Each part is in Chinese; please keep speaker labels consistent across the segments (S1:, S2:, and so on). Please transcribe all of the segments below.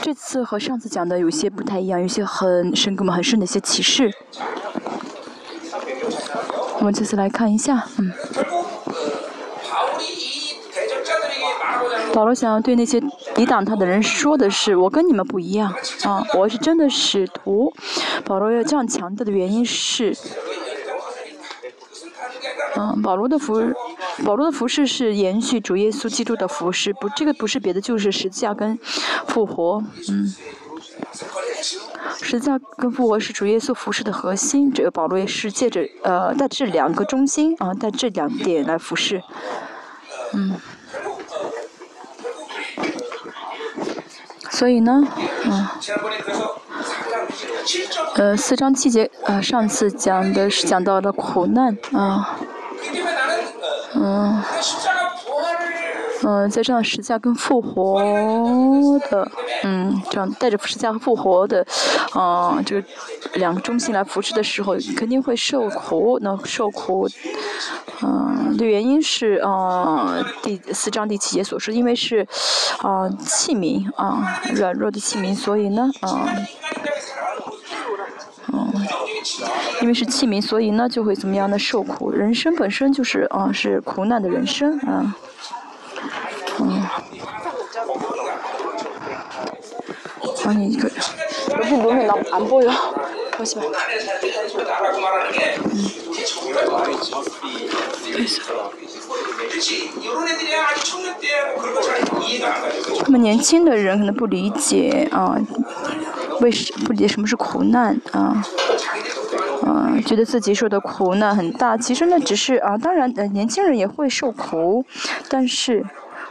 S1: 这次和上次讲的有些不太一样，有些很深、给我们很深的一些启示。我们这次来看一下，嗯。保罗想要对那些抵挡他的人说的是：我跟你们不一样啊，我是真的使徒。保罗要这样强调的原因是，嗯，保罗的服，保罗的服饰是延续主耶稣基督的服饰，不，这个不是别的，就是十字架跟复活，嗯，十字架跟复活是主耶稣服饰的核心。这个保罗也是借着呃带这两个中心啊，带这两点来服饰，嗯。所以呢，嗯，呃，四章七节，呃，上次讲的是讲到了苦难，啊，嗯。嗯，在这样十字架跟复活的，嗯，这样带着十字架和复活的，嗯，这个两个中心来扶持的时候，肯定会受苦。那受苦，嗯，的原因是，嗯，第四章第七节所说，因为是，啊，器皿啊，软弱的器皿，所以呢，啊，嗯，因为是器皿，所以呢，就会怎么样的受苦。人生本身就是，啊，是苦难的人生，啊。嗯。啊，你个，여기눈에나안보여보지 마。 嗯。 他们年轻的人可能不理解啊，为什不理解什么是苦难啊？啊，觉得自己受的苦难很大，其实那只是啊，当然呃，年轻人也会受苦，但是。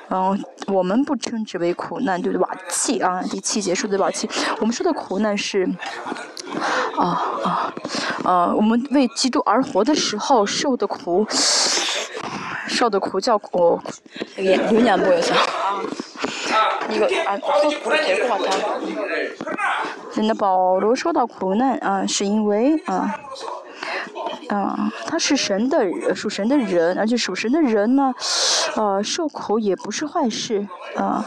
S1: 嗯，我们不称之为苦难，对不对？瓦器啊，第七节说的瓦器。我们说的苦难是，啊啊，呃，我们为基督而活的时候受的苦，受的苦叫苦。有两步有啥？一个啊，说苦的结果他。那保罗受到苦难啊，是因为啊。啊，他是神的属神的人，而且属神的人呢，呃，受苦也不是坏事啊，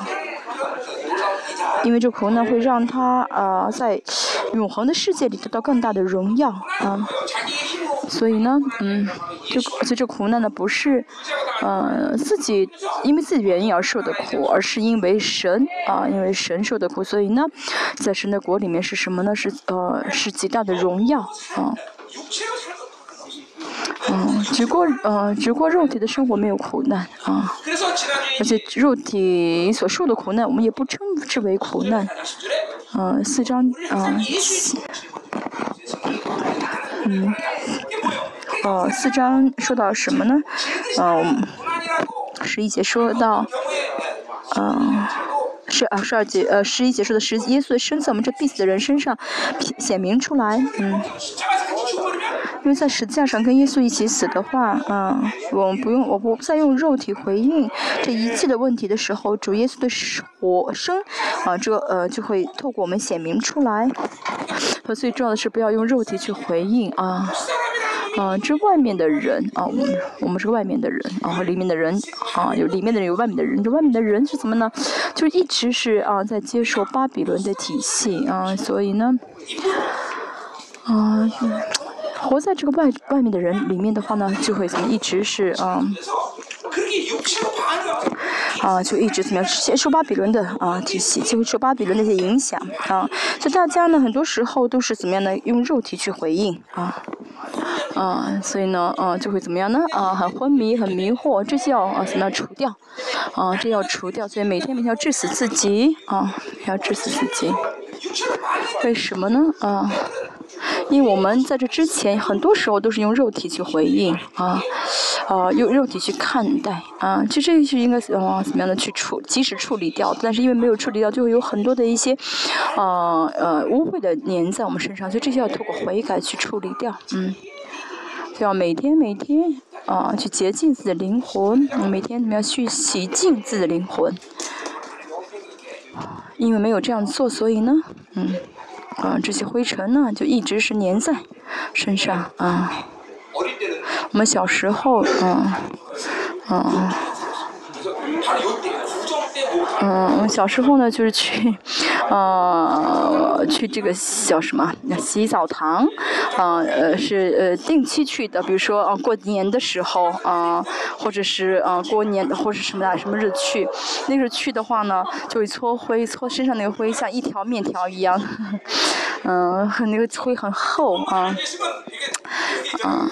S1: 因为这苦难会让他啊在永恒的世界里得到更大的荣耀啊，所以呢，嗯，就而且这苦难呢不是呃自己因为自己原因而受的苦，而是因为神啊，因为神受的苦，所以呢，在神的国里面是什么呢？是呃是极大的荣耀啊。嗯，只过呃，只过肉体的生活没有苦难啊，而且肉体所受的苦难，我们也不称之为苦难。嗯，四章啊，嗯，哦，四章说到什么呢？嗯，十一节说到，嗯，是啊，十二节呃，十一节说的是耶稣生在我们这必死的人身上显明出来，嗯。因为在字架上跟耶稣一起死的话，嗯，我们不用，我不再用肉体回应这一切的问题的时候，主耶稣的活生，啊，这呃就会透过我们显明出来。和最重要的是不要用肉体去回应啊，啊，这外面的人啊，我们我们是外面的人啊，后里面的人啊，有里面的人有外面的人，这外面的人是怎么呢？就一直是啊在接受巴比伦的体系啊，所以呢，啊。活在这个外外面的人里面的话呢，就会怎么一直是啊，啊，就一直怎么样接受巴比伦的啊体系，就会受巴比伦那些影响啊。所以大家呢，很多时候都是怎么样呢？用肉体去回应啊，啊，所以呢，啊，就会怎么样呢？啊，很昏迷，很迷惑，这就要啊怎么样除掉？啊，这要除掉，所以每天每天要治死自己啊，要治死自己。为什么呢？啊？因为我们在这之前，很多时候都是用肉体去回应啊，啊，用肉体去看待啊，其实这是应该啊怎么样的去处，及时处理掉。但是因为没有处理掉，就会有很多的一些，啊呃污秽的粘在我们身上，所以这些要透过悔改去处理掉。嗯，就要每天每天啊去洁净自己的灵魂，每天怎么样去洗净自己的灵魂？因为没有这样做，所以呢，嗯。啊，这些灰尘呢，就一直是粘在身上啊。我们小时候，嗯，嗯，嗯，我小时候呢，就是去，呃，去这个叫什么洗澡堂，啊，呃，是呃定期去的，比如说啊过年的时候啊，或者是啊过年或者什么什么日去，那时候去的话呢，就会搓灰，搓身上那个灰像一条面条一样，嗯，很那个灰很厚啊，啊，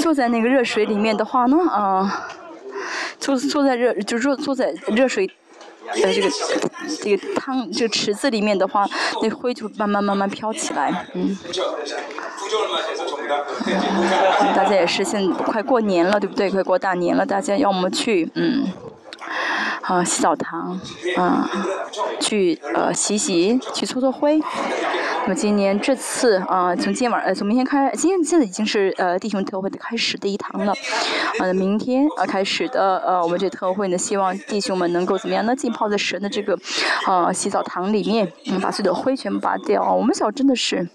S1: 坐在那个热水里面的话呢，啊。坐坐在热，就是坐在热水，呃，这个这个汤这个池子里面的话，那灰就慢慢慢慢飘起来，嗯。大家也是现快过年了，对不对？快过大年了，大家要么去，嗯。啊，洗澡堂，啊，去呃洗洗，去搓搓灰。那么今年这次啊，从今晚呃从明天开，今天现在已经是呃弟兄特会的开始第一堂了。呃，明天啊开始的呃我们这特会呢，希望弟兄们能够怎么样呢？浸泡在神的这个呃洗澡堂里面，嗯，把所有的灰全部拔掉。我们小真的是。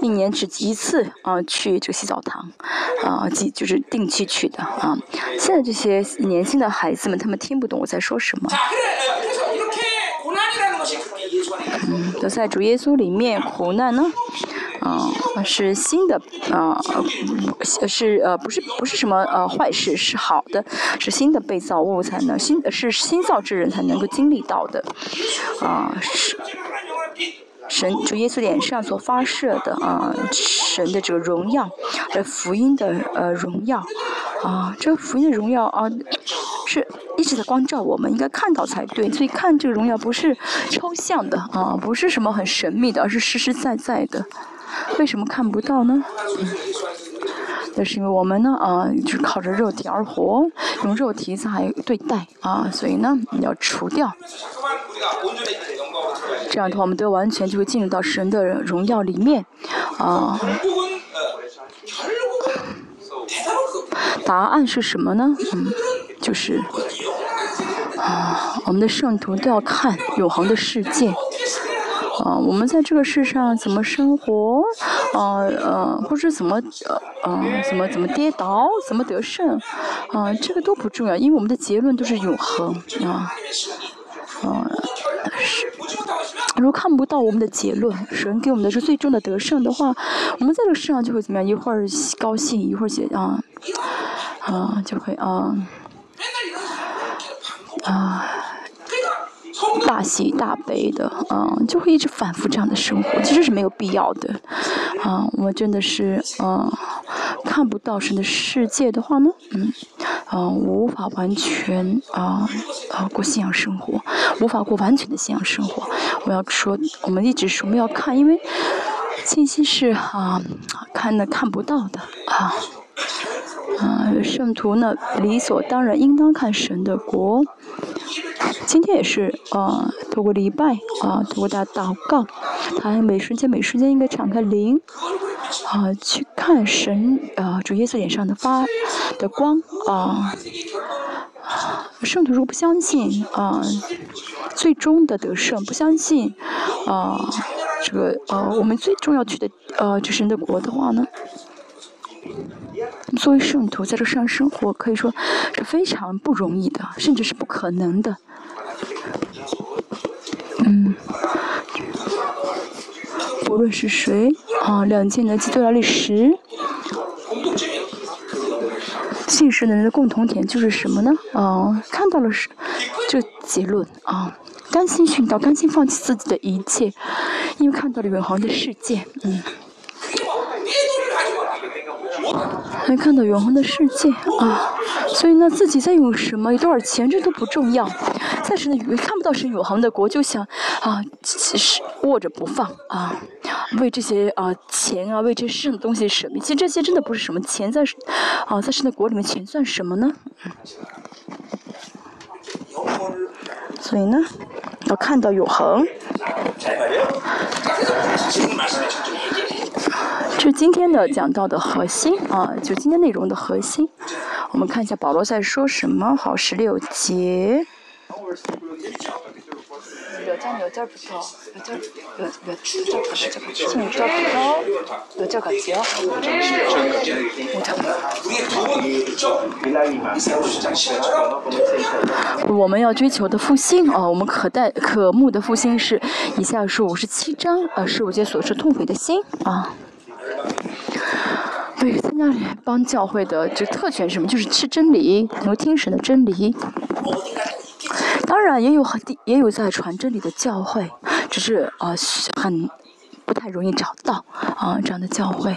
S1: 一年只一次啊，去这个洗澡堂，啊，即就是定期去的啊。现在这些年轻的孩子们，他们听不懂我在说什么。嗯，都在主耶稣里面苦难呢，啊，是新的啊，是呃不是不是什么呃坏事，是好的，是新的被造物才能新是新造之人才能够经历到的，啊是。神主耶稣脸上所发射的啊，神的这个荣耀，呃，福音的呃荣耀，啊，这个福音的荣耀啊，是一直在光照我们，应该看到才对。所以看这个荣耀不是抽象的啊，不是什么很神秘的，而是实实在在的。为什么看不到呢？嗯那是因为我们呢啊，就是靠着肉体而活，用肉体在对待啊，所以呢要除掉。这样的话，我们都完全就会进入到神的荣耀里面，啊。答案是什么呢？嗯，就是啊，我们的圣徒都要看永恒的世界，啊，我们在这个世上怎么生活，啊呃，或者怎么呃啊怎么怎么跌倒，怎么得胜，啊，这个都不重要，因为我们的结论都是永恒，啊，嗯，是。如果看不到我们的结论，神给我们的是最终的得胜的话，我们在这个世上就会怎么样？一会儿高兴，一会儿写啊啊，就会啊啊 大喜大悲的嗯，就会一直反复这样的生活，其实是没有必要的啊。我们真的是啊，看不到神的世界的话呢，嗯。嗯，无法完全啊啊过信仰生活，无法过完全的信仰生活。我要说，我们一直说我们要看，因为信息是啊看的看不到的啊啊圣徒呢理所当然应当看神的国。今天也是啊，透过礼拜啊，透过大祷告，他每瞬间每瞬间应该敞开灵。啊，去看神啊，主耶稣脸上的发的光啊，圣徒如果不相信啊，最终的得胜，不相信啊，这个呃，我们最重要去的呃，就是神的国的话呢，作为圣徒在这世上生活，可以说是非常不容易的，甚至是不可能的。嗯。无论是谁啊，两千年基督教历史，信神的人的共同点就是什么呢？啊，看到了是这结论啊，甘心殉道，甘心放弃自己的一切，因为看到了永恒的世界，嗯。还看到永恒的世界啊，所以呢，自己在用什么，有多少钱，这都不重要。暂时呢，看不到是永恒的国，就想啊，其实握着不放啊，为这些啊钱啊，为这世的东西舍命。其实这些真的不是什么钱，在啊，在神的国里面，钱算什么呢？所以呢，要看到永恒。是今天的讲到的核心啊，就今天内容的核心。我们看一下保罗在说什么。好，十六节。我们要追求的复兴啊，我们可待可慕的复兴是以下是五十七章啊十五节所说痛悔的心啊。对参加联邦教会的就特权什么？就是吃真理，能够听神的真理。当然也有很也有在传真理的教会，只是啊很不太容易找到啊这样的教会。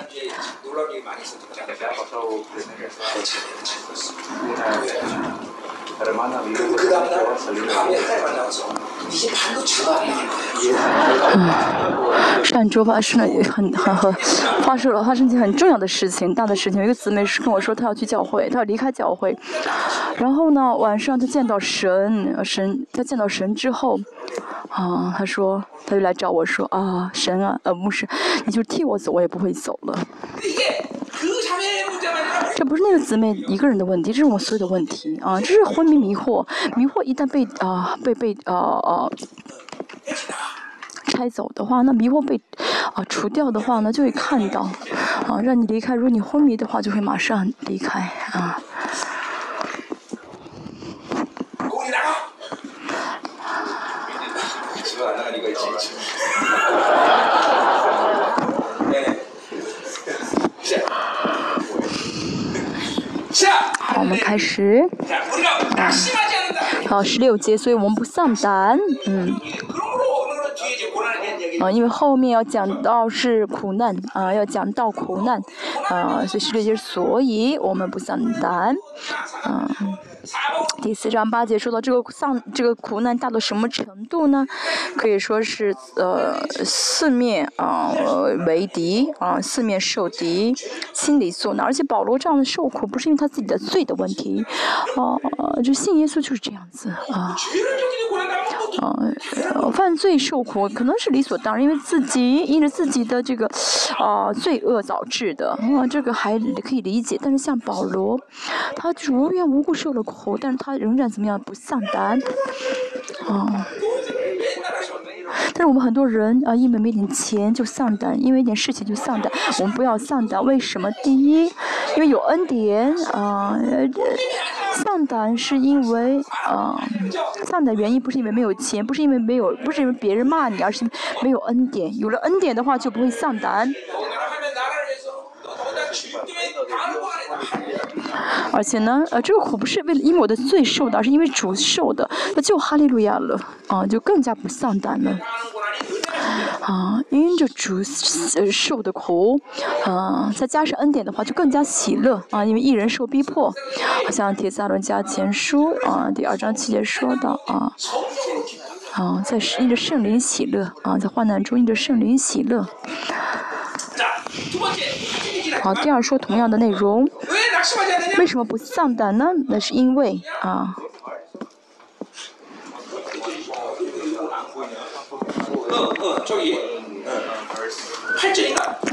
S1: 嗯，上周发生了很很很发生了发生一件很重要的事情，大的事情。有一个姊妹是跟我说，她要去教会，她要离开教会。然后呢，晚上她见到神，神她见到神之后，啊，她说，她就来找我说，啊，神啊，呃，牧师，你就替我走，我也不会走了。这不是那个姊妹一个人的问题，这是我们所有的问题啊！这是昏迷迷惑，迷惑一旦被啊被被啊啊拆走的话，那迷惑被啊除掉的话呢，就会看到啊让你离开。如果你昏迷的话，就会马上离开啊。好，我们开始。啊，好，十六节，所以我们不丧胆，嗯。啊，因为后面要讲到是苦难，啊，要讲到苦难，啊，所以十六节，所以我们不丧胆，啊。第四章八节说到这个丧，这个苦难大到什么程度呢？可以说是呃四面啊为敌啊，四面受敌，心里作难。而且保罗这样的受苦不是因为他自己的罪的问题，啊，就信耶稣就是这样子啊。啊，犯罪受苦可能是理所当然，因为自己因着自己的这个啊罪恶导致的，啊，这个还可以理解。但是像保罗，他就是无缘无故受了苦，但是他仍然怎么样不丧胆，啊。但是我们很多人啊，因为没点钱就丧胆，因为一点事情就丧胆。我们不要丧胆，为什么？第一，因为有恩典啊。丧胆是因为啊，丧的原因不是因为没有钱，不是因为没有，不是因为别人骂你，而是没有恩典。有了恩典的话，就不会丧胆。而且呢，呃，这个苦不是为了因为我的罪受的，而是因为主受的，那就哈利路亚了，啊，就更加不丧胆了，啊，因着主受的苦，啊，再加上恩典的话，就更加喜乐，啊，因为一人受逼迫，好像《铁萨伦加前书》啊第二章七节说到啊，啊，在因着圣灵喜乐，啊，在患难中因着圣灵喜乐。好，第二说同样的内容，为什么不丧胆呢？那是因为啊，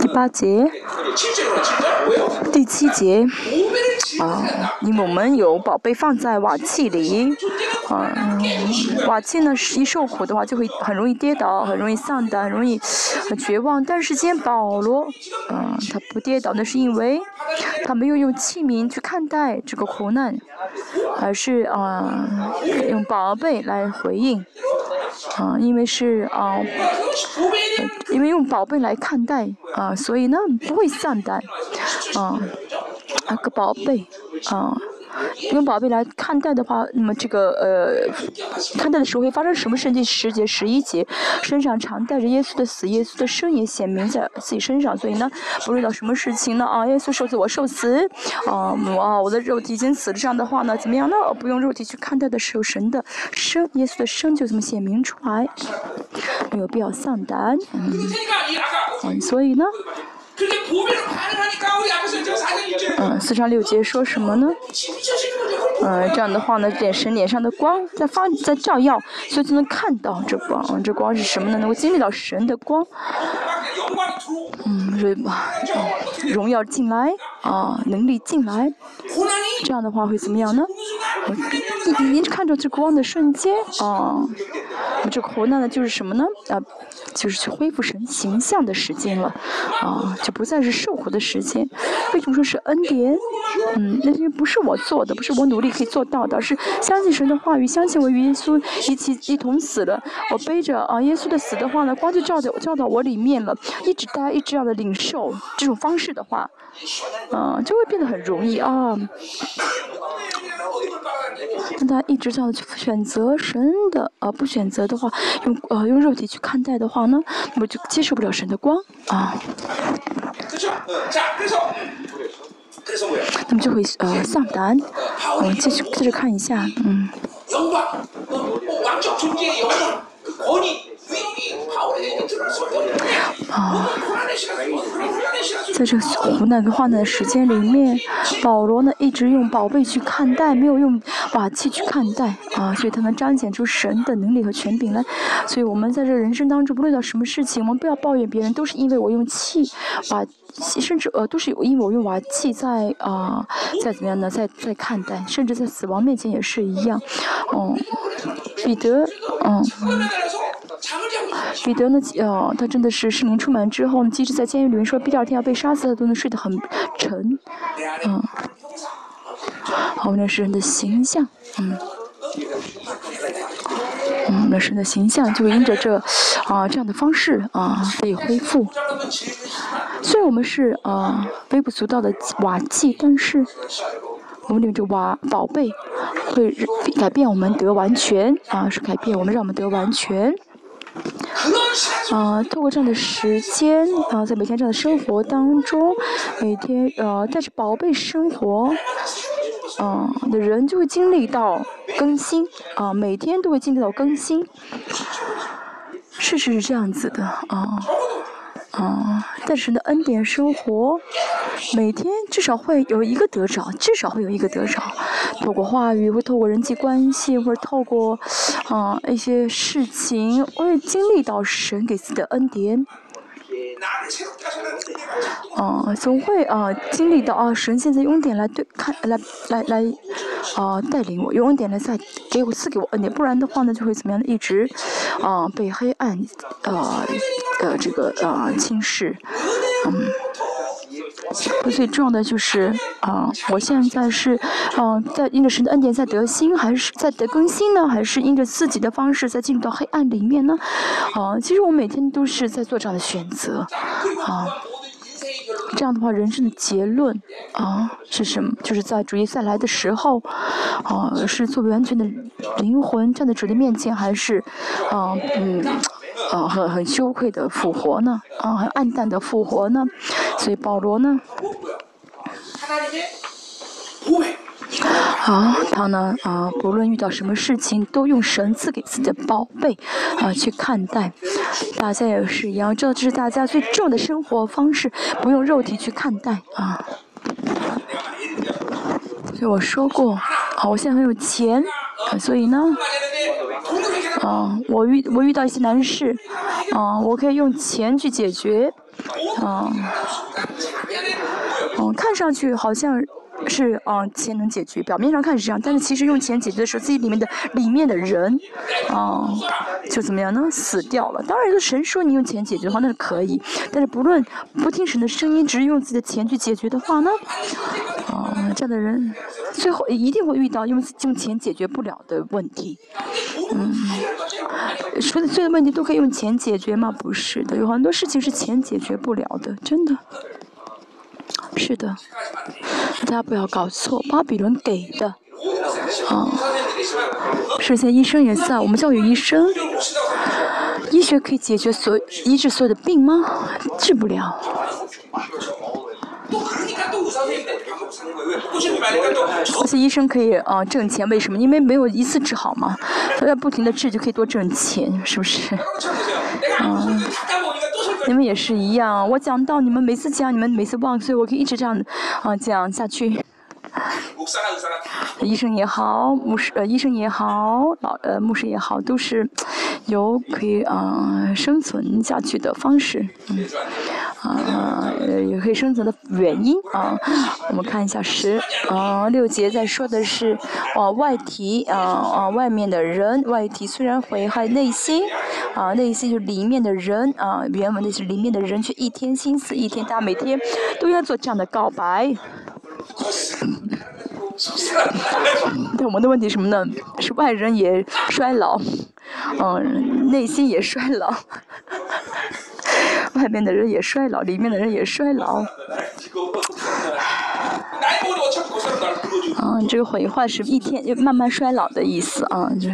S1: 第八节，第七节。啊，因为我们有宝贝放在瓦器里，啊，瓦器呢是，一受苦的话就会很容易跌倒，很容易丧胆，容易绝望。但是今天保罗，啊，他不跌倒，那是因为他没有用器皿去看待这个苦难，而是啊，用宝贝来回应，啊，因为是啊，因为用宝贝来看待，啊，所以呢不会丧胆，啊。啊，个宝贝，啊，用宝贝来看待的话，那么这个呃，看待的时候会发生什么？圣经十节、十一节，身上常带着耶稣的死，耶稣的生也显明在自己身上，所以呢，不知道什么事情呢？啊，耶稣受死，我受死，啊，啊，我的肉体已经死了，这样的话呢，怎么样呢？不用肉体去看待的时候，神的生，耶稣的生就这么显明出来，没有必要丧胆，嗯，所以呢。嗯，四章六节说什么呢？嗯，这样的话呢，点神脸上的光在发在照耀，所以就能看到这光。这光是什么呢？能够经历到神的光。嗯，荣荣耀进来啊，能力进来。这样的话会怎么样呢？您您看着这光的瞬间，啊，这苦难呢就是什么呢？啊，就是去恢复神形象的时间了，啊，就不再是受苦的时间。为什么说是恩典？嗯，那因为不是我做的，不是我努力可以做到的，是相信神的话语，相信我与耶稣一起一同死了。我背着啊耶稣的死的话呢，光就照在照到我里面了。一直大家一直这样的领受这种方式的话，嗯，就会变得很容易啊。让大家一直这样去选择神的，呃，不选择的话，用呃用肉体去看待的话呢，那么就接受不了神的光啊。那么就会呃丧胆。我们继续继续看一下，嗯。在这苦难跟患难的时间里面，保罗呢一直用宝贝去看待，没有用瓦器去看待啊，所以他能彰显出神的能力和权柄来。所以我们在这人生当中，不论到什么事情，我们不要抱怨别人，都是因为我用气把。甚至呃都是，因为我用瓦器在啊在怎么样呢？在在看待，甚至在死亡面前也是一样。嗯，彼得，嗯。彼得呢？呃，他真的是圣灵出门之后，即使在监狱里面说第二天要被杀死，他都能睡得很沉。嗯，好，那是人的形象，嗯，嗯，那是人的形象就因着这啊这样的方式啊得以恢复。虽然我们是啊微不足道的瓦器，但是我们领着瓦宝贝会改变我们得完全啊，是改变我们，让我们得完全。啊，透过这样的时间啊，在每天这样的生活当中，每天呃带着宝贝生活，嗯的人就会经历到更新啊，每天都会经历到更新。事实是这样子的啊。啊，但是呢，恩典生活，每天至少会有一个得着，至少会有一个得着。透过话语，会透过人际关系，或者透过啊一些事情，会经历到神给自己的恩典。哦，总会啊经历到啊神现在用点来对看来来来啊带领我，用点来再给我赐给我恩典，不然的话呢就会怎么样呢？一直啊被黑暗啊呃这个啊侵蚀，嗯。最重要的就是啊，我现在是啊，在因着神的恩典在得新，还是在得更新呢？还是因着自己的方式在进入到黑暗里面呢？啊，其实我每天都是在做这样的选择，啊，这样的话，人生的结论啊是什么？就是在主耶再来的时候，啊，是作为完全的灵魂站在主的面前，还是啊嗯？啊，很很羞愧的复活呢，啊，很暗淡的复活呢，所以保罗呢，好，他呢，啊，不论遇到什么事情，都用神赐给自己的宝贝，啊，去看待。大家也是一样，这就是大家最重要的生活方式，不用肉体去看待啊。所以我说过，好，我现在很有钱，所以呢。啊，我遇我遇到一些难事，啊，我可以用钱去解决，啊，嗯，看上去好像是啊，钱能解决，表面上看是这样，但是其实用钱解决的时候，自己里面的里面的人，啊，就怎么样呢？死掉了。当然，神说你用钱解决的话，那是可以，但是不论不听神的声音，只是用自己的钱去解决的话呢，啊，这样的人最后一定会遇到用用钱解决不了的问题。嗯，所有所有的问题都可以用钱解决吗？不是的，有很多事情是钱解决不了的，真的。是的，大家不要搞错，巴比伦给的，啊，是现在医生也在，我们教育医生，医学可以解决所医治所有的病吗？治不了。而且医生可以啊挣钱，为什么？因为没有一次治好嘛，他要不停的治就可以多挣钱，是不是？嗯，你们也是一样，我讲到你们每次讲，你们每次忘，所以我可以一直这样啊讲下去。医生也好，牧师呃医生也好，老呃牧师也好，都是有可以啊生存下去的方式。嗯，啊，也可以生存的原因啊。我们看一下十啊六节在说的是啊外体啊啊外面的人，外体虽然毁害内心啊内心就是里面的人啊原文的是里面的人却一天心思一天，大每天都要做这样的告白。但我们的问题什么呢？是外人也衰老，嗯，内心也衰老。外面的人也衰老，里面的人也衰老。嗯，这个毁坏是一天就慢慢衰老的意思啊，就。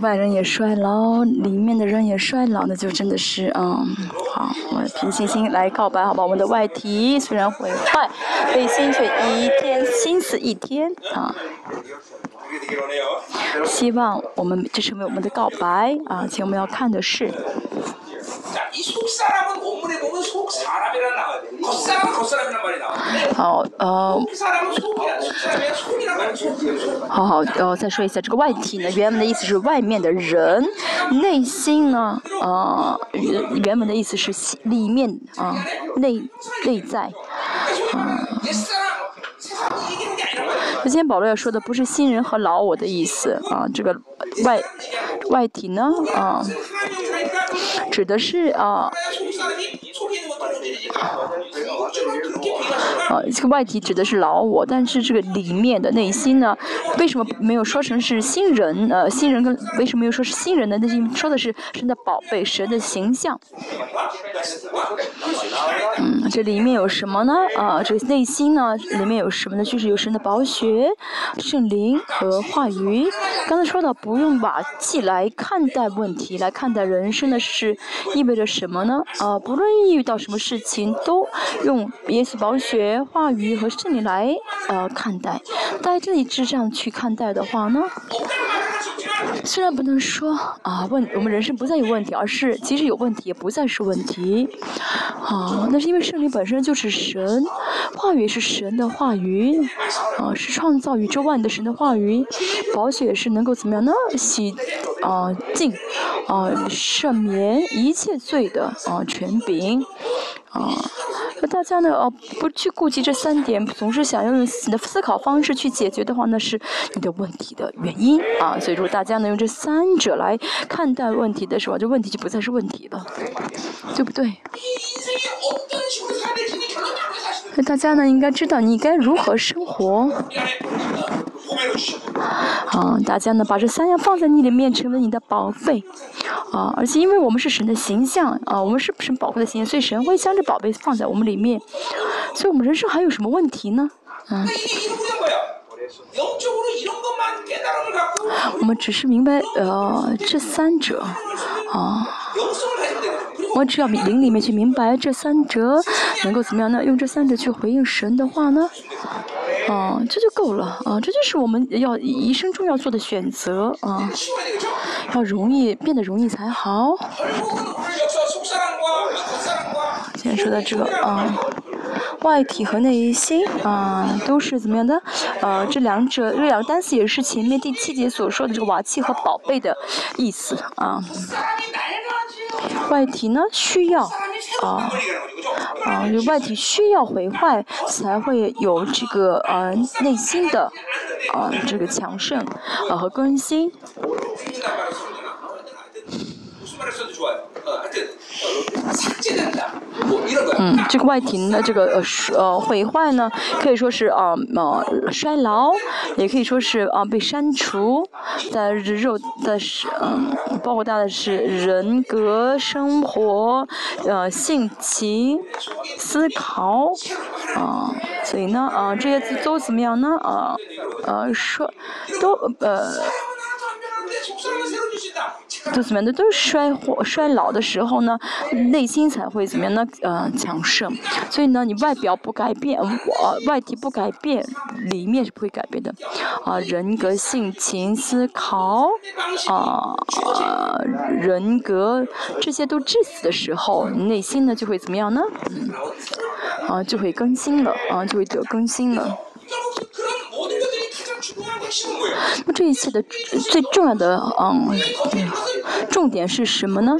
S1: 外人也衰老，里面的人也衰老，那就真的是嗯，好，我凭信心来告白，好吧？我们的外体虽然毁坏，内心却一天心思一天啊。希望我们这成为我们的告白啊，请我们要看的是。好，呃，好好，呃，再说一下这个外体呢，原文的意思是外面的人，内心呢，呃，原文的意思是里面啊，内内在，嗯。今天保罗要说的不是新人和老我的意思啊，这个外外体呢，啊。指的是啊，啊，这个外体指的是老我，但是这个里面的内心呢，为什么没有说成是新人？呃，新人跟为什么又说是新人呢？那是说的是神的宝贝，神的形象。嗯，这里面有什么呢？啊，这个内心呢，里面有什么呢？就是有神的宝血、圣灵和话语。刚才说到，不用把既来看待问题，来看待人生的是意味着什么呢？啊，不论遇到什么事情，都用耶稣宝血、话语和圣灵来呃看待。在这里是这样去看待的话呢？虽然不能说啊问我们人生不再有问题，而是即使有问题也不再是问题，啊，那是因为圣灵本身就是神，话语是神的话语，啊，是创造宇宙万的神的话语，宝血是能够怎么样呢？洗啊净啊赦免一切罪的啊权柄。啊，那大家呢？呃，不去顾及这三点，总是想用你的思考方式去解决的话，那是你的问题的原因啊。所以说，大家呢用这三者来看待问题的时候，这问题就不再是问题了，对不对？那大家呢应该知道你该如何生活。啊，大家呢把这三样放在你里面，成为你的宝贝。啊，而且因为我们是神的形象，啊，我们是神宝贝的形象，所以神会将这宝贝放在我们里面。所以我们人生还有什么问题呢？嗯。我们只是明白呃这三者，啊，我只要灵里面去明白这三者，能够怎么样呢？用这三者去回应神的话呢？啊，这就够了啊！这就是我们要一生中要做的选择啊，要容易变得容易才好。现在说到这个啊，外体和内心啊，都是怎么样的？呃，这两者这两个单词也是前面第七节所说的这个瓦器和宝贝的意思啊。外体呢需要啊啊，就外体需要毁坏，才会有这个呃内心的啊这个强盛啊和更新。嗯，这个外庭的这个呃毁坏呢，可以说是啊呃衰老，也可以说是啊被删除，在肉的是嗯，包括大的是人格、生活、呃性情、思考啊，所以呢啊这些都怎么样呢啊呃说都呃。都怎么样的？都是衰或衰老的时候呢，内心才会怎么样呢？呃，强盛。所以呢，你外表不改变，我外体不改变，里面是不会改变的。啊，人格、性情、思考，啊，人格这些都致死的时候，内心呢就会怎么样呢？嗯，啊，就会更新了，啊，就会得更新了。那这一切的最重要的，嗯，重点是什么呢？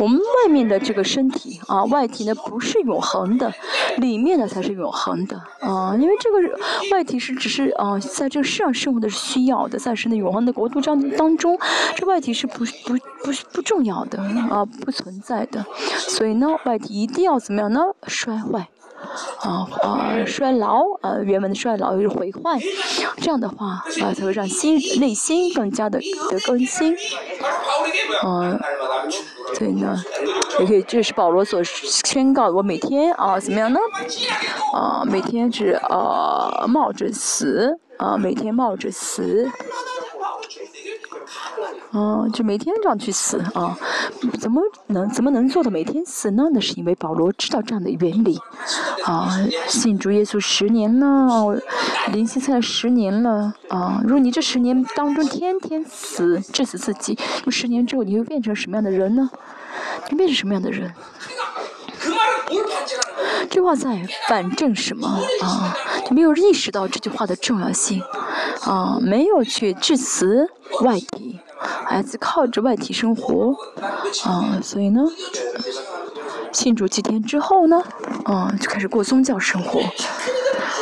S1: 我们外面的这个身体啊，外体呢不是永恒的，里面的才是永恒的啊。因为这个外体是只是啊，在这个世上生活的是需要的，在神的永恒的国度当当中，这外体是不不不不重要的啊，不存在的。所以呢，外体一定要怎么样呢？摔坏。啊啊，衰老，呃，原本的衰老又是毁坏，这样的话啊，才会让心内心更加的的更新。嗯，所以呢，也可以，这是保罗所宣告的，我每天啊，怎么样呢？啊，每天是啊，冒着死，啊，每天冒着死。哦，就每天这样去死啊？怎么能怎么能做到每天死呢？那是因为保罗知道这样的原理啊。信主耶稣十年了，灵性菜十年了啊。如果你这十年当中天天死，致死自己，那十年之后你会变成什么样的人呢？你变成什么样的人？这话在反证什么啊？就没有意识到这句话的重要性啊，没有去致死外敌。孩子靠着外体生活，啊，所以呢，信主几天之后呢，啊，就开始过宗教生活，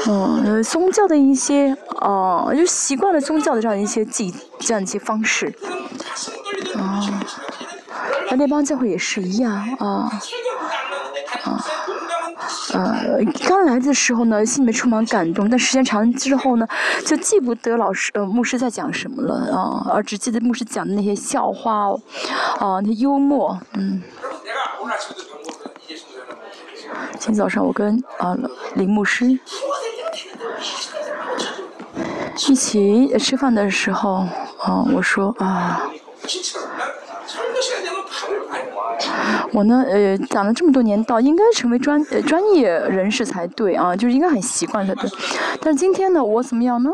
S1: 嗯，宗教的一些，啊，就习惯了宗教的这样一些技，这样一些方式，啊，那那帮教会也是一样，啊，啊。呃，刚来的时候呢，心里面充满感动，但时间长之后呢，就记不得老师呃牧师在讲什么了啊，而只记得牧师讲的那些笑话，啊，那幽默，嗯。今天早上我跟啊林牧师一起吃饭的时候，啊，我说啊。我呢，呃，讲了这么多年道，应该成为专呃专业人士才对啊，就是应该很习惯才对。但是今天呢，我怎么样呢？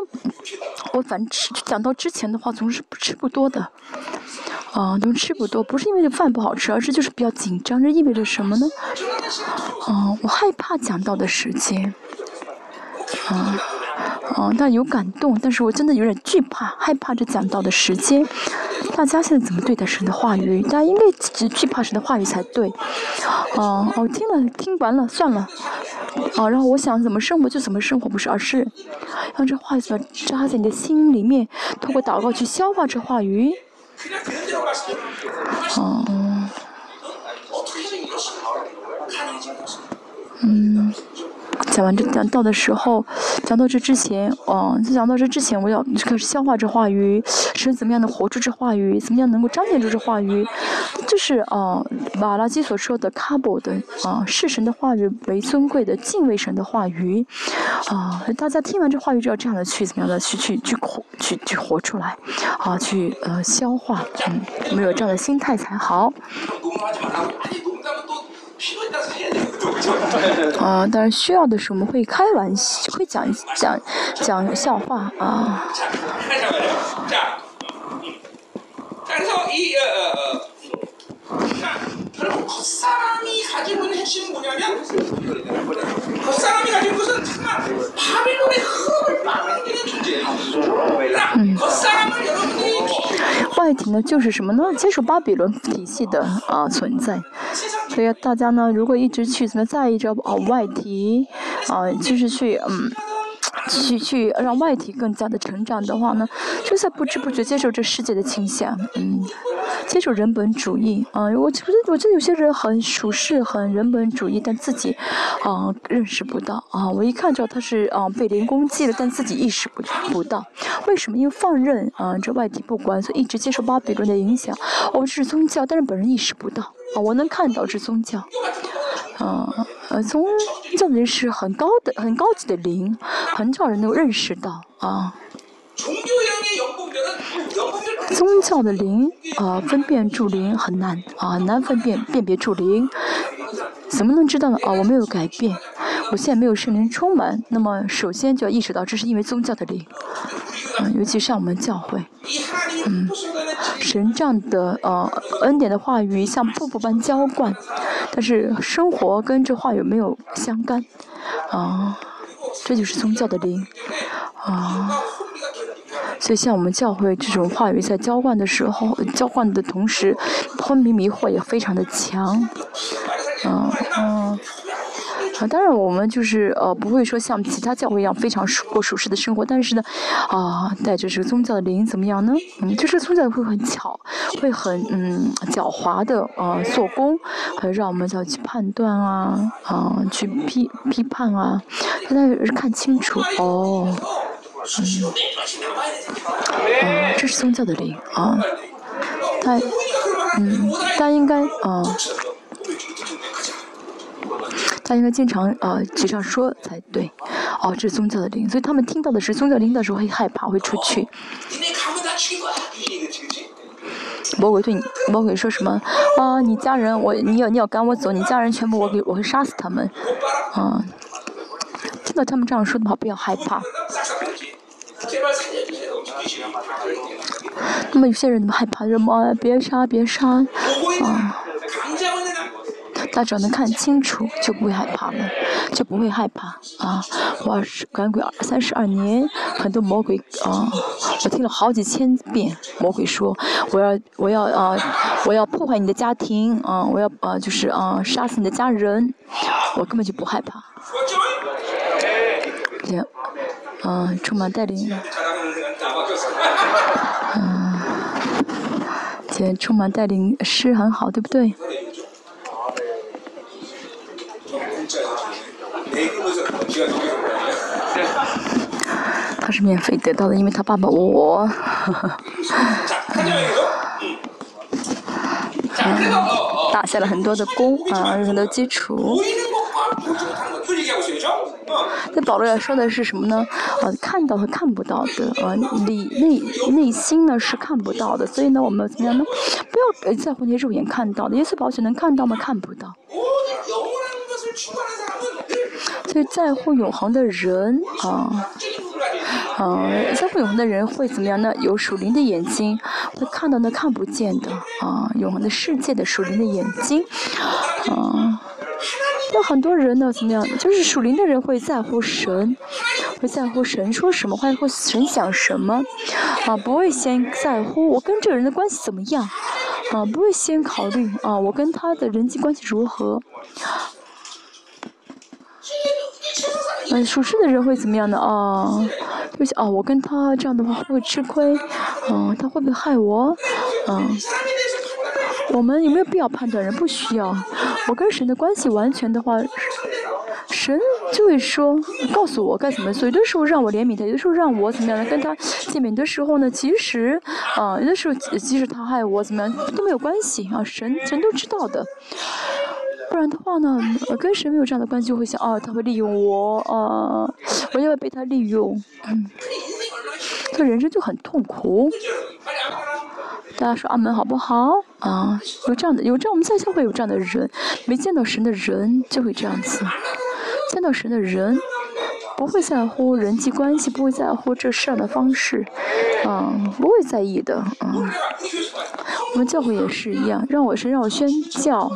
S1: 我反正吃讲到之前的话，总是不吃不多的，啊，都吃不多，不是因为这饭不好吃，而是就是比较紧张。这意味着什么呢？啊，我害怕讲到的时间，啊。哦，但有感动，但是我真的有点惧怕、害怕这讲道的时间。大家现在怎么对待神的话语？大家应该只惧怕神的话语才对。哦，我听了，听完了，算了。哦，然后我想怎么生活就怎么生活，不是，而是让这话语扎在你的心里面，通过祷告去消化这话语。哦。嗯。讲完这讲到的时候，讲到这之前，哦，在讲到这之前，我要开始消化这话语，是怎么样的活出这话语，怎么样能够彰显出这话语，就是啊，马拉基所说的卡布的啊，是神的话语为尊贵的，敬畏神的话语，啊，大家听完这话语就要这样的去怎么样的去去去活去去活出来，啊，去呃消化，嗯，没有这样的心态才好。啊，但是需要的时候我们会开玩笑，会讲讲讲笑话啊。嗯。外题呢，就是什么呢？接受巴比伦体系的啊存在。所以大家呢，如果一直去怎么在意着啊外提，啊，就是去嗯。去去让外体更加的成长的话呢，就在不知不觉接受这世界的倾向，嗯，接受人本主义啊。我觉得我觉得有些人很处事很人本主义，但自己啊认识不到啊。我一看到他是啊被人攻击了，但自己意识不不到。为什么？因为放任啊这外体不管，所以一直接受巴比伦的影响。我们是宗教，但是本人意识不到啊。我能看到是宗教。嗯，呃，宗教人是很高的、很高级的灵，很少人能认识到啊。宗教的灵啊，分辨住灵很难啊，很难分辨辨别住灵。怎么能知道呢？啊，我没有改变，我现在没有圣灵充满，那么首先就要意识到这是因为宗教的灵。嗯，尤其像我们教会，嗯，神这样的呃恩典的话语像瀑布般浇灌，但是生活跟这话语没有相干，啊，这就是宗教的灵，啊，所以像我们教会这种话语在浇灌的时候，浇灌的同时，昏迷迷惑也非常的强。嗯嗯。啊，当然我们就是呃不会说像其他教会一样非常过舒适的生活，但是呢，啊带着这个宗教的灵怎么样呢？嗯，就是宗教会很巧，会很嗯狡猾的啊做工，会让我们要去判断啊啊去批批判啊，现在是看清楚哦，嗯，啊这是宗教的灵啊，他嗯他应该啊。他应该经常呃嘴上说才对，哦，这是宗教的灵，所以他们听到的是宗教灵的时候会害怕，会出去。魔鬼对你，魔鬼说什么？啊，你家人，我你要你要赶我走，你家人全部我给我会杀死他们，啊，听到他们这样说的话，不要害怕。那么有些人怎么害怕？什么？别杀，别杀，啊。他只要能看清楚，就不会害怕了，就不会害怕啊！我是赶鬼二三十二年，很多魔鬼啊，我听了好几千遍魔鬼说，我要我要啊，我要破坏你的家庭啊，我要啊就是啊杀死你的家人，我根本就不害怕。行，嗯，充满带领，嗯，姐充满带领是很好，对不对？他是免费得到的，因为他爸爸我，打下了很多的功啊，有很多基础。那保罗要说的是什么呢？呃，看到和看不到的，呃，里内内心呢是看不到的，所以呢，我们怎么样呢？不要在乎那些肉眼看到的，耶稣保险能看到吗？看不到。所以在乎永恒的人啊，啊，在乎永恒的人会怎么样呢？有属灵的眼睛，会看到那看不见的啊，永恒的世界的属灵的眼睛，啊。那很多人呢，怎么样？就是属灵的人会在乎神，会在乎神说什么，或者神想什么，啊，不会先在乎我跟这个人的关系怎么样，啊，不会先考虑啊，我跟他的人际关系如何。嗯，属实的人会怎么样的啊？就是啊，我跟他这样的话会不会吃亏？嗯，他会不会害我？嗯，我们有没有必要判断人？不需要。我跟神的关系完全的话，神就会说，告诉我该怎么做。有的时候让我怜悯他，有的时候让我怎么样的跟他见面的时候呢？其实，啊，有的时候即使他害我怎么样都没有关系啊，神神都知道的。不然的话呢，跟神没有这样的关系，就会想，啊，他会利用我，啊，我要被他利用，嗯，这人生就很痛苦。大家说阿门好不好？啊，有这样的，有这样，我们在教会有这样的人，没见到神的人就会这样子，见到神的人不会在乎人际关系，不会在乎这事儿的方式，啊，不会在意的，啊，我们教会也是一样，让我是让我宣教。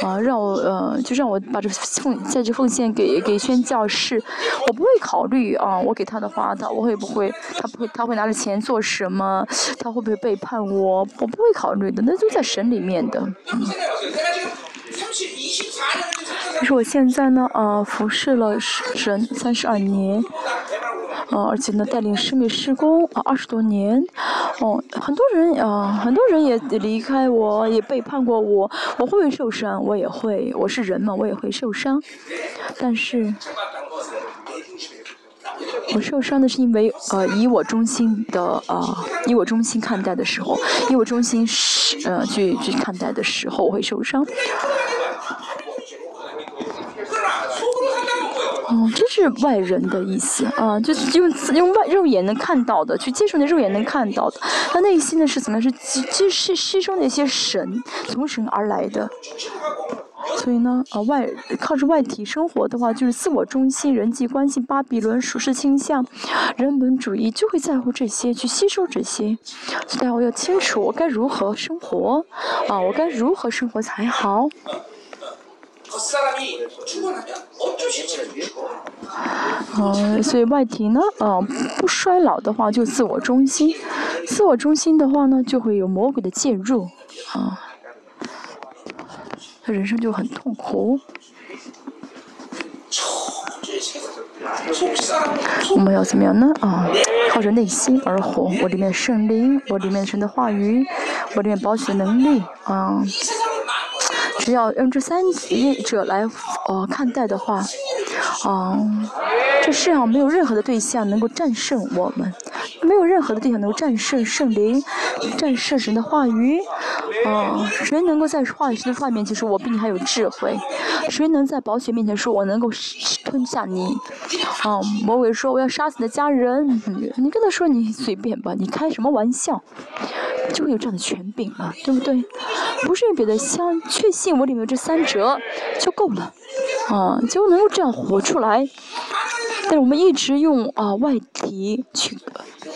S1: 啊，让我呃，就让我把这奉在这奉献给给宣教士，我不会考虑啊，我给他的话，他我会不会，他不会，他会拿着钱做什么？他会不会背叛我？我不会考虑的，那就在神里面的。可是我现在呢，呃，服侍了神三十二年。呃，而且呢，带领师妹施工啊，二十多年，哦，很多人啊，很多人也离开我，也背叛过我，我会不会受伤？我也会，我是人嘛，我也会受伤。但是，我受伤的是因为呃，以我中心的啊，以我中心看待的时候，以我中心是呃去去看待的时候，我会受伤。哦，这是外人的意思啊，就是用用外肉眼能看到的去接受那肉眼能看到的，他内心呢是怎么样？是吸吸吸吸收那些神从神而来的，所以呢，啊外靠着外体生活的话，就是自我中心、人际关系、巴比伦、属世倾向、人本主义，就会在乎这些，去吸收这些。所以我要清楚我该如何生活，啊，我该如何生活才好。嗯，所以外体呢，嗯，不衰老的话就自我中心，自我中心的话呢就会有魔鬼的介入，啊，他人生就很痛苦。我们要怎么样呢？啊，靠着内心而活。我里面圣灵，我里面神的话语，我里面保险能力，啊，只要用这三者来呃看待的话，啊，这世上没有任何的对象能够战胜我们，没有任何的对象能够战胜圣灵，战胜神的话语。啊，谁能够在话语神的话面前说我比你还有智慧？谁能在宝血面前说我能够吞下你？啊，魔鬼说我要杀死你的家人，你跟他说你随便吧，你开什么玩笑？就会有这样的权柄了，对不对？不是别的，相确信我里面这三折就够了，啊，就能够这样活出来。但是我们一直用啊外敌去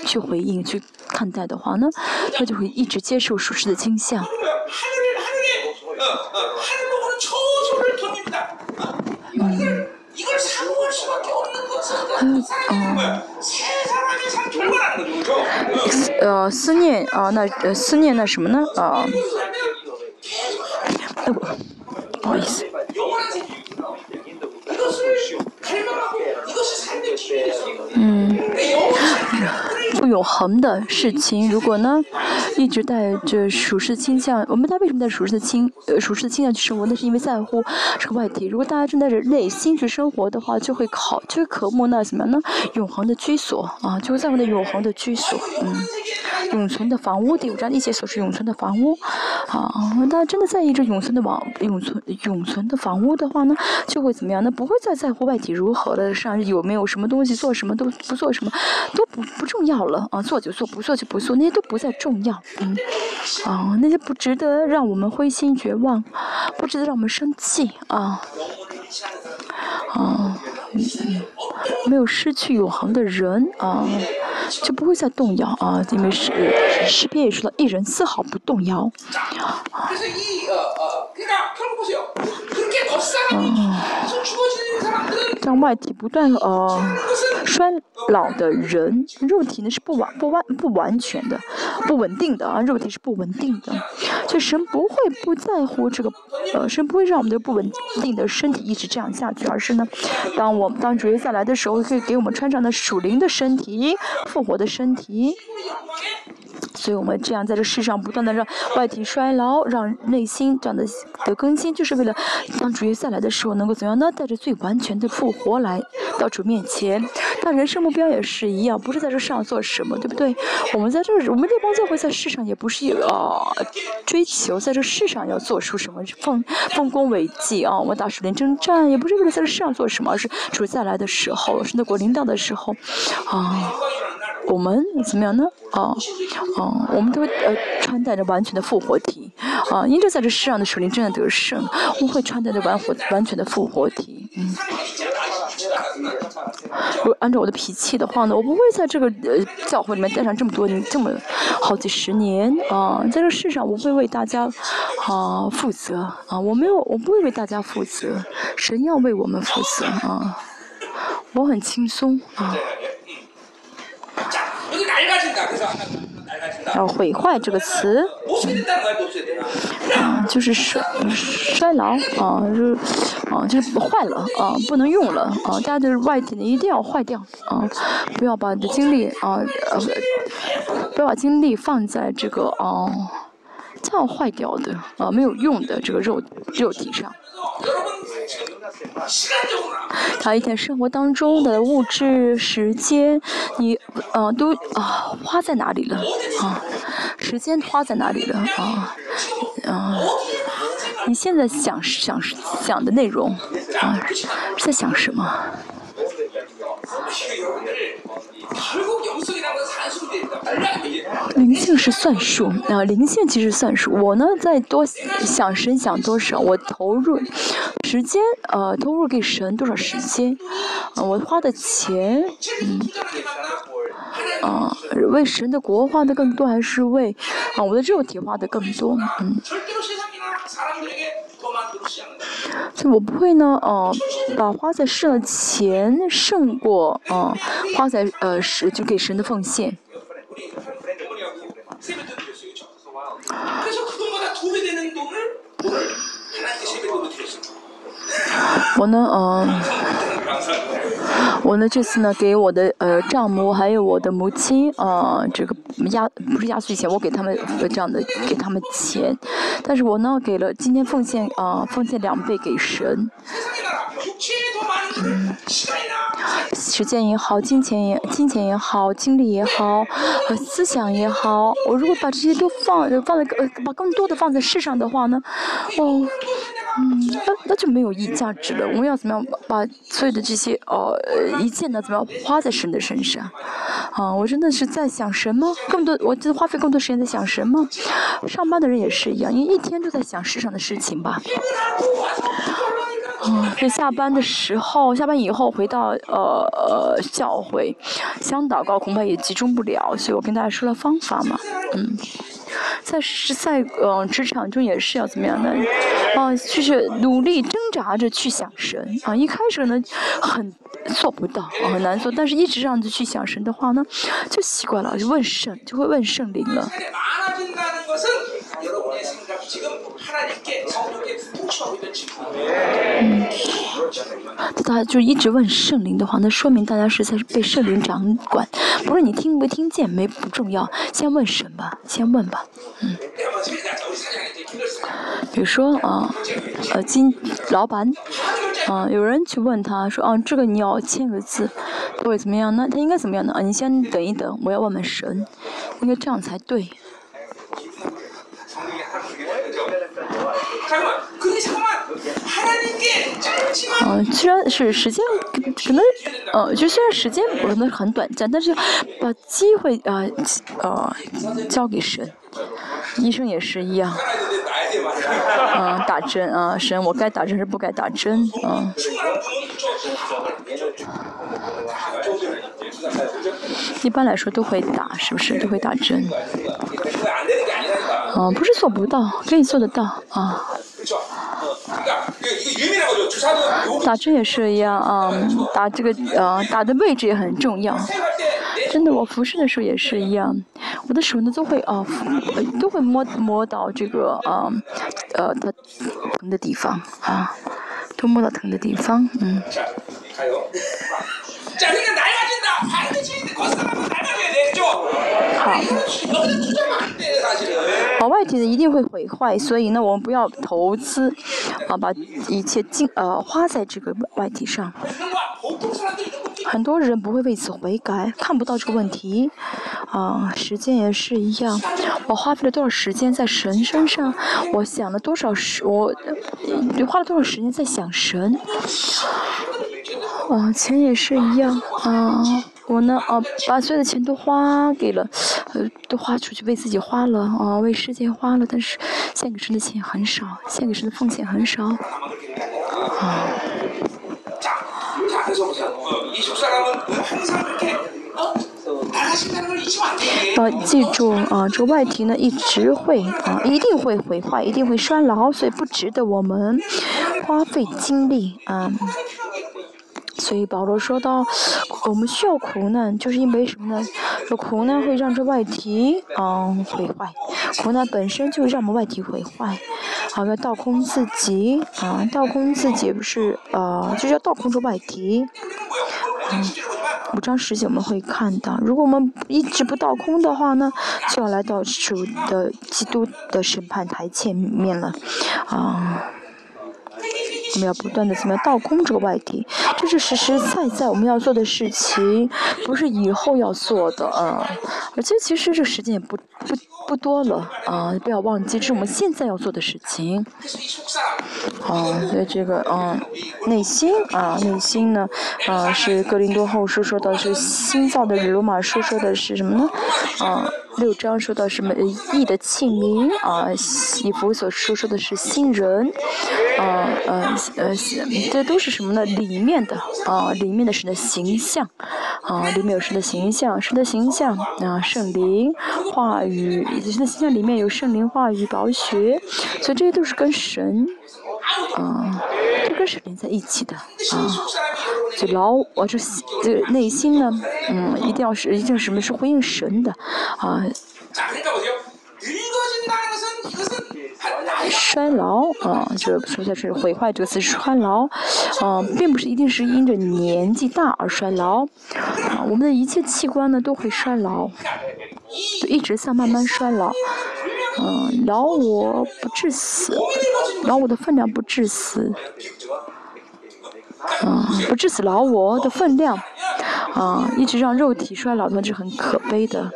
S1: 去回应去看待的话呢，他就会一直接受属实的倾向。嗯。嗯，呃，思念啊，那呃，思念那什么呢？啊，哎，不好意思。嗯，不永恒的事情，如果呢，一直带着属实倾向，我们他为什么带属实的倾呃属实的倾向去生活？那是因为在乎这个外体。如果大家正带着内心去生活的话，就会考就会渴慕那怎么样呢？永恒的居所啊，就会在乎那永恒的居所，嗯，永存的房屋。第五章一节所是永存的房屋，啊，大家真的在意这永存的网永存永存的房屋的话呢，就会怎么样？那不会再在乎外体如何了，上有没有什么东西做什么都不做什么都不不重要了啊，做就做，不做就不做，那些都不再重要，嗯，啊，那些不值得让我们灰心绝望，不值得让我们生气啊，啊，嗯，没有失去永恒的人啊，就不会再动摇啊，因为诗诗篇也说到，一人丝毫不动摇，啊。让外体不断呃衰老的人，肉体呢是不完不完不完全的，不稳定的啊，肉体是不稳定的，所以神不会不在乎这个，呃，神不会让我们的不稳定的身体一直这样下去，而是呢，当我们当主耶稣来的时候，可以给我们穿上的属灵的身体，复活的身体。所以我们这样在这世上不断的让外体衰老，让内心这样的的更新，就是为了当主耶稣来的时候能够怎样呢？带着最完全的复活来到主面前。但人生目标也是一样，不是在这世上做什么，对不对？我们在这，我们这帮教会在世上也不是啊追求在这世上要做出什么丰丰功伟绩啊，我们打属灵征战也不是为了在这世上做什么，而是主再来的时候，神的国领导的时候啊。我们怎么样呢？啊，啊，我们都呃穿戴着完全的复活体，啊，因着在这世上的属灵真的得胜，我们会穿戴着完活完全的复活体，嗯。如果按照我的脾气的话呢，我不会在这个呃教会里面待上这么多年，这么好几十年啊，在这世上我会为大家啊负责啊，我没有，我不会为大家负责，神要为我们负责啊，我很轻松啊。要毁坏这个词，啊，就是衰衰老，啊，就是啊，就是坏了，啊，不能用了，啊，大家的外体呢一定要坏掉，啊，不要把你的精力，啊，呃，不要把精力放在这个，啊，这样坏掉的，啊，没有用的这个肉肉体上。他一天生活当中的物质、时间，你呃都啊花在哪里了啊？时间花在哪里了啊？啊，你现在想想想的内容啊，在想什么？灵性是算数啊，灵性其实算数。我呢，在多想神想多少，我投入时间呃，投入给神多少时间，我花的钱，嗯，啊，为神的国花的更多，还是为啊我的肉体花的更多？嗯。所以我不会呢，呃，把花在神的钱胜过，呃，花在呃是就给神的奉献。我呢，嗯，我呢这次呢给我的呃丈母还有我的母亲，呃，这个压不是压岁钱，我给他们这样的给他们钱，但是我呢给了今天奉献啊奉献两倍给神。嗯，时间也好，金钱也金钱也好，精力也好，呃，思想也好，我如果把这些都放放在呃把更多的放在世上的话呢，哦，嗯，那那就没有意义价值了。我们要怎么样把所有的这些呃一切呢，怎么样花在神的身上？啊，我真的是在想什么？更多，我就花费更多时间在想什么？上班的人也是一样，因为一天都在想世上的事情吧。嗯，就下班的时候，下班以后回到呃呃教会，想祷告恐怕也集中不了，所以我跟大家说了方法嘛，嗯，在是在呃职场中也是要怎么样的，啊，就是努力挣扎着去想神啊，一开始呢很做不到，很难做，但是一直这样子去想神的话呢，就习惯了，就问圣，就会问圣灵了。嗯，大家就一直问圣灵的话，那说明大家是在被圣灵掌管。不是你听没听见没不重要，先问神吧，先问吧，嗯。比如说啊，呃，金老板，啊，有人去问他说，啊，这个你要签个字，他会怎么样呢？他应该怎么样呢？啊，你先等一等，我要问问神，应该这样才对。嗯，虽然是时间可能，呃，就虽然时间可能很短暂，但是把机会啊，呃，交给神。医生也是一样。嗯，打针啊，神，我该打针是不该打针啊。一般来说都会打，是不是都会打针？嗯，不是做不到，可以做得到啊。打针也是一样啊，打这个呃打的位置也很重要。真的，我服侍的时候也是一样，我的手呢都会啊，都会摸摸到这个啊呃它疼的地方啊，都摸到疼的地方，嗯。好。好，外体的一定会毁坏，所以呢，我们不要投资，啊，把一切精呃花在这个外体上。很多人不会为此悔改，看不到这个问题，啊，时间也是一样。我花费了多少时间在神身上？我想了多少时？我花了多少时间在想神？啊，钱也是一样啊。我呢，啊，把所有的钱都花给了，呃，都花出去为自己花了，啊，为世界花了，但是献给神的钱很少，献给神的奉献很少，啊。要记住啊，这外体呢一直会啊，一定会毁坏，一定会衰老，所以不值得我们花费精力啊。所以保罗说到，我们需要苦难，就是因为什么呢？这苦难会让这外体嗯毁坏，苦难本身就让我们外体毁坏，好要倒空自己啊，倒空自己不是呃，就要倒空这外体。嗯，五章十节我们会看到，如果我们一直不倒空的话呢，就要来到主的基督的审判台前面了，啊。我们要不断的怎么样倒空这个外体，这是实实在在我们要做的事情，不是以后要做的啊。而且其实这时间也不不不多了啊，不要忘记这是我们现在要做的事情。啊，所以这个啊，内心啊，内心呢，啊是格林多后书说的是新造的罗马书说的是什么呢？啊。六章说到什么义的庆名啊，以弗所书说的是新人，啊嗯呃，这都是什么呢？里面的啊，里面的神的形象，啊，里面有神的形象，神的形象啊，圣灵话语，神的形象里面有圣灵话语、宝血，所以这些都是跟神。啊，这个是连在一起的啊，就老我这这内心呢，嗯，一定要是一定什么是回应神的啊。衰老啊，这说的是毁坏这个词衰老，啊，并不是一定是因着年纪大而衰老，啊，我们的一切器官呢都会衰老，就一直在慢慢衰老。嗯，老我不致死，老我的分量不致死，嗯，不致死老我的分量，啊，一直让肉体衰老那是很可悲的。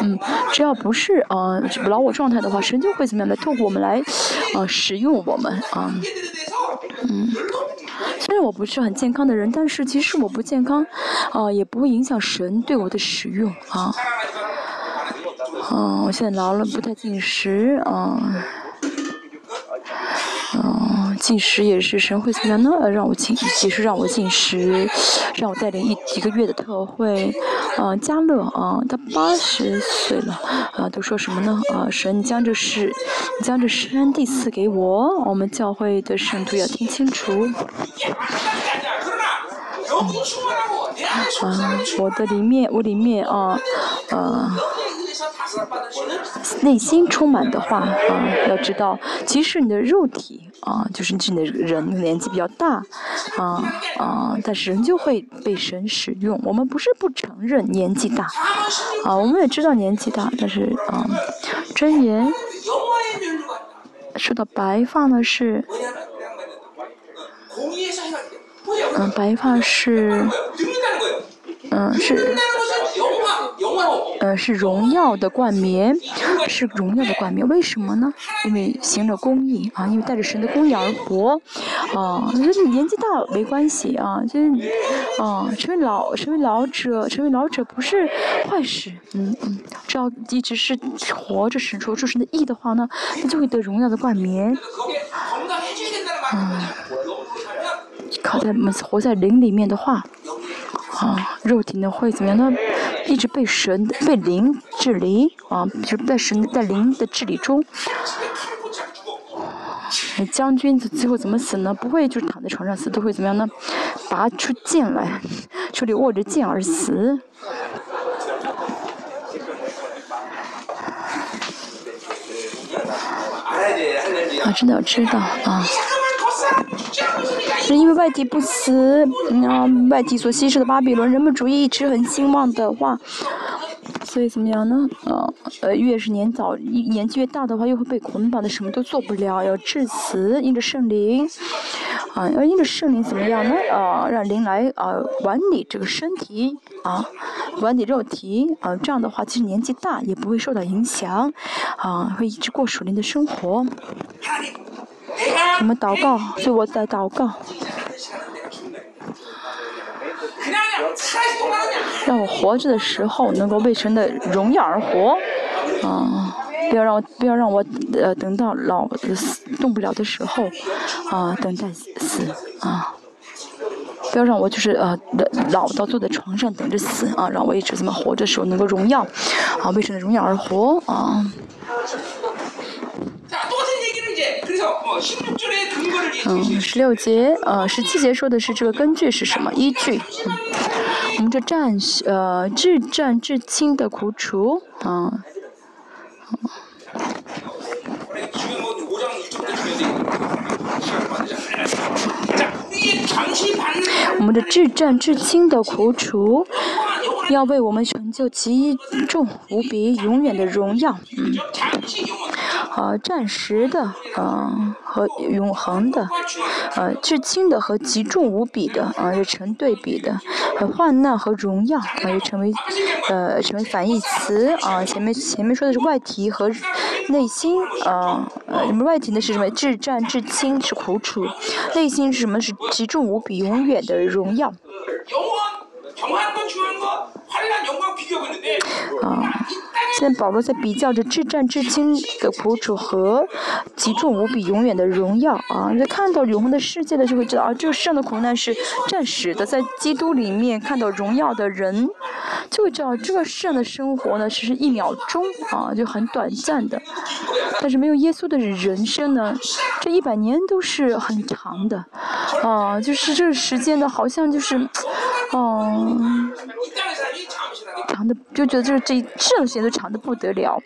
S1: 嗯，只要不是啊老我状态的话，神就会怎么样来透过我们来啊使用我们啊，嗯。虽然我不是很健康的人，但是即使我不健康，啊，也不会影响神对我的使用啊。嗯，我现在老了，不太进食啊。嗯，进食也是神会怎么样呢？让我进，也是让我进食，让我带领一一个月的特会。啊，加勒啊，他八十岁了啊，都说什么呢？啊，神将这事，将这山地赐给我，我们教会的圣徒要听清楚。啊，我的里面，我里面啊，啊。内心充满的话啊，要知道，即使你的肉体啊，就是你的人年纪比较大啊啊，但是人就会被神使用。我们不是不承认年纪大啊，我们也知道年纪大，但是啊，真言说到白发呢是，嗯，白发是，嗯是。呃，是荣耀的冠冕，是荣耀的冠冕。为什么呢？因为行了公义啊，因为带着神的公义而活啊。就是年纪大没关系啊，就是啊，成为老，成为老者，成为老者不是坏事。嗯嗯，只要一直是活着，使出出神的义的话呢，那就会得荣耀的冠冕。嗯，靠在活在灵里面的话。啊，肉体呢会怎么样呢？一直被神、被灵治理啊，就是在神在灵的治理中。将军最后怎么死呢？不会就是躺在床上死，都会怎么样呢？拔出剑来，手里握着剑而死。啊，真的要知道啊。因为外敌不死，嗯，外敌所吸收的巴比伦人本主义一直很兴旺的话，所以怎么样呢？呃，呃，越是年早，年纪越大的话，又会被捆绑的，什么都做不了，要致死，因着圣灵，啊，要因着圣灵怎么样呢？啊，让灵来啊管理这个身体，啊，管理肉体，啊，这样的话，即使年纪大也不会受到影响，啊，会一直过属灵的生活。我们祷告，所以我在祷告，让我活着的时候能够为神的荣耀而活，啊，不要让我不要让我呃等到老死动不了的时候，啊，等待死啊，不要让我就是呃老到坐在床上等着死啊，让我一直这么活着的时候能够荣耀，啊，为神的荣耀而活啊。嗯，十六节，呃，十七节说的是这个根据是什么？依据，我们这战，呃，至战至亲的苦楚，啊，我们的至战至亲的苦楚，要为我们成就极重无比、永远的荣耀，嗯。呃，暂时的，嗯，和永恒的，呃，至轻的和极重无比的，啊，是成对比的，和患难和荣耀，啊，成为，呃，成为反义词，啊，前面前面说的是外体和内心，啊，呃，什么外体呢？是什么？至战至轻是苦楚，内心是什么？是极重无比、永远的荣耀。 환란 영광 비교했는데 现在保罗在比较着至战至今的苦楚和极重无比永远的荣耀啊！在看到永恒的世界的就会，知道啊，这个世上的苦难是暂时的，在基督里面看到荣耀的人，就会知道这个世上的生活呢，只是一秒钟啊，就很短暂的。但是没有耶稣的人生呢，这一百年都是很长的啊，就是这个时间呢，好像就是，嗯。长的就觉得就是这这样的时间都长的不得了，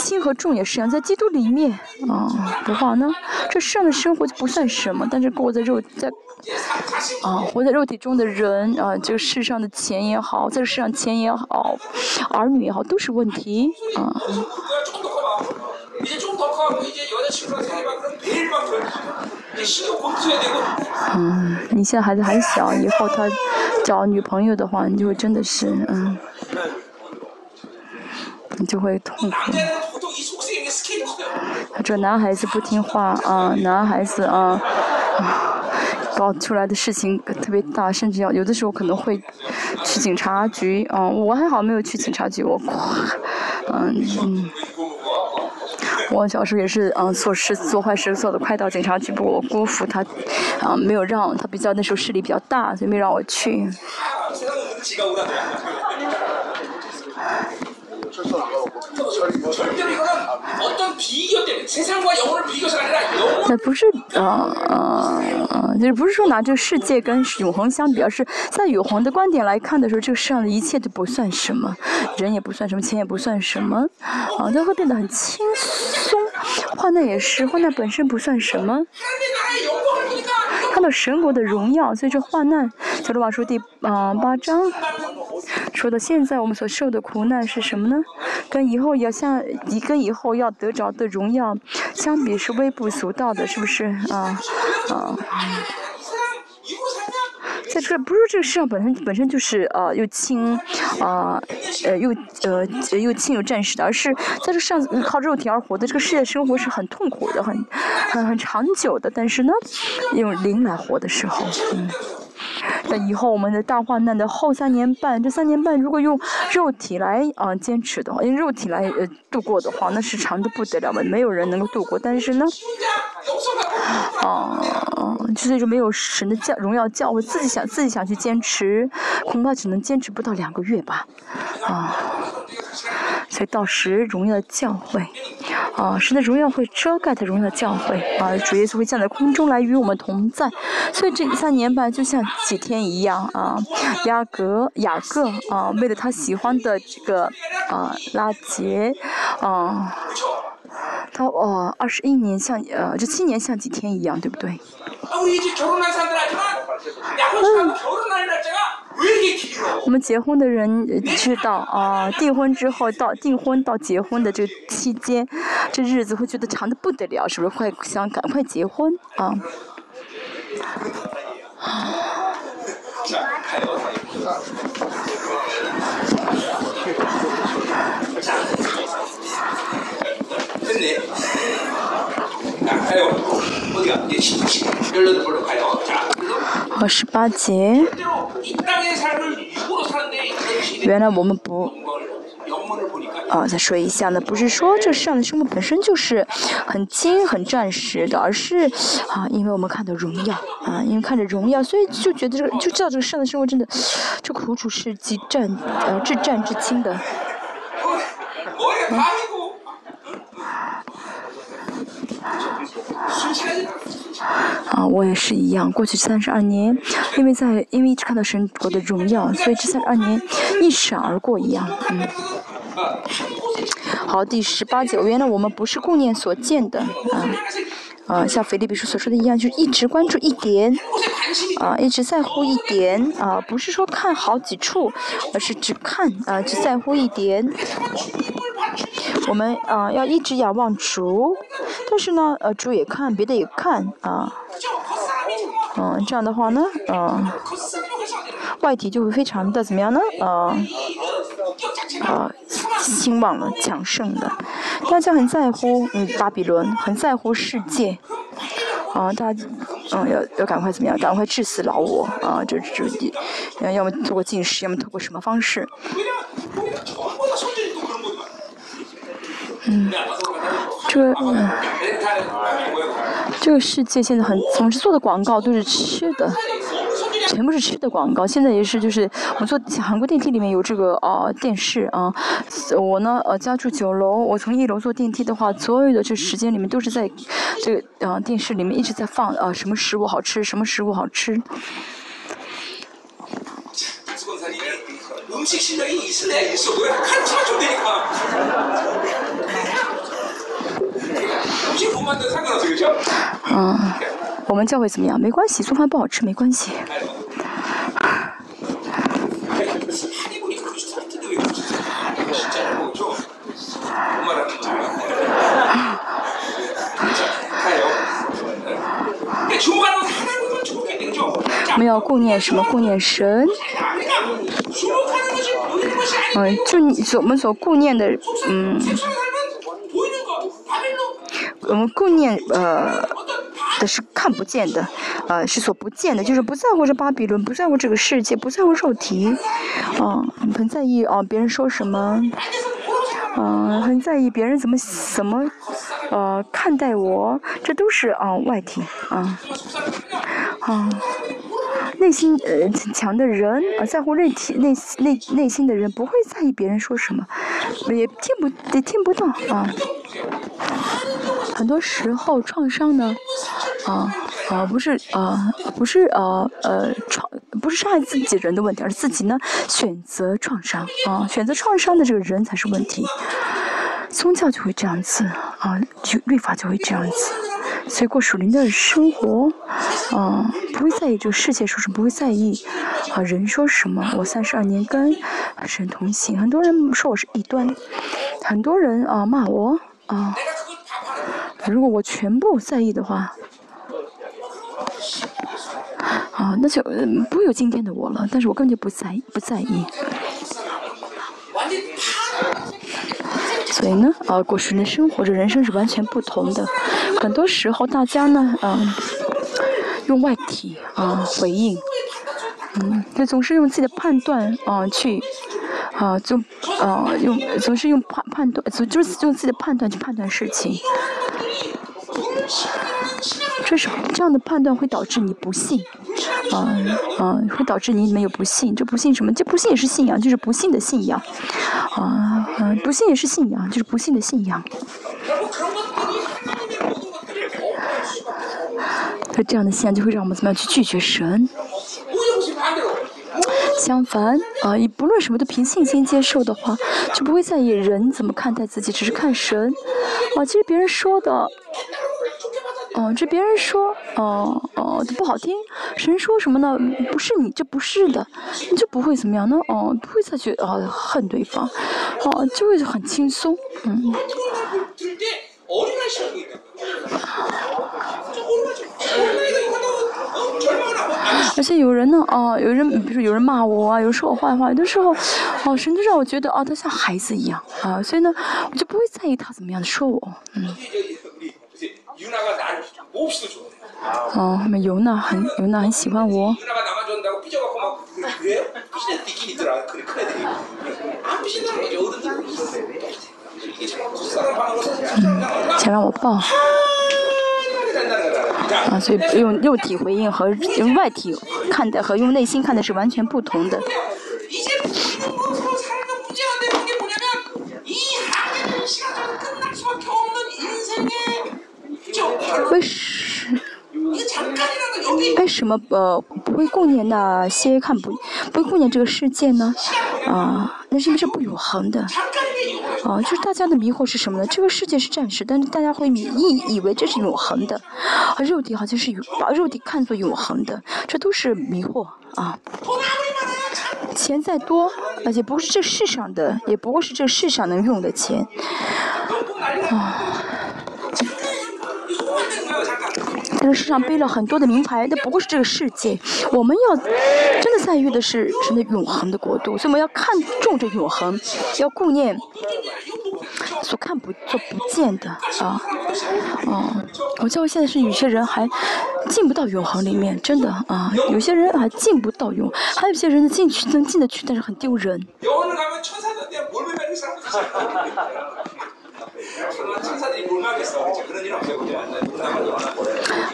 S1: 轻和重也是一样，在基督里面啊的话呢，这世上的生活就不算什么，但是过在肉在啊活在肉体中的人啊，这个世上的钱也好，在世上钱也好，儿女也好，都是问题啊。嗯你现在孩子还小，以后他找女朋友的话，你就会真的是嗯，你就会痛苦。这男孩子不听话啊，男孩子啊，搞出来的事情特别大，甚至要有的时候可能会去警察局啊。我还好没有去警察局，我嗯嗯。我小时候也是，嗯，做事做坏事做的快到警察局，不过我姑父他，啊，没有让他比较那时候势力比较大，所以没让我去。那不是，呃呃呃，就是不是说拿这个世界跟永恒相比，而是在永恒的观点来看的时候，这个世上的一切都不算什么，人也不算什么，钱也不算什么，啊，都会变得很轻松。患难也是，患难本身不算什么。看到神国的荣耀，所以这患难，小罗马书第啊八章。说到现在，我们所受的苦难是什么呢？跟以后要像，跟以后要得着的荣耀相比，是微不足道的，是不是啊？啊。在这不是这个世上本身本身就是呃又轻，啊呃又呃又轻又暂时的，而是在这上靠肉体而活的这个世界生活是很痛苦的，很很很长久的。但是呢，用灵来活的时候，嗯。那以后我们的大患难的后三年半，这三年半如果用肉体来啊坚持的话，用肉体来呃度过的话，那是长的不得了的，没有人能够度过。但是呢，啊，就是说没有神的教荣耀教会，自己想自己想去坚持，恐怕只能坚持不到两个月吧，啊。所以到时荣耀的教会，啊，神的荣耀会遮盖的荣耀的教会，啊，主耶稣会降在空中来与我们同在。所以这三年半就像几天一样啊，雅各雅各啊，为了他喜欢的这个啊拉杰，啊，他哦二十一年像呃这七年像几天一样，对不对？我们结婚的人知道啊，订婚之后到订婚到结婚的这期间，这日子会觉得长的不得了，是不是？快想赶快结婚啊！二十八节。原来我们不，啊，再说一下呢，不是说这世上的生活本身就是很轻很暂时的，而是啊，因为我们看到荣耀啊，因为看着荣耀，所以就觉得这个就知道这个世上的生活真的，这苦楚是极战呃至战至轻的。啊，我也是一样。过去三十二年，因为在因为一直看到神国的荣耀，所以这三十二年一闪而过一样。嗯。好，第十八节，原来我们不是顾念所见的啊，啊，像腓立比书所说的一样，就一直关注一点，啊，一直在乎一点，啊，不是说看好几处，而是只看啊，只在乎一点。我们啊要一直仰望主，但是呢，呃，主也看，别的也看啊，嗯，这样的话呢，嗯，外体就会非常的怎么样呢？啊，啊，兴旺了，强盛的，大家很在乎，嗯，巴比伦很在乎世界，啊，大，嗯，要要赶快怎么样？赶快治死老我，啊，就就要要么通过进食，要么通过什么方式？嗯，这个，这个世界现在很总是做的广告都是吃的。全部是吃的广告，现在也是，就是我坐韩国电梯里面有这个啊电视啊，我呢呃家住九楼，我从一楼坐电梯的话，所有的这时间里面都是在这个啊电视里面一直在放啊什么食物好吃，什么食物好吃。嗯，我们教会怎么样？没关系，做饭不好吃没关系。我们要顾念什么？顾念神。嗯，就你所我们所顾念的，嗯，我们顾念呃的是看不见的，呃是所不见的，就是不在乎这巴比伦，不在乎这个世界，不在乎肉体，嗯，很在意哦别人说什么，嗯，很在意别人怎么怎么呃看待我，这都是啊外体啊，啊。内心呃强的人啊，在乎内体内内内心的人不会在意别人说什么，也听不也听不到啊。很多时候创伤呢，啊啊不是啊不是啊呃创不是伤害自己人的问题，而是自己呢选择创伤啊选择创伤的这个人才是问题。宗教就会这样子啊，就律法就会这样子。所以过属灵的生活，啊，不会在意这个世界说什么，不会在意啊人说什么。我三十二年跟神同行，很多人说我是异端，很多人啊骂我啊。如果我全部在意的话，啊，那就不会有今天的我了。但是我根本就不在意不在意。所以呢，啊，过属灵的生活，这人生是完全不同的。很多时候，大家呢，嗯，用外体啊回应，嗯，他总是用自己的判断啊去，啊，就啊用总是用判判断，总就是用自己的判断去判断事情。这是这样的判断会导致你不信，啊啊，会导致你没有不信。这不信什么？这不信也是信仰，就是不信的信仰。啊啊，不信也是信仰，就是不信的信仰。那这样的信仰就会让我们怎么样去拒绝神？相反，啊，你不论什么都凭信心接受的话，就不会在意人怎么看待自己，只是看神。啊，其实别人说的，哦，这别人说，哦哦，这不好听。神说什么呢？不是你，这不是的，你就不会怎么样呢？哦，不会再去啊恨对方，哦，就会很轻松，嗯。而且有人呢，哦，有人，比如说有人骂我啊，有人说我坏话，有的时候，哦，甚至让我觉得，哦，他像孩子一样，啊，所以呢，我就不会在意他怎么样的说我，嗯。哦，后面尤娜很，尤娜很喜欢我。嗯想让我抱。啊，所以用肉体回应和用外体看待和用内心看待是完全不同的。为什为什么呃不会顾念那些看不不会顾念这个世界呢？啊，那是不是不永恒的？啊，就是大家的迷惑是什么呢？这个世界是暂时，但是大家会以以为这是永恒的，啊肉体好像是永把肉体看作永恒的，这都是迷惑啊。钱再多，而且不是这世上的，也不过是这世上能用的钱啊。在这世上背了很多的名牌，那不过是这个世界。我们要真的在意的是神的永恒的国度，所以我们要看重这永恒，要顾念所看不、所不见的啊。哦，我教现在是有些人还进不到永恒里面，真的啊，有些人还进不到永，还有些人进去能进得去，但是很丢人。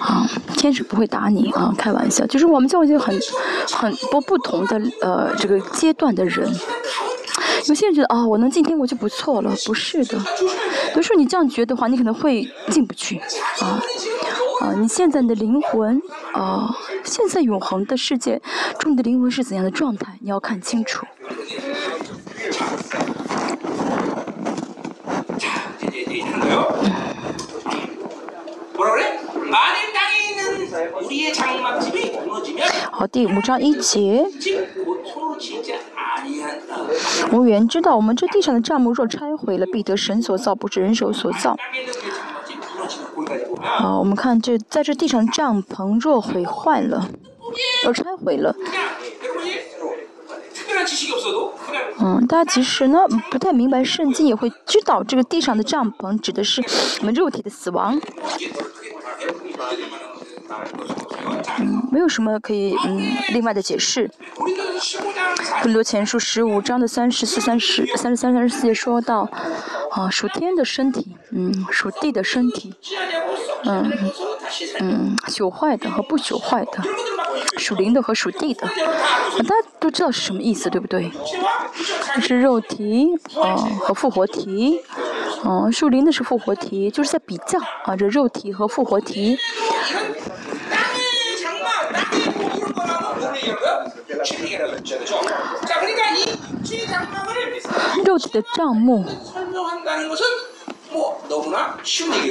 S1: 啊，天使不会打你啊，开玩笑，就是我们教会就很很多不同的呃这个阶段的人。有些人觉得啊，我能进天国就不错了，不是的。有时候你这样觉得的话，你可能会进不去啊啊！你现在的灵魂啊，现在永恒的世界中的灵魂是怎样的状态？你要看清楚。好，第五章一节。无缘知道，我们这地上的帐幕若拆毁了，必得神所造，不是人手所造。好，我们看这在这地上帐篷若毁坏了，若拆毁了。嗯，大家其实呢不太明白圣经，也会知道这个地上的帐篷指的是我们肉体的死亡。嗯，没有什么可以嗯另外的解释。更多前书十五章的三十四、三十、三十三、三十四节说到，啊，属天的身体，嗯，属地的身体，嗯嗯，朽坏的和不朽坏的，属灵的和属地的，大家都知道是什么意思，对不对？这是肉体，啊，和复活体，嗯，属灵的是复活体，就是在比较啊，这肉体和复活体。肉体的帐幕，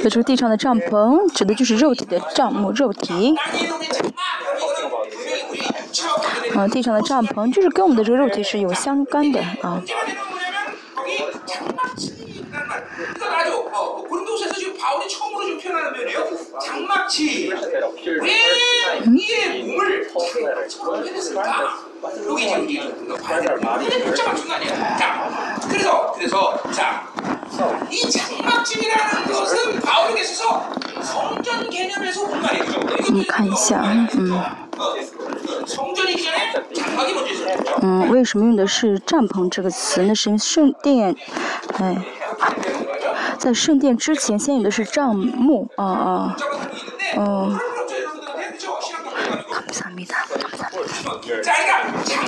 S1: 在这个地上的帐篷，指的就是肉体的帐幕，肉体。啊，地上的帐篷就是跟我们的这个肉体是有相干的啊。你看一下，嗯。嗯，为什么用的是帐篷这个词？那是圣殿，哎，在圣殿之前先用的是帐幕，啊啊，嗯。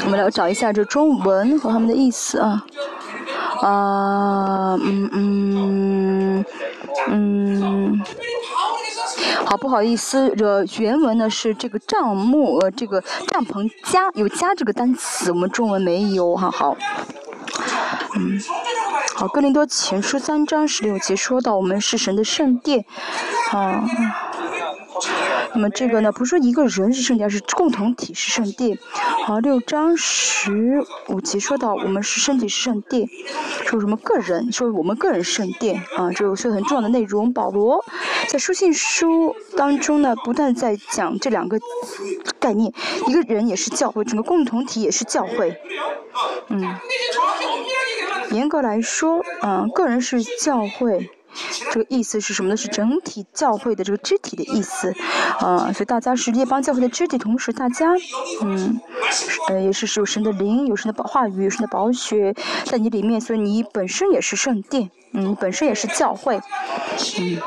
S1: 我们来找一下这中文和他们的意思啊，啊，嗯嗯嗯，好不好意思，这原文呢是这个帐幕，呃，这个帐篷加有加这个单词，我们中文没有哈，好，嗯，好，哥林多前书三章十六节说到，我们是神的圣殿，啊。那么这个呢，不是说一个人是圣殿，而是共同体是圣殿。好，六章十五节说到我们是身体是圣殿，说什么个人，说我们个人圣殿啊，这是很重要的内容。保罗在书信书当中呢，不断在讲这两个概念，一个人也是教会，整个共同体也是教会。嗯，严格来说，嗯，个人是教会。这个意思是什么呢？是整体教会的这个肢体的意思，啊，所以大家是列邦教会的肢体，同时大家，嗯，呃，也是有神的灵，有神的话语，有神的宝血在你里面，所以你本身也是圣殿，嗯，本身也是教会，嗯，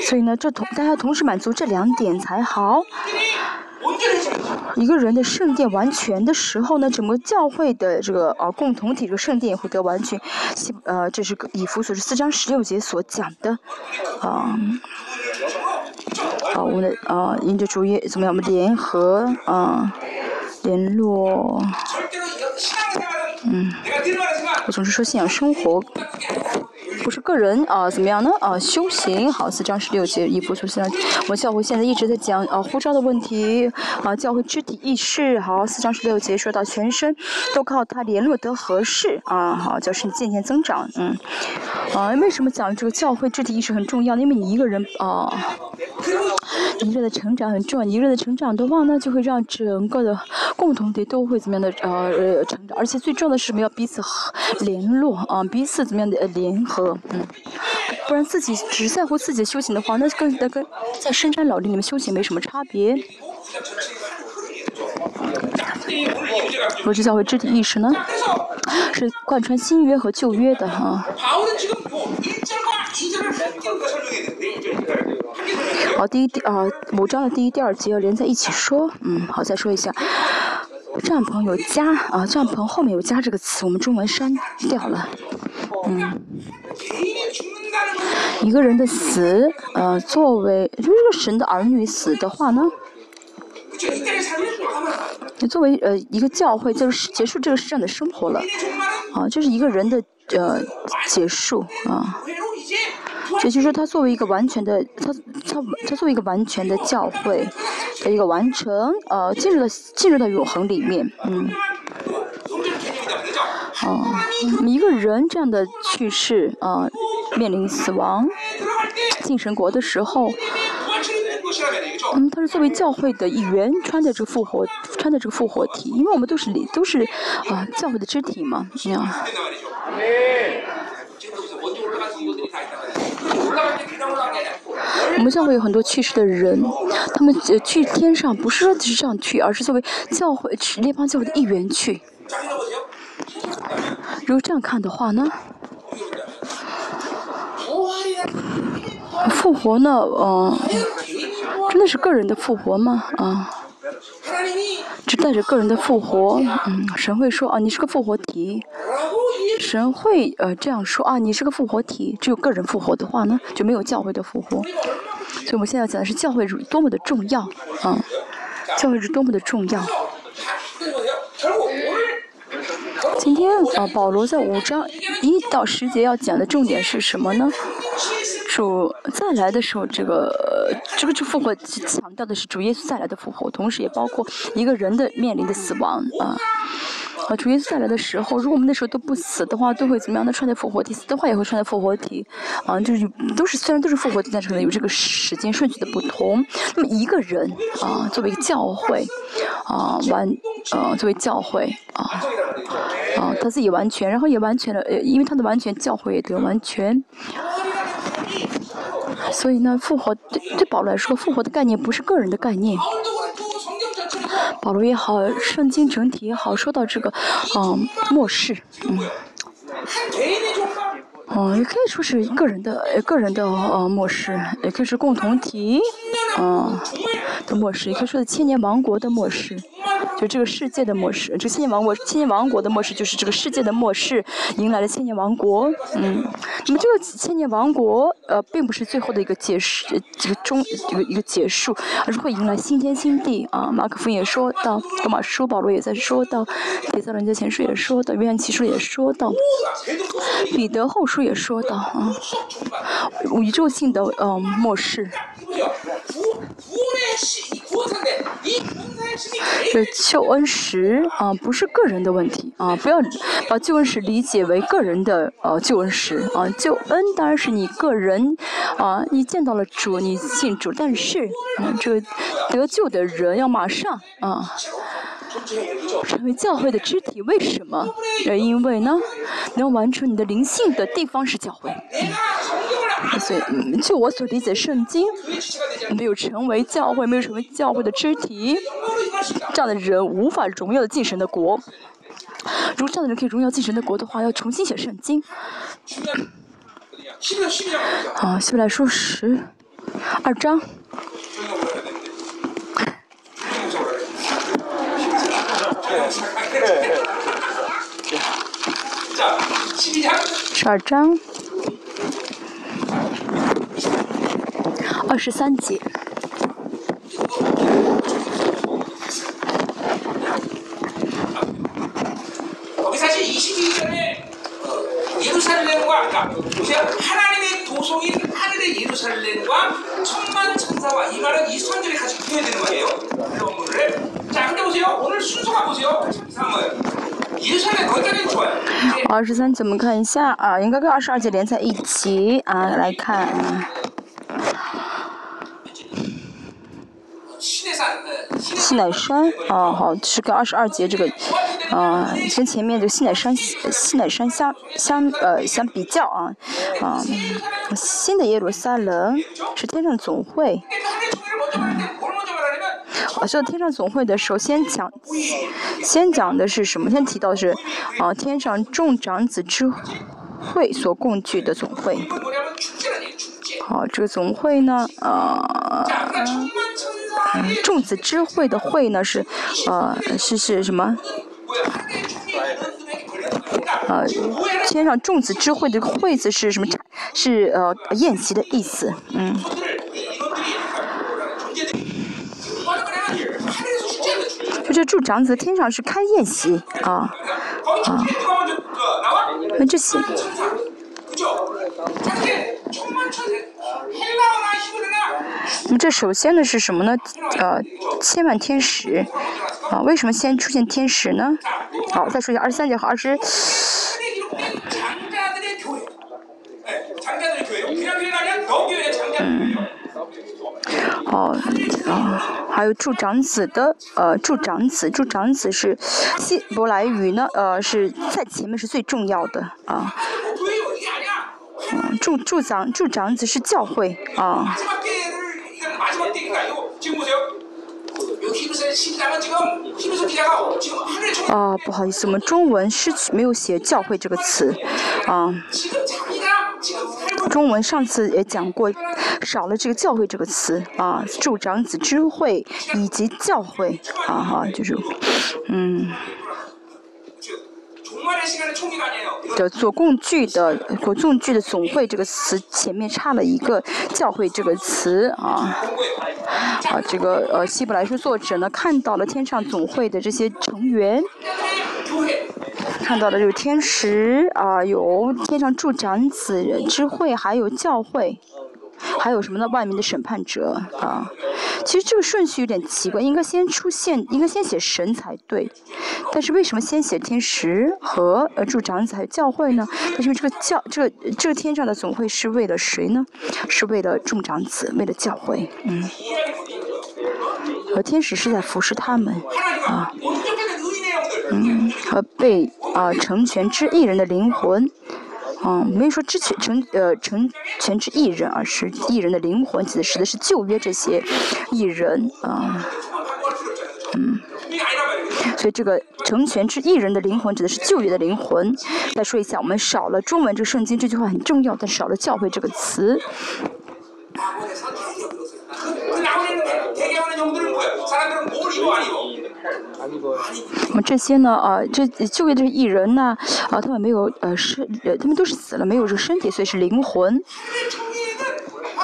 S1: 所以呢，这同大家同时满足这两点才好。一个人的圣殿完全的时候呢，整个教会的这个呃共同体这个圣殿也会得完全，呃，这是以弗所是四章十六节所讲的，啊，好，我们的啊，因着主页怎么样？我们联合啊，联络，嗯，我总是说信仰生活。不是个人啊，怎么样呢？啊，修行好，四章十六节一部出现。我们教会现在一直在讲啊护照的问题啊，教会肢体意识好，四章十六节说到全身都靠它联络得合适啊，好，就是渐渐增长，嗯，啊，为什么讲这个教会肢体意识很重要？因为你一个人啊，一个人的成长很重要，一个人的成长的话呢，就会让整个的共同体都会怎么样的呃成长，而且最重要的是什么？要彼此联络啊，彼此怎么样的联合。嗯，不然自己只在乎自己的修行的话，那跟那跟在深山老林里面修行没什么差别。何是教会肢体意识呢？是贯穿新约和旧约的哈。好，第一第啊，五章的第一、第二节连在一起说。嗯，好，再说一下。帐篷有家啊，帐篷后面有家这个词，我们中文删掉了。嗯，一个人的死，呃，作为如果神的儿女死的话呢，你作为呃一个教会就是结束这个世上的生活了，啊，这是一个人的呃结束啊。也就是说，他作为一个完全的，他他他作为一个完全的教会的一个完成，呃，进入到进入到永恒里面，嗯，哦，一个人这样的去世，啊，面临死亡，进神国的时候，嗯，他是作为教会的一员，穿的这个复活，穿的这个复活体，因为我们都是都是啊教会的肢体嘛，这样。我们教会有很多去世的人，他们去天上不是说只是这样去，而是作为教会去列邦教会的一员去。如果这样看的话呢？复活呢？嗯，真的是个人的复活吗？啊？只带着个人的复活，嗯，神会说啊，你是个复活体。神会呃这样说啊，你是个复活体，只有个人复活的话呢，就没有教会的复活。所以我们现在要讲的是教会是多么的重要，啊，教会是多么的重要。今天啊，保罗在五章一到十节要讲的重点是什么呢？主再来的时候，这个这个就复活强调的是主耶稣再来的复活，同时也包括一个人的面临的死亡啊。啊，主耶稣再来的时候，如果我们那时候都不死的话，都会怎么样呢？穿在复活体，死的话也会穿在复活体。啊，就是都是虽然都是复活体，但是可能有这个时间顺序的不同。那么一个人啊，作为一个教会啊，完呃，作为教会啊啊，他自己完全，然后也完全了，呃，因为他的完全，教会也得完全。所以呢，复活对对保罗来说，复活的概念不是个人的概念。保罗也好，圣经整体也好，说到这个，嗯，末世，嗯，嗯，也可以说是一个人的，个人的呃末世，也可以是共同体，嗯，的末世，也可以说是千年王国的末世。就这个世界的末世，这千年王国，千年王国的末世就是这个世界的末世，迎来了千年王国。嗯，那么这个千年王国，呃，并不是最后的一个结束，这个终一个一个结束，而是会迎来新天新地啊。马可福也说到，罗马书保罗也在说到，铁撒人家前书也说到，约翰启书也说到，彼得后书也说到啊，宇宙性的呃末世。救恩石啊，不是个人的问题啊，不要把救恩石理解为个人的呃救恩石啊。救恩当然是你个人啊，你见到了主，你信主，但是啊，这个得救的人要马上啊。成为教会的肢体，为什么？因为呢，能完成你的灵性的地方是教会。所以，就我所理解，圣经没有成为教会，没有成为教会的肢体，这样的人无法荣耀的进神的国。如果这样的人可以荣耀进神的国的话，要重新写圣经。好，下面来说十二章。十二章，二十三节。二十三节，我们看一下？啊，应该跟二十二节连在一起。啊，来看。西乃山啊，好，是跟二十二节这个啊，跟前面的西乃山西乃山相相呃相比较啊啊，新的耶路撒冷是天上总会。啊，说天上总会的时候，先讲，先讲的是什么？先提到的是啊，天上众长子之会所共聚的总会。好，这个总会呢，呃，众子之会的会呢是，呃，是是什么？呃，天上众子之会的会字是什么？是呃宴席的意思，嗯。就这祝长子天上是开宴席啊啊，那这些。那这首先呢是什么呢？呃，千万天使啊，为什么先出现天使呢？好，再说一下二十三节和二十。嗯。哦，啊，还有助长子的，呃，助长子，助长子是希伯来语呢，呃，是在前面是最重要的啊。嗯，助助长助长子是教会啊。啊，不好意思，我们中文失去没有写教会这个词，啊。中文上次也讲过，少了这个教会这个词啊，助长子之会以及教会啊哈，就是，嗯。的所共聚的所共聚的总会这个词前面差了一个教会这个词啊，啊这个呃希伯来书作者呢看到了天上总会的这些成员，看到了有天使啊有天上助长子之会还有教会。还有什么呢？外面的审判者啊，其实这个顺序有点奇怪，应该先出现，应该先写神才对。但是为什么先写天使和呃助长子还有教会呢？为什么这个教这个这个天上的总会是为了谁呢？是为了助长子，为了教会，嗯。和天使是在服侍他们啊，嗯，和被啊成全之一人的灵魂。嗯，没有说之前成呃成全之艺人，而是艺人的灵魂，指的是的是旧约这些艺人啊，嗯，所以这个成全之艺人的灵魂指的是旧约的灵魂。再说一下，我们少了中文这个圣经这句话很重要，但少了教会这个词。我们这些呢，啊，这就业的艺人呢，啊，他们没有呃身，他们都是死了，没有这个身体，所以是灵魂。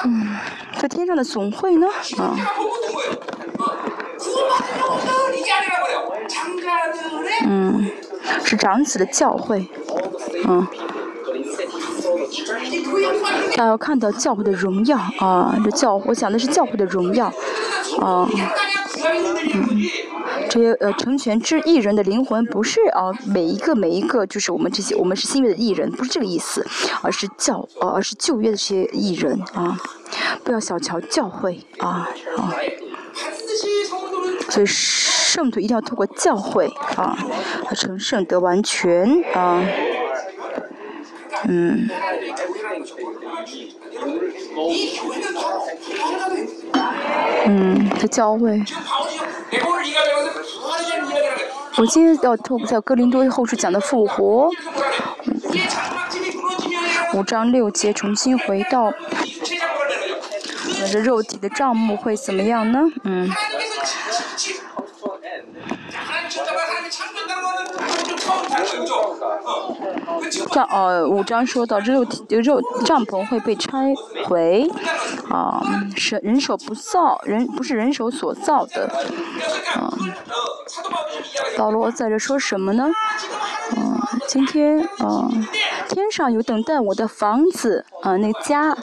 S1: 嗯，在天上的总会呢，啊，嗯，是长子的教会，嗯，大家看到教会的荣耀啊，这教，我讲的是教会的荣耀，啊。嗯，这些呃成全之艺人的灵魂不是啊，每一个每一个就是我们这些我们是新约的艺人，不是这个意思，而是教而是旧约的这些艺人啊，不要小瞧教会啊啊，所以圣徒一定要透过教会啊，成圣得完全啊，嗯。嗯，的教会。我今天要透过在哥林多后书讲的复活，五章六节重新回到我的肉体的账目会怎么样呢？嗯。账呃，五章说到肉体肉帐篷会被拆毁，啊，是人手不造，人不是人手所造的，啊，保罗在这说什么呢？嗯，今天啊，天上有等待我的房子啊，那家。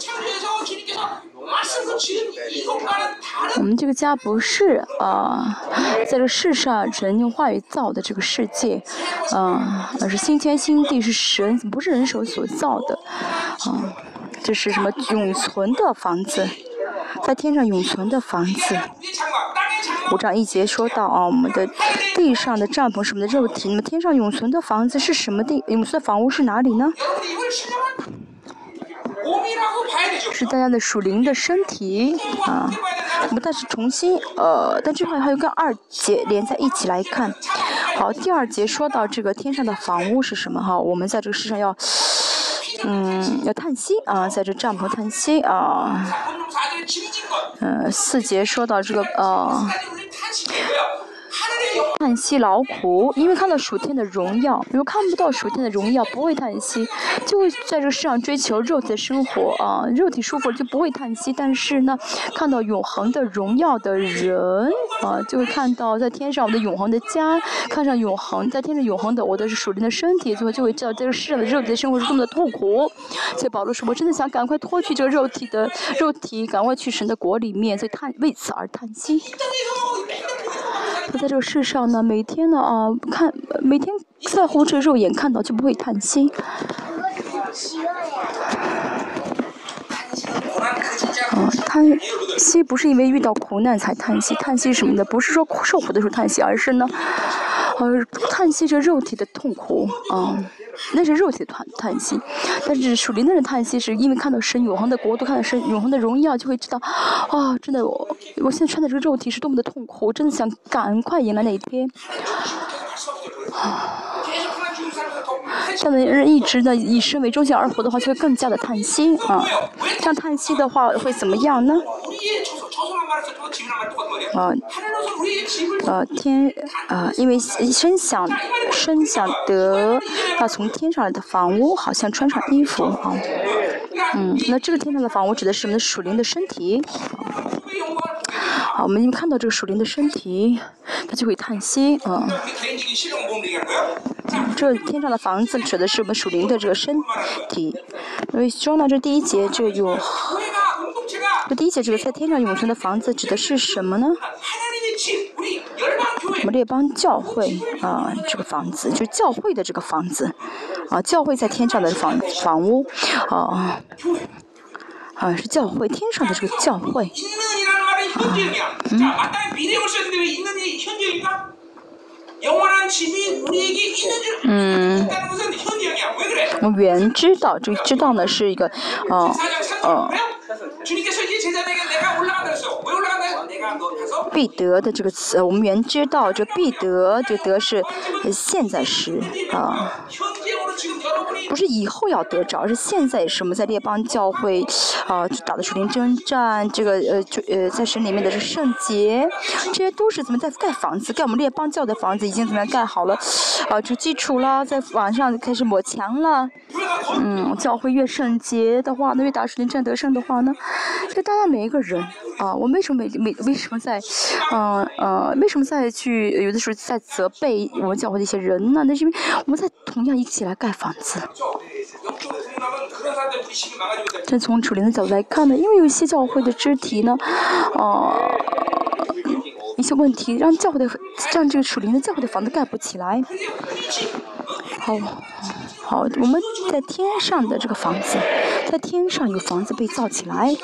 S1: 我们这个家不是啊，在这世上人用话语造的这个世界，啊，而是新天新地是神不是人手所造的，啊，这是什么永存的房子，在天上永存的房子。五章一节说到啊，我们的地上的帐篷是我们的肉体，那么天上永存的房子是什么地？永存的房屋是哪里呢？是大家的属灵的身体啊。我们但是重新呃，但这块还有跟二节连在一起来看。好，第二节说到这个天上的房屋是什么哈？我们在这个世上要嗯要叹息啊，在这帐篷叹息啊。嗯，四节说到这个呃。叹息劳苦，因为看到属天的荣耀。如果看不到属天的荣耀，不会叹息，就会在这个世上追求肉体的生活啊，肉体舒服就不会叹息。但是呢，看到永恒的荣耀的人啊，就会看到在天上我的永恒的家，看上永恒在天上永恒的我的是属灵的身体，最后就会知道这个世上的肉体的生活是多么的痛苦。所以保罗说，我真的想赶快脱去这个肉体的肉体，赶快去神的国里面，所以叹为此而叹息。在这个世上呢，每天呢啊，看每天在红尘肉眼看到就不会叹息。啊，叹息不是因为遇到苦难才叹息，叹息什么的不是说受苦的时候叹息，而是呢，呃，叹息着肉体的痛苦啊。那是肉体的叹叹息，但是属于那种叹息，是因为看到神永恒的国度，看到神永恒的荣耀，就会知道，啊，真的我，我现在穿的这个肉体是多么的痛苦，我真的想赶快迎来那一天。这样的人一直呢以身为中心而活的话，就会更加的叹息啊。这样叹息的话会怎么样呢？啊，呃，天，呃，因为声响，声响得要从天上来的房屋，好像穿上衣服啊。嗯，那这个天上的房屋指的是我们的属灵的身体。我们看到这个属灵的身体，他就会叹息啊。这天上的房子指的是我们属灵的这个身体。所以说呢，这第一节这有。这第一节这个在天上永存的房子指的是什么呢？我们列邦教会啊，这个房子就是教会的这个房子啊，教会在天上的房房屋啊啊是教会天上的这个教会。嗯，我原知道，这知道呢是一个，哦哦。必得的这个词，我们原知道这必得，这得是现在时啊，不是以后要得着，而是现在是我们在列邦教会啊打的属灵征战，这个呃就呃在神里面的是圣洁，这些都是怎么在盖房子，盖我们列邦教的房子已经怎么样盖好了啊，就基础了，在网上开始抹墙了，嗯，教会越圣洁的话，那越打属灵战得胜的话呢？就大家每一个人啊，我为什么每每为什么在，嗯呃，为什么在去有的时候在责备我们教会的一些人呢？那是因为我们在同样一起来盖房子。但从楚灵的角度来看呢，因为有一些教会的肢体呢，呃，一些问题让教会的让这个楚灵的教会的房子盖不起来。好。好，我们在天上的这个房子，在天上有房子被造起来，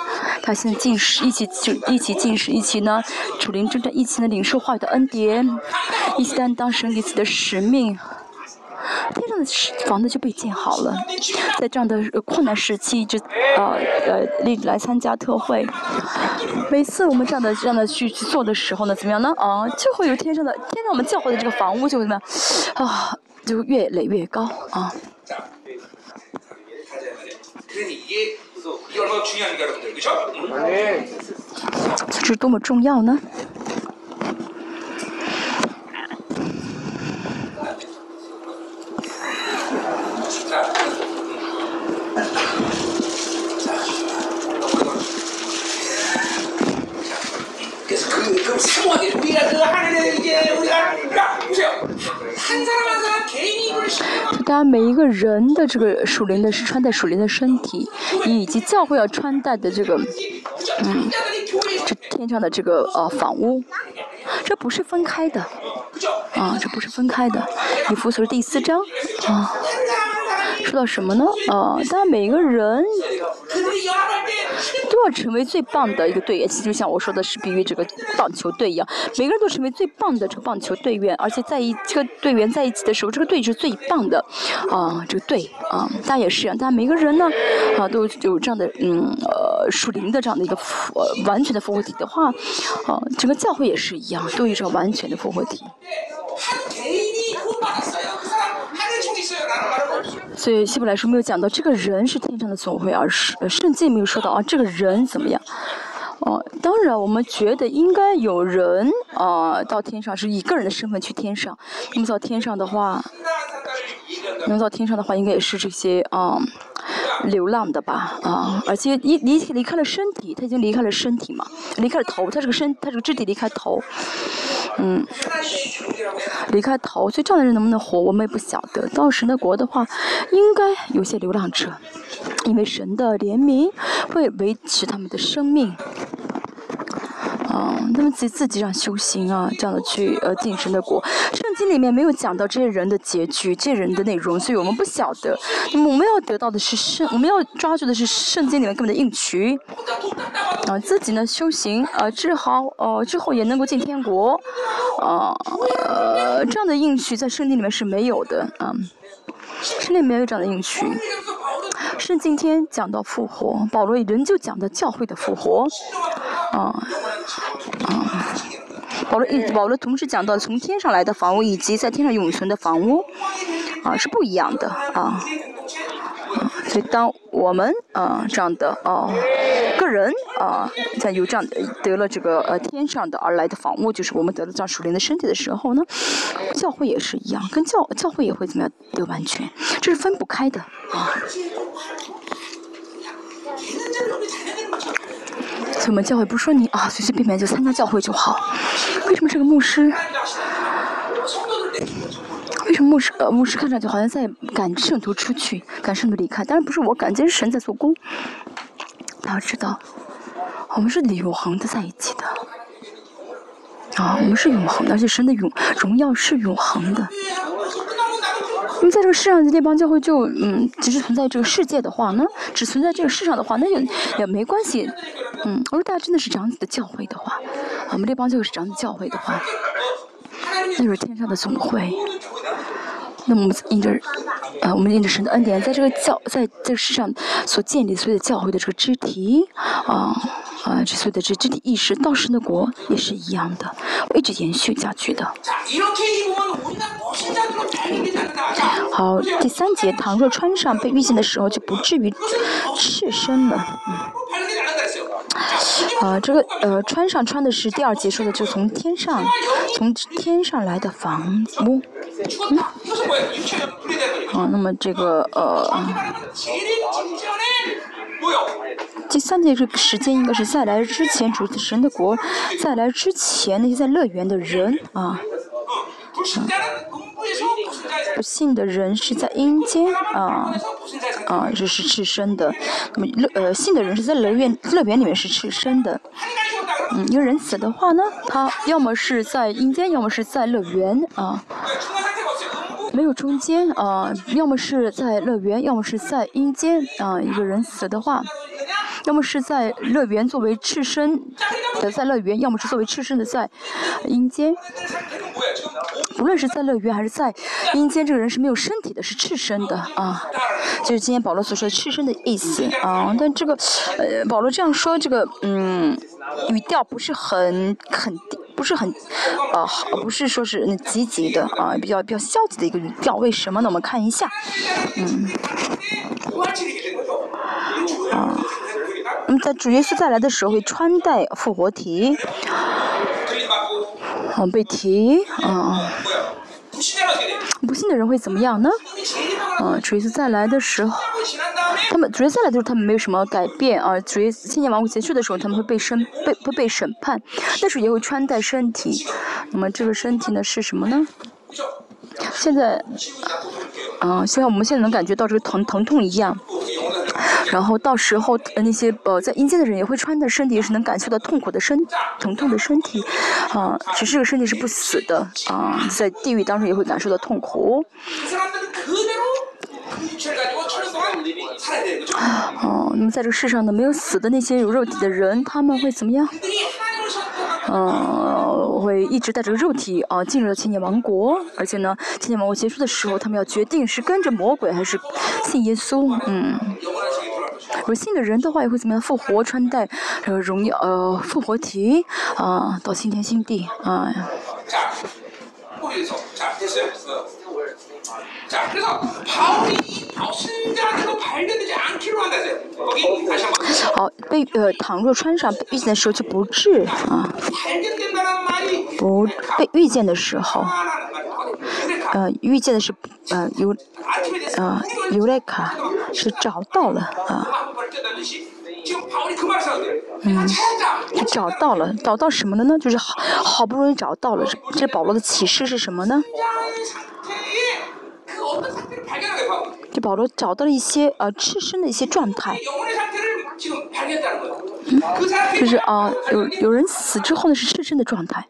S1: 他现在进食，一起就一起进食，一起呢，主灵正在一起呢领受话语的恩典，一起担当神给自己的使命，天上的房子就被建好了，在这样的困难时期，就呃呃立来参加特会，每次我们这样的这样的去去做的时候呢，怎么样呢？啊，就会有天上的天上我们教会的这个房屋就会怎么样啊，就越垒越高啊。这是多么重要呢？当然每一个人的这个属灵的是穿戴属灵的身体，以及教会要穿戴的这个，嗯，这天上的这个呃房屋，这不是分开的，啊，这不是分开的。以弗所第四章啊，说到什么？呢？啊，当然每一个人。都要成为最棒的一个队员。其实就像我说的是比喻这个棒球队一样，每个人都成为最棒的这个棒球队员，而且在一这个队员在一起的时候，这个队是最棒的啊，这个队啊，大家也是一样，大家每个人呢啊都有这样的嗯呃属灵的这样的一个呃完全的复活体的话，啊，整个教会也是一样，都有一个完全的复活体。所以希伯来书没有讲到这个人是天上的总会，而是圣经没有说到啊这个人怎么样。哦，当然我们觉得应该有人啊到天上是以个人的身份去天上。那么到天上的话，能到天上的话，应该也是这些啊流浪的吧啊，而且离离离开了身体，他已经离开了身体嘛，离开了头，他这个身，他这个肢体离开头。嗯，离开头，所以这样的人能不能活，我们也不晓得。到神的国的话，应该有些流浪者，因为神的怜悯会维持他们的生命。嗯，他们自己自己上修行啊，这样的去呃进神的国。圣经里面没有讲到这些人的结局，这些人的内容，所以我们不晓得。那么我们要得到的是圣，我们要抓住的是圣经里面根本的应许。啊，自己呢修行啊治好哦之后也能够进天国，啊呃这样的应许在圣经里面是没有的啊，圣经里面没有这样的应许。圣经天讲到复活，保罗仍旧讲的教会的复活，啊。啊，保罗一保罗同时讲到从天上来的房屋以及在天上永存的房屋，啊是不一样的啊，所以当我们啊这样的哦个人啊在有这样的得了这个呃天上的而来的房屋，就是我们得了这样属灵的身体的时候呢，教会也是一样，跟教教会也会怎么样得完全，这是分不开的啊。所以我们教会不说你啊，随随便便就参加教会就好。为什么这个牧师？为什么牧师呃牧师看上去好像在赶圣徒出去，赶圣徒离开？当然不是我赶，这是神在做工。大家知道，我们是永恒的在一起的。啊，我们是永恒的，而且神的永荣耀是永恒的。因为在这个世上，这帮教会就嗯，只是存在这个世界的话呢，只存在这个世上的话，那也也没关系。嗯，如果大家真的是长子的教会的话，我们这帮教会是长子教会的话，那就是天上的总会。那么我们印着，呃，我们印着神的恩典，在这个教，在这个世上所建立所有的教会的这个肢体，啊啊，这所有的这肢体意识，到神的国也是一样的，会一直延续下去的。好，第三节，倘若穿上被遇见的时候，就不至于赤身了。啊，这个呃，穿上穿的是第二节说的，就从天上，从天上来的房屋。嗯。啊，那么这个呃，第三节这个时间应该是再来之前，主神的国再来之前那些在乐园的人啊。不信的人是在阴间啊啊，这是赤身的。那么乐呃信的人是在乐园乐园里面是赤身的。嗯，一个人死的话呢，他要么是在阴间，要么是在乐园啊，没有中间啊，要么是在乐园，要么是在阴间啊。一个人死的话。要么是在乐园作为赤身的在乐园，要么是作为赤身的在阴间。不论是在乐园还是在阴间，这个人是没有身体的，是赤身的啊。就是今天保罗所说的赤身的意思啊。但这个呃，保罗这样说，这个嗯，语调不是很肯定，不是很呃，好不是说是那积极的啊，比较比较消极的一个语调。为什么呢？我们看一下，嗯，啊。那么在主耶稣再来的时候会穿戴复活体，嗯，被提，嗯，不信的人会怎么样呢？嗯，主耶稣再来的时候，他们主耶稣再来的时候他们没有什么改变啊。主耶稣千年王国结束的时候他们会被审被会被审判，但是也会穿戴身体。那么这个身体呢是什么呢？现在，嗯，现在我们现在能感觉到这个疼疼痛一样。然后到时候那些呃在阴间的人也会穿的身体是能感受到痛苦的身疼痛的身体，啊，其实这个身体是不死的啊，在地狱当中也会感受到痛苦。哦，那么在这个世上呢，没有死的那些有肉体的人，他们会怎么样？嗯，会一直带着肉体啊进入了千年王国，而且呢，千年王国结束的时候，他们要决定是跟着魔鬼还是信耶稣。嗯，不信的人的话也会怎么样？复活穿戴呃荣耀呃复活体啊，到新天新地啊。好，被呃，倘若穿上被遇见的时候就不治啊，不被遇见的时候，呃，遇见的是呃尤呃尤莱卡是找到了啊，嗯，找到了，找到什么了呢？就是好好不容易找到了，这这保罗的启示是什么呢？就保罗找到了一些呃赤身的一些状态，就是啊有有人死之后呢是赤身的状态，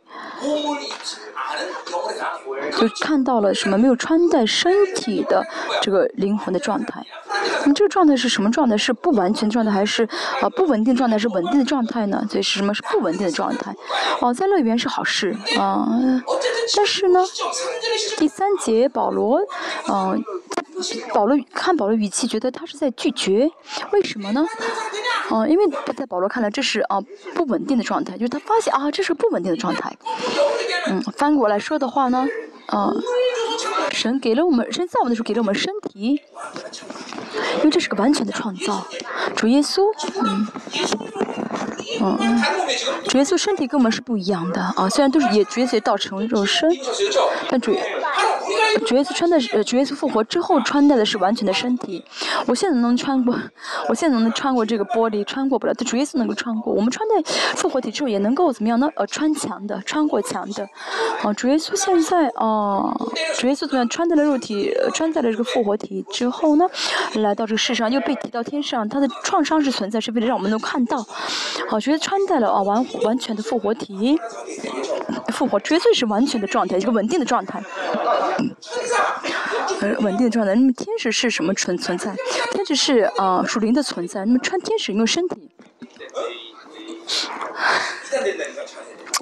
S1: 就看到了什么没有穿戴身体的这个灵魂的状态。那么这个状态是什么状态？是不完全状态还是啊不稳定状态？是稳定的状态呢？所以是什么是不稳定的状态？哦，在乐园是好事啊，但是呢，第三节保罗，嗯。保罗看保罗语气，觉得他是在拒绝，为什么呢？哦，因为在保罗看来，这是啊不稳定的状态，就是他发现啊这是不稳定的状态。嗯，翻过来说的话呢，啊，神给了我们，神造我们的时候给了我们身体，因为这是个完全的创造，主耶稣，嗯，嗯，主耶稣身体跟我们是不一样的啊，虽然都是也主耶稣也道成肉身，但主。主耶稣穿的是，主耶稣复活之后穿戴的是完全的身体。我现在能穿过，我现在能穿过这个玻璃，穿过不了。但主耶稣能够穿过。我们穿戴复活体之后也能够怎么样呢？呃，穿墙的，穿过墙的。啊，主耶稣现在啊，主耶稣怎么样穿戴了肉体，穿戴了这个复活体之后呢，来到这个世上又被提到天上，他的创伤是存在，是为了让我们能看到。好，觉得穿戴了啊完完全的复活体，复活绝对是完全的状态，一个稳定的状态。呃，稳定的状态。那么天使是什么存存在？天使是啊属灵的存在。那么穿天使用身体，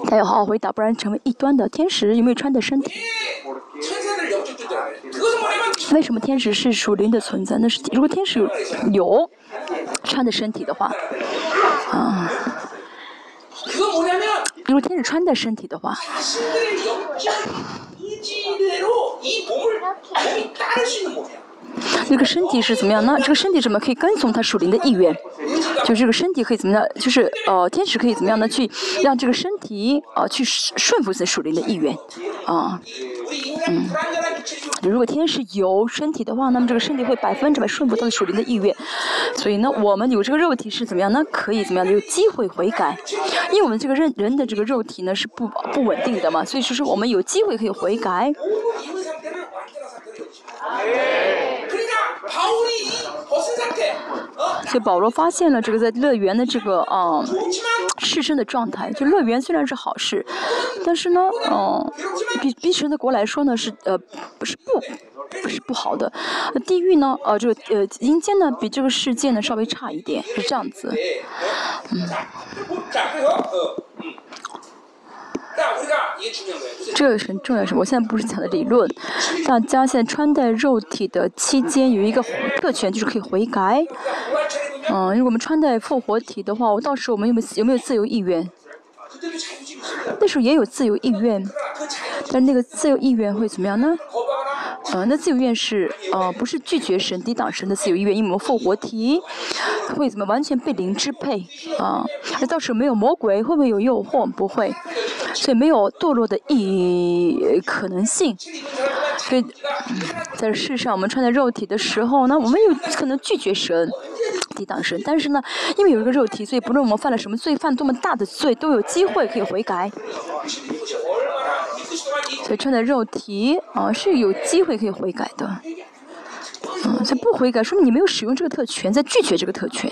S1: 他要好好回答，不然成为异端的。天使有没有穿的身体？为什么天使是属灵的存在？那是如果天使有有穿的身体的话，啊。如果天使穿的身体的话。那个身体是怎么样呢？这个身体怎么可以跟从他属灵的意愿？就这个身体可以怎么样？就是呃，天使可以怎么样呢？去让这个身体呃去顺服这属灵的意愿啊。嗯，如果天使有身体的话，那么这个身体会百分之百顺服他的属灵的意愿。所以呢，我们有这个肉体是怎么样呢？可以怎么样？有机会悔改，因为我们这个人人的这个肉体呢是不不稳定的嘛，所以说是我们有机会可以悔改。所以保罗发现了这个在乐园的这个啊赤身的状态。就乐园虽然是好事，但是呢，嗯，比比神的国来说呢是呃不是不不是不好的。地狱呢，呃这个呃阴间呢比这个世界呢稍微差一点，是这样子。嗯。这个很重要，是我现在不是讲的理论。大家现在穿戴肉体的期间有一个特权，就是可以悔改。嗯，如果我们穿戴复活体的话，我到时候我们有没有有没有自由意愿？那时候也有自由意愿，但那个自由意愿会怎么样呢？呃，那自由意愿是呃，不是拒绝神、抵挡神的自由意愿，因为我们复活体会怎么完全被灵支配啊？那到时候没有魔鬼，会不会有诱惑？不会，所以没有堕落的意可能性。所以，在世上我们穿在肉体的时候呢，我们有可能拒绝神、抵挡神，但是呢，因为有一个肉体，所以不论我们犯了什么罪，犯多么大的罪，都有机会可以悔改。所以穿的肉体啊是有机会可以悔改的，嗯，所以不悔改说明你没有使用这个特权，在拒绝这个特权。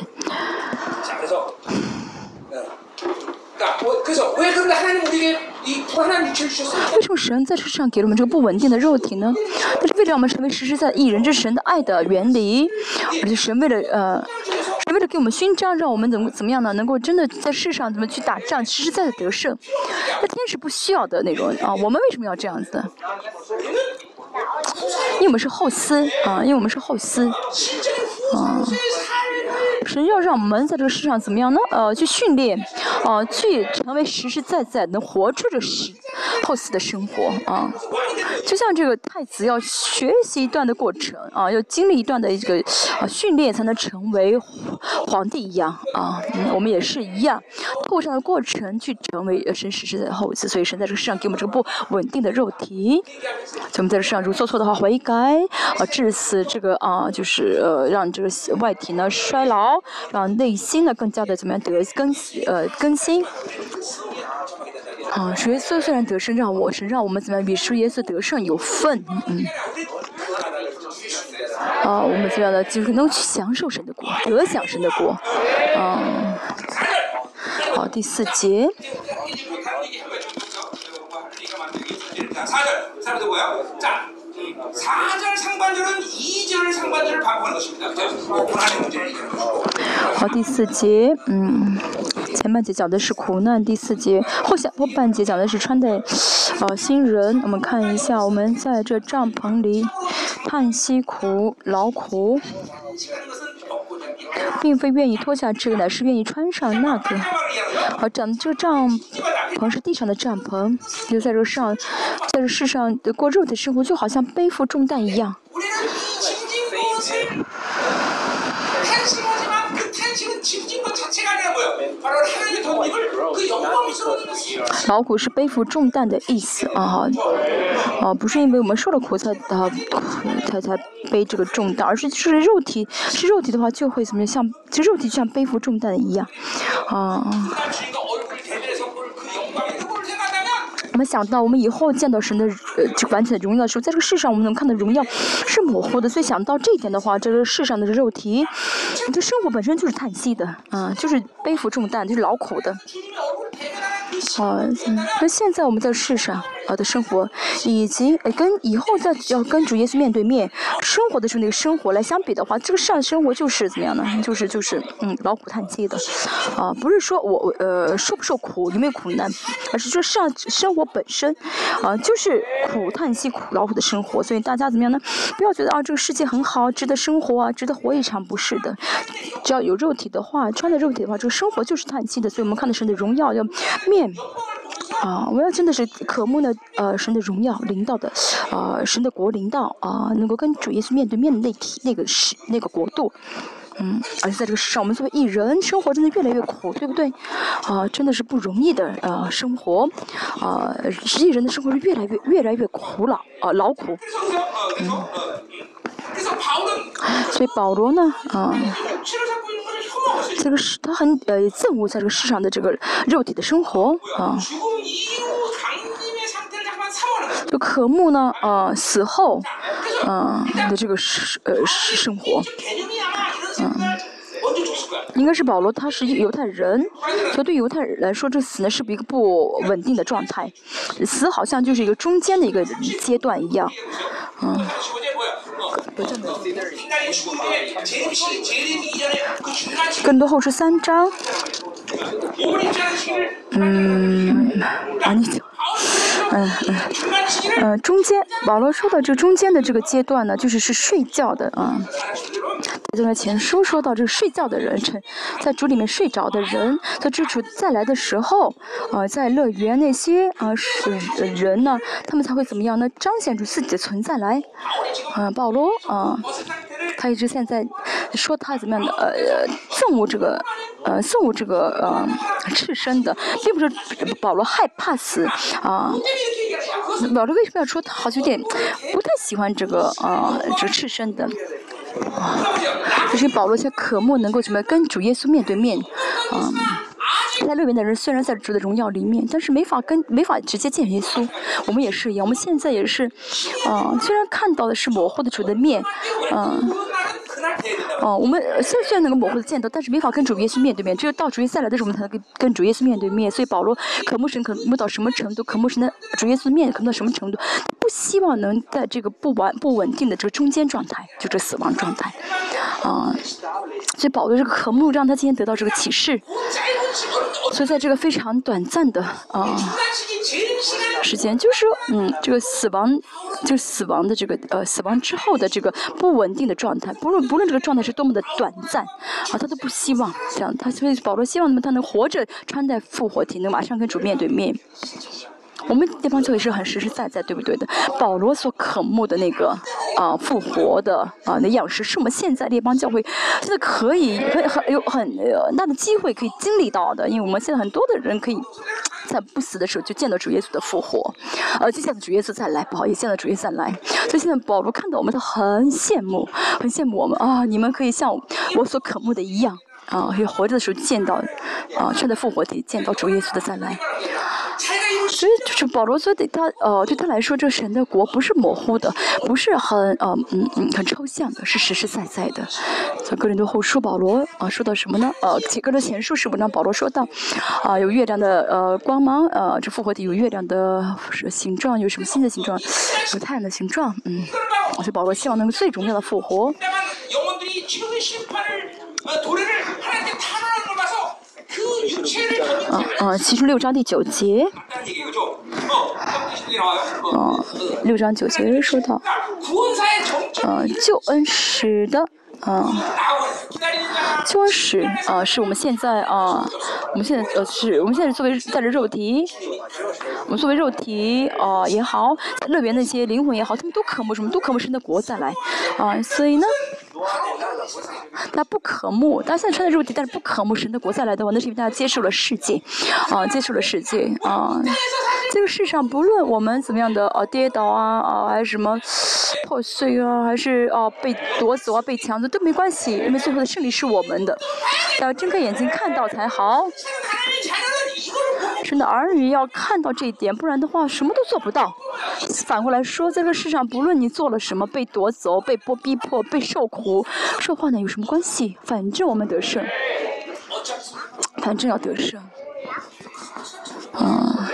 S1: 为什么神在世上给了我们这个不稳定的肉体呢？但是为了让我们成为实实在在艺人，这神的爱的原理。而且神为了呃，神为了给我们勋章，让我们怎么怎么样呢？能够真的在世上怎么去打仗，实实在在得胜。那天使不需要的那种啊，我们为什么要这样子？因为我们是后嗣啊，因为我们是后嗣啊。神要让我们在这个世上怎么样呢？呃，去训练，啊，去成为实实在在能活出这实后嗣的生活啊。就像这个太子要学习一段的过程啊，要经历一段的一个啊训练，才能成为皇帝一样啊。我们也是一样，透过这样的过程去成为神实实在在的后嗣。所以神在这个世上给我们这个不稳定的肉体，所以我们在这世上如果做错的话悔改啊，致死这个啊，就是呃让这个外体呢衰老。让内心呢更加的怎么样得更呃更新。啊，主耶稣虽然得胜，让我是让我们怎么样比主耶稣得胜有份，嗯。啊，我们这样的就是能去享受神的国，得享神的国，嗯。好，第四节。好，第四节，嗯，前半节讲的是苦难，第四节后下后半节讲的是穿戴，呃，新人。我们看一下，我们在这帐篷里叹息苦劳苦，并非愿意脱下这个，乃是愿意穿上那个。好，长得这个帐篷是地上的帐篷，留在这上，在这世上过肉体生活，就好像背负重担一样。劳苦是背负重担的意思啊哦，啊不是因为我们受了苦才啊才才背这个重担，而是就是肉体是肉体的话就会怎么样，像就肉体就像背负重担一样，啊。我们想到，我们以后见到神的呃就完全的荣耀的时候，在这个世上我们能看到荣耀是模糊的，所以想到这一点的话，这个世上的肉体，你的生活本身就是叹息的，啊，就是背负重担，就是劳苦的。好，那现在我们在世上啊的生活，以及跟以后再要跟主耶稣面对面生活的时候那个生活来相比的话，这个世上生活就是怎么样呢？就是就是嗯劳苦叹气的，啊，不是说我呃受不受苦有没有苦难，而是说上生活本身啊就是苦叹息苦劳苦的生活。所以大家怎么样呢？不要觉得啊这个世界很好，值得生活啊，值得活一场，不是的。只要有肉体的话，穿着肉体的话，这个生活就是叹气的。所以我们看的神的荣耀要面。啊，我要真的是渴慕呢，呃，神的荣耀领导的，呃，神的国领导啊，能够跟主耶稣面对面的那体那个是那个国度，嗯，而且在这个世上，我们作为艺人，生活真的越来越苦，对不对？啊，真的是不容易的呃生活，啊，艺人的生活是越来越越来越苦恼啊，劳苦，嗯，所以保罗呢，啊。这个是他很呃憎恶在这个世上的这个肉体的生活啊，就渴慕呢呃死后嗯的这个生呃生活，嗯，应该是保罗他是犹太人，所以对犹太人来说，这死呢是一个不稳定的状态，死好像就是一个中间的一个阶段一样，嗯。更多后是三章。嗯，啊你，嗯嗯，嗯中间，保罗说的这中间的这个阶段呢，就是是睡觉的啊。在那前书说到这个睡觉的人，成在主里面睡着的人，在主再来的时候，啊，在乐园那些啊是人呢，他们才会怎么样呢？彰显出自己的存在来。啊，保罗啊，他一直现在说他怎么样的呃憎恶这个呃憎恶这个呃赤身的，并不是保罗害怕死啊。保罗为什么要说他好像有点不太喜欢这个呃这个赤身的？啊，就是保罗在渴慕能够怎么跟主耶稣面对面，啊，在那边的人虽然在主的荣耀里面，但是没法跟没法直接见耶稣。我们也是一样，我们现在也是，啊，虽然看到的是模糊的主的面，嗯。哦，我们现在虽然能够模糊的见到，但是没法跟主耶稣面对面。只有到主耶稣再来的时候，我们才能跟跟主耶稣面对面。所以保罗渴慕神渴慕到什么程度？渴慕神的主耶稣面渴慕到什么程度？不希望能在这个不完不稳定的这个中间状态，就这死亡状态，啊，所以保罗这个渴慕让他今天得到这个启示。所以在这个非常短暂的啊时间，就是，嗯，这个死亡，就死亡的这个呃死亡之后的这个不稳定的状态，不论不论这个状态是多么的短暂，啊，他都不希望这样。他所以保罗希望他们他能活着穿戴复活体，能马上跟主面对面。我们地方教会是很实实在在，对不对的？保罗所渴慕的那个啊复活的啊那样式，是我们现在列邦教会现在可以很很有很大的机会可以经历到的，因为我们现在很多的人可以在不死的时候就见到主耶稣的复活，而接下来主耶稣再来，不好意思，现在主耶稣再来，所以现在保罗看到我们，他很羡慕，很羡慕我们啊！你们可以像我所渴慕的一样啊，可以活着的时候见到啊，趁着复活体见到主耶稣的再来。所以就是保罗说对他呃对他来说，这神的国不是模糊的，不是很呃嗯嗯很抽象的，是实实在在的。所以哥林多后书保罗啊说到什么呢？呃，几个的前书是不让保罗说到啊有月亮的呃光芒呃这复活体有月亮的形状，有什么新的形状？有太阳的形状，嗯。所以保罗希望能够最重要的复活。啊啊，其中六章第九节，嗯，六章九节说到，啊，救恩使的，啊，救恩使啊，是我们现在啊，我们现在呃，是我们现在作为带着肉体，我们作为肉体啊也好，乐园那些灵魂也好，他们都渴慕什么？都渴慕神的国再来，啊，所以呢。他不可慕，他现在穿的肉体，但是不可慕神的国再来的话，那是因为大家接受了世界，啊，接受了世界，啊，这个世上不论我们怎么样的啊跌倒啊啊还是什么破碎啊，还是啊被夺走啊被抢走都没关系，因为最后的胜利是我们的，要睁开眼睛看到才好。神的儿女要看到这一点，不然的话什么都做不到。反过来说，在这世上，不论你做了什么，被夺走、被迫逼迫、被受苦、受患难，有什么关系？反正我们得胜，反正要得胜。嗯，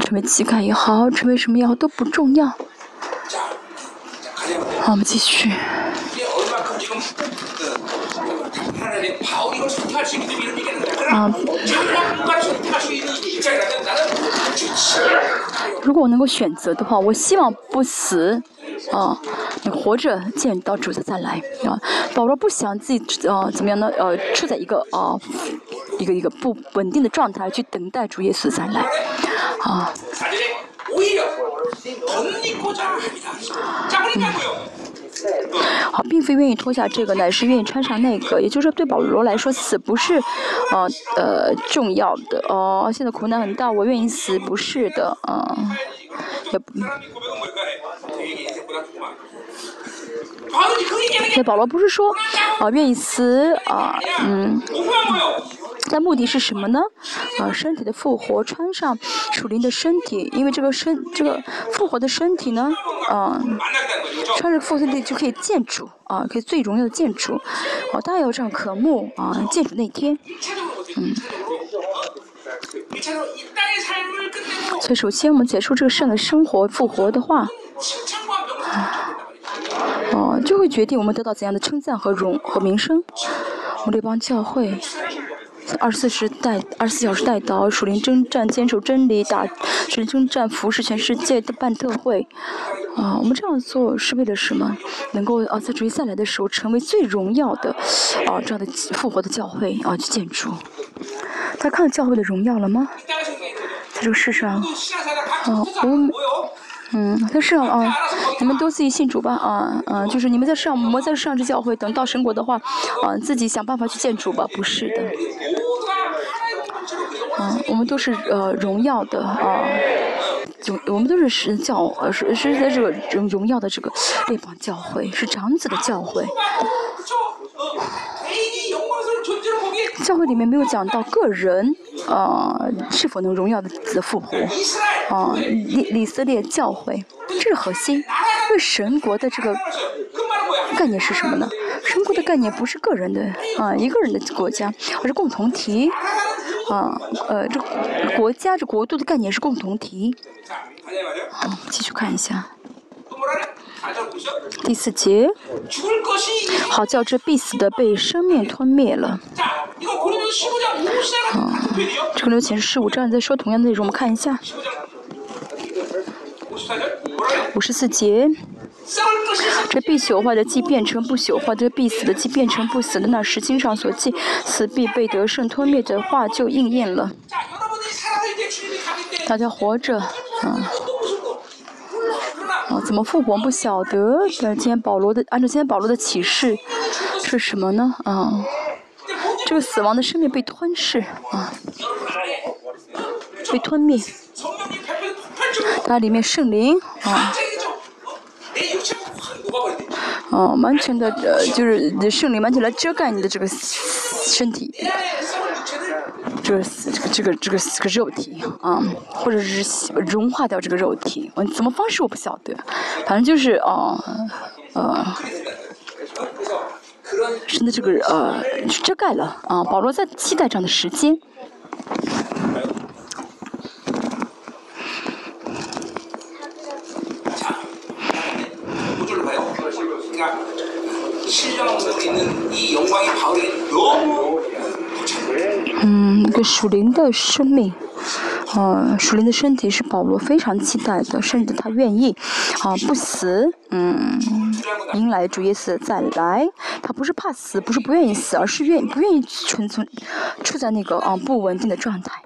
S1: 成为乞丐也好，成为什么也好都不重要。好，我们继续。啊，如果我能够选择的话，我希望不死，啊，你活着见到主子再来，啊，保罗不想自己啊怎么样呢？呃，处在一个啊一个一个不稳定的状态去等待主耶稣再来，啊。好，并非愿意脱下这个，乃是愿意穿上那个。也就是说，对保罗来说，死不是，呃呃重要的。哦，现在苦难很大，我愿意死，不是的，啊，也不。那保罗不是说，啊，愿意死，啊，嗯。但目的是什么呢？啊，身体的复活，穿上属灵的身体，因为这个身，这个复活的身体呢，啊，穿着复活的身体就可以建筑，啊，可以最荣耀的建筑，哦，大家要这样渴慕啊，建筑那天，嗯。所以，首先我们结束这个圣的生活复活的话，哦，就会决定我们得到怎样的称赞和荣和名声。我们这帮教会。二十四时代，二十四小时带导，属灵征战，坚守真理，打属灵征战，服侍全世界的办特会。啊，我们这样做是为了什么？能够啊，在主义再来的时候，成为最荣耀的啊这样的复活的教会啊，去建筑。他看到教会的荣耀了吗？在这个世上，啊，我们。嗯，在世上啊，你们都自己信主吧啊，嗯，就是你们在世上，我们在世上这教会，等到神国的话，啊，自己想办法去建主吧，不是的。啊，我们都是呃荣耀的啊，就我们都是神教呃是是在这个荣耀的这个列邦教会，是长子的教会。教会里面没有讲到个人，呃，是否能荣耀的复活，啊，以以色列教会，这是核心，为神国的这个概念是什么呢？神国的概念不是个人的啊，一个人的国家，而是共同体。啊，呃，这国家这国度的概念是共同体。好，继续看一下。第四节，好叫这必死的被生命吞灭了。啊，这个流前十五章在说同样内容，我们看一下。五十四节，这必朽坏的既变成不朽坏，这必死的既变成不死的，那时经上所记死必被得胜吞灭的话就应验了。大家活着，啊，啊，怎么复活不晓得？但今天保罗的，按照今天保罗的启示，是什么呢？啊，这个死亡的生命被吞噬，啊，被吞灭。它里面圣灵啊，哦，完全的呃，就是圣灵完全来遮盖你的这个身体，这个这个这个这个这个肉体啊，或者是融化掉这个肉体，我，怎么方式我不晓得，反正就是啊，呃，神的这个呃遮盖了啊，保罗在期待这样的时间。嗯，一个属灵的生命，呃，属灵的身体是保罗非常期待的，甚至他愿意啊不死，嗯，迎来主耶稣再来。他不是怕死，不是不愿意死，而是愿不愿意存存处在那个啊不稳定的状态。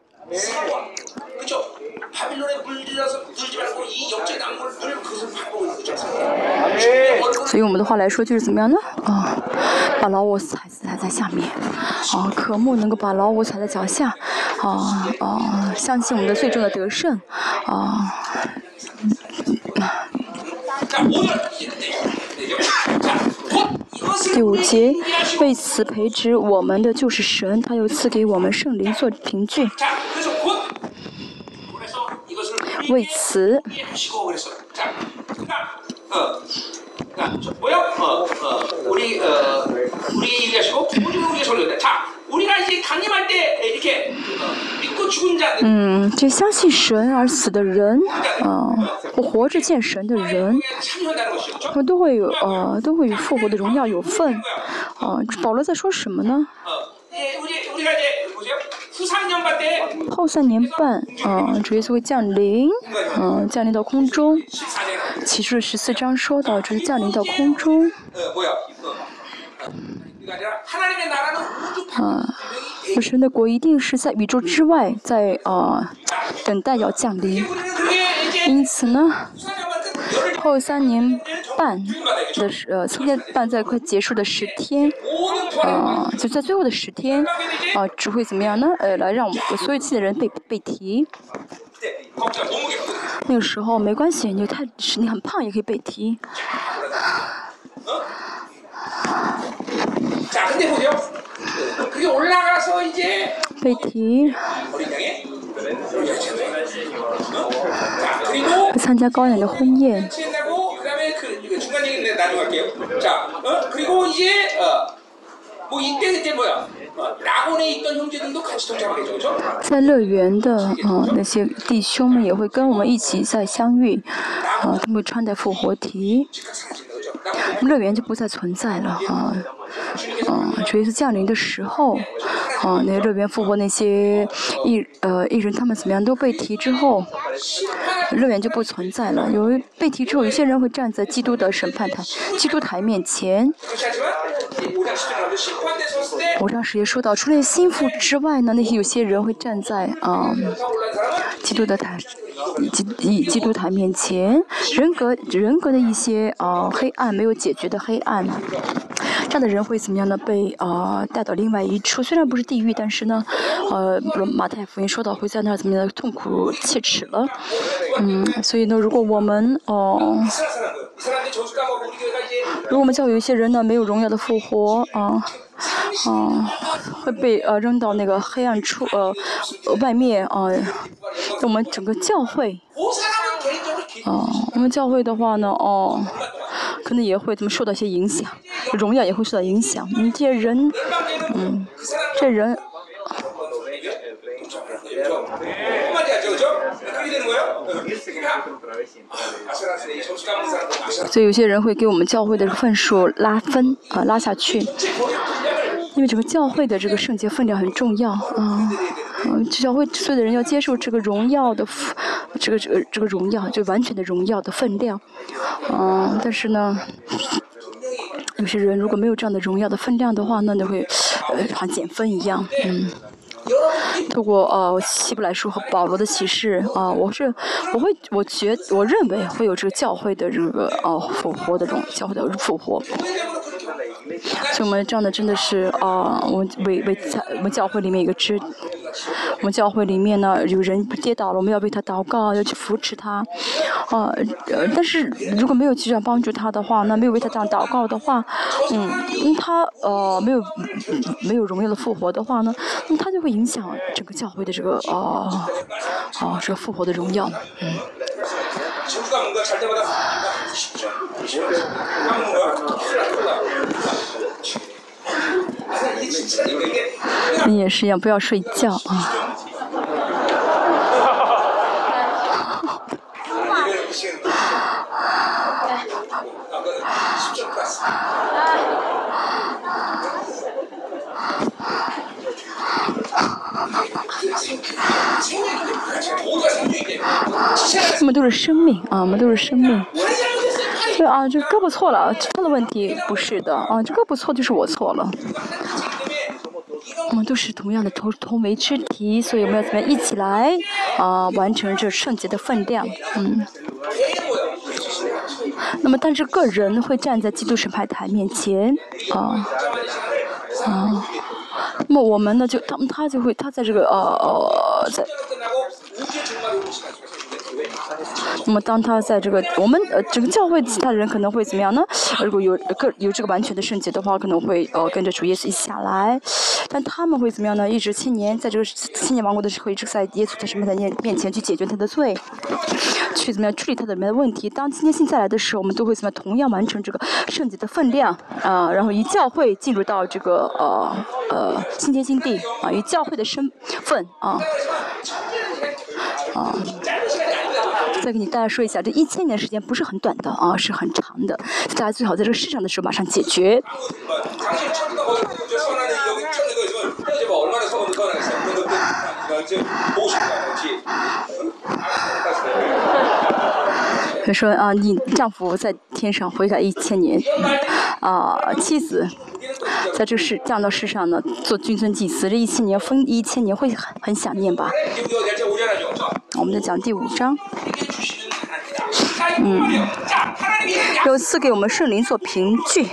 S1: 所以我们的话来说就是怎么样呢？啊，把老我踩踩在下面，啊，渴慕能够把老我踩在脚下，啊啊，相信我们的最终的得胜，啊。第五节，为此培植我们的就是神，他又赐给我们圣灵做凭据。为此，嗯，就相信神而死的人，啊，我活着见神的人，他们都会有呃，都会与复活的荣耀有份。啊，保罗在说什么呢？后三年半，嗯，主耶稣会降临，嗯，降临到空中。启示十四章说到，就是降临到空中。啊，神的国一定是在宇宙之外，在啊，等待要降临。因此呢，后三年半的时，呃，三年半在快结束的十天。啊，就在最后的十天，啊，只会怎么样呢？呃，来让我们所有记的人被被提。那个时候没关系，你太是你很胖也可以被提。被提。参加高远的婚宴。在乐园的啊，那些弟兄们也会跟我们一起再相遇，啊，他们会穿戴复活体，乐园就不再存在了啊，啊，主要是降临的时候，啊，那乐园复活那些艺呃艺人他们怎么样都被提之后，乐园就不存在了。有被提之后，有些人会站在基督的审判台、基督台面前。我当时也说到，除了心腹之外呢，那些有些人会站在啊，基督的台，基基督台面前，人格人格的一些啊黑暗没有解决的黑暗，这样的人会怎么样呢？被啊带到另外一处，虽然不是地狱，但是呢，呃，马太福音说到会在那儿怎么样的痛苦切齿了，嗯，所以呢，如果我们哦。如果我们教有一些人呢没有荣耀的复活啊，啊，会被呃扔到那个黑暗处呃外面啊，我们整个教会，啊，我们教会的话呢，哦，可可能也会怎么受到一些影响，荣耀也会受到影响。你这些人，嗯，这人。所以有些人会给我们教会的分数拉分啊，拉下去，因为整个教会的这个圣洁分量很重要啊。嗯，教会所有的人要接受这个荣耀的，这个这个这个荣耀，就完全的荣耀的分量。嗯，但是呢，有些人如果没有这样的荣耀的分量的话，那就会呃像减分一样，嗯。透过呃希伯来书和保罗的启示啊，我是我会我觉我认为会有这个教会的这个呃复活的这种教会的复活。所以我们这样的真的是啊，我们为为在我们教会里面一个支。我们教会里面呢，有人跌倒了，我们要为他祷告，要去扶持他，啊，呃，但是如果没有去这样帮助他的话，那没有为他这样祷告的话，嗯，他呃没有没有荣耀的复活的话呢，那么他就会影响整个教会的这个啊啊这个复活的荣耀，嗯。你也是一样，不要睡觉啊。我们都是生命啊，我们都是生命。对啊，这胳膊错了，他的问题不是的啊，这胳膊错就是我错了。我们都是同样的同同为肢体，所以我们要怎么样一起来啊完成这圣洁的分量？嗯。那么，但是个人会站在基督审判台面前啊啊。那么我们呢，就他们他就会他在这个呃呃在。那么，当他在这个我们呃整个教会其他人可能会怎么样呢？如果有个有这个完全的圣洁的话，可能会呃跟着主耶稣一起下来。但他们会怎么样呢？一直千年在这个千年王国的时候，一直在耶稣的审判台面前去解决他的罪，去怎么样处理他的里面的问题。当今天信再来的时候，我们都会怎么样同样完成这个圣洁的分量啊？然后以教会进入到这个呃呃新天新地啊，以教会的身份啊啊。再给你大家说一下，这一千年时间不是很短的啊，是很长的。大家最好在这个市场的时候马上解决。他说啊，你丈夫在天上悔改一千年，啊，妻子在这世降到世上呢，做君尊祭司，这一千年分一千年会很很想念吧？我们在讲第五章。嗯，有赐给我们圣灵做凭据，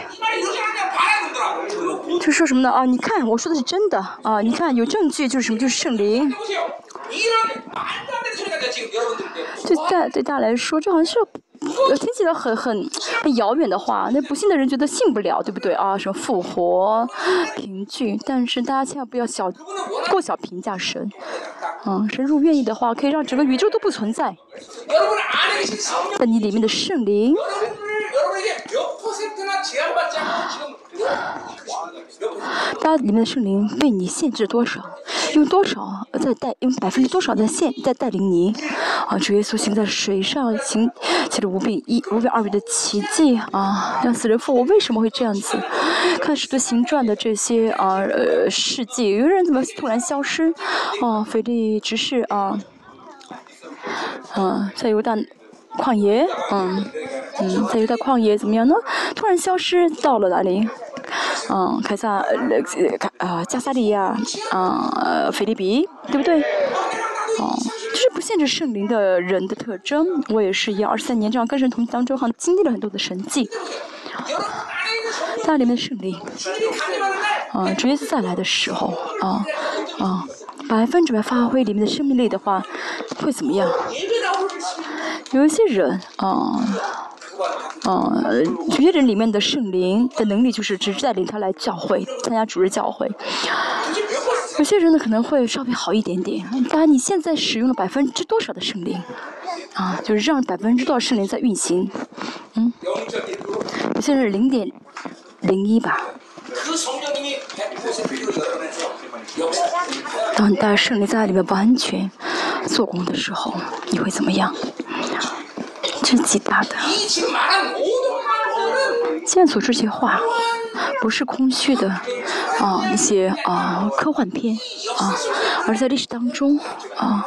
S1: 就说什么呢？啊，你看，我说的是真的啊！你看，有证据就是什么？就是圣灵。对大对大家来说，这好像是。听起来很很很遥远的话，那不信的人觉得信不了，对不对啊？什么复活、凭据，但是大家千万不要小过小评价神。嗯，神如果愿意的话，可以让整个宇宙都不存在。在你里面的圣灵。它里面的圣灵被你限制多少？用多少在带？用百分之多少在限在带领你？啊，主耶稣行在水上行，起了无比一无比二倍的奇迹啊！让死人复活，为什么会这样子？看使徒行传的这些啊呃事迹，有人怎么突然消失？哦，腓力执事啊，嗯，在犹大旷野，嗯嗯，在犹大旷野怎么样呢？突然消失到了哪里？嗯，凯撒呃卡啊加萨利亚，嗯菲利比，对不对？哦，就是不限制圣灵的人的特征。我也是一样，二十三年这样跟神同行当中，好像经历了很多的神迹。在里面的圣灵，啊，主耶稣再来的时候，啊啊，百分之百发挥里面的生命力的话，会怎么样？有一些人，啊。嗯，有些人里面的圣灵的能力就是只是带领他来教会，参加主日教会。有些人呢可能会稍微好一点点。当然，你现在使用了百分之多少的圣灵？啊，就是让百分之多少圣灵在运行？嗯，现在是零点零一吧。当大圣灵在里面完全做工的时候，你会怎么样？真极大的。现在说这些话，不是空虚的啊，一些啊科幻片啊，而在历史当中啊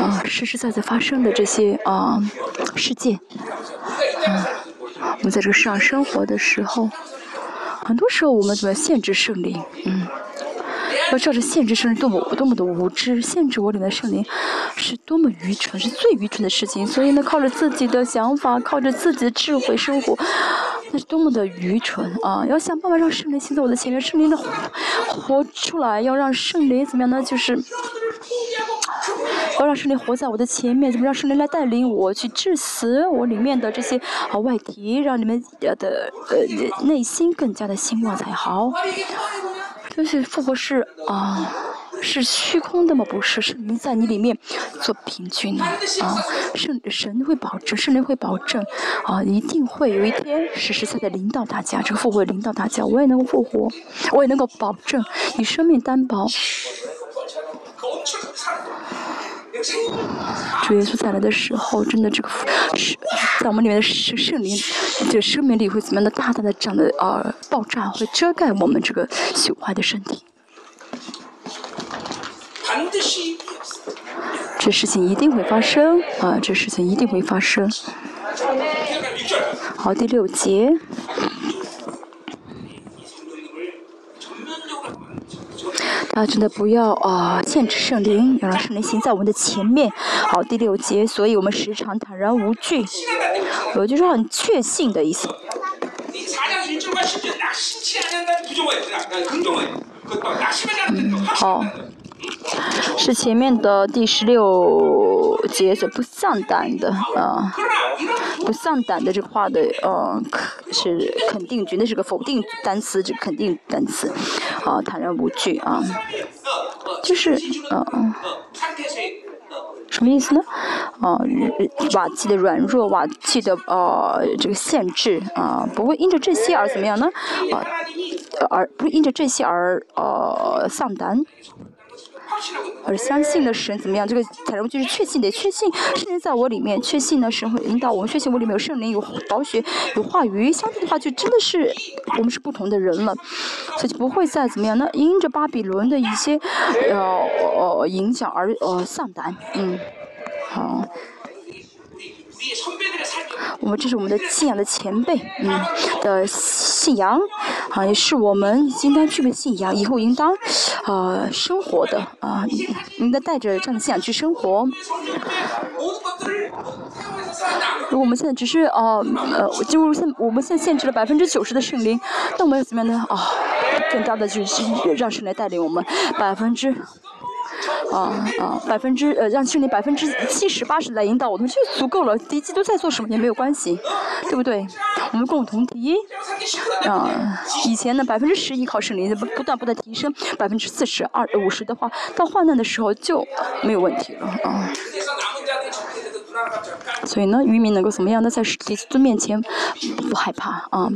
S1: 啊实实在在发生的这些啊事件啊，我们在这个世上生活的时候，很多时候我们怎么限制圣灵？嗯。要照着限制圣灵多么多么的无知，限制我里面的圣灵，是多么愚蠢，是最愚蠢的事情。所以呢，靠着自己的想法，靠着自己的智慧生活，那是多么的愚蠢啊！要想办法让圣灵行在我的前面，圣灵的活出来，要让圣灵怎么样呢？就是要让圣灵活在我的前面，怎么让圣灵来带领我去致死我里面的这些啊外敌，让你们的呃内心更加的兴旺才好。就是复活是啊，是虚空的吗？不是，是你在你里面做平均的啊。圣神会保证，圣灵会保证啊，一定会有一天实实在在领导大家，这个复活领导大家，我也能够复活，我也能够保证以生命担保。主耶稣再来的时候，真的这个是在我们里面的圣圣灵，这生命力会怎么样的大大的这样的啊爆炸，会遮盖我们这个朽坏的身体。这事情一定会发生啊！这事情一定会发生。好，第六节。啊，真的不要啊，限制圣灵，要让圣灵行在我们的前面。好，第六节，所以我们时常坦然无惧，我就是很确信的意思。好，是前面的第十六节所不丧胆的啊。不丧胆的这个话的，呃，是肯定句，那是个否定单词，这肯定单词，啊，坦然无惧啊，就是，嗯，什么意思呢？啊，瓦器的软弱，瓦器的呃这个限制啊，不会因着这些而怎么样呢？啊，而不因着这些而呃丧胆。而相信的神怎么样？这个才能就是确信的，确信圣灵在我里面，确信呢神会引导我们，确信我里面有圣灵，有宝血，有话语。相信的话，就真的是我们是不同的人了，所以就不会再怎么样。那因着巴比伦的一些呃呃影响而呃丧胆，嗯，好。我们这是我们的信仰的前辈，嗯，的信仰，啊，也是我们应当具备信仰，以后应当，呃，生活的，啊，应该带着这样的信仰去生活。如果我们现在只是，呃，呃，进入现，我们现在限制了百分之九十的圣灵，那我们要怎么样呢？啊，更大的就是让圣来带领我们百分之。啊啊，百分之呃，让圣灵百分之七十八十来引导我们就足够了。敌机都在做什么也没有关系，对不对？我们共同敌啊，以前呢百分之十依靠圣灵不不断不断提升，百分之四十二五十的话，到患难的时候就没有问题了啊。所以呢，渔民能够怎么样呢？在敌军面前不害怕啊？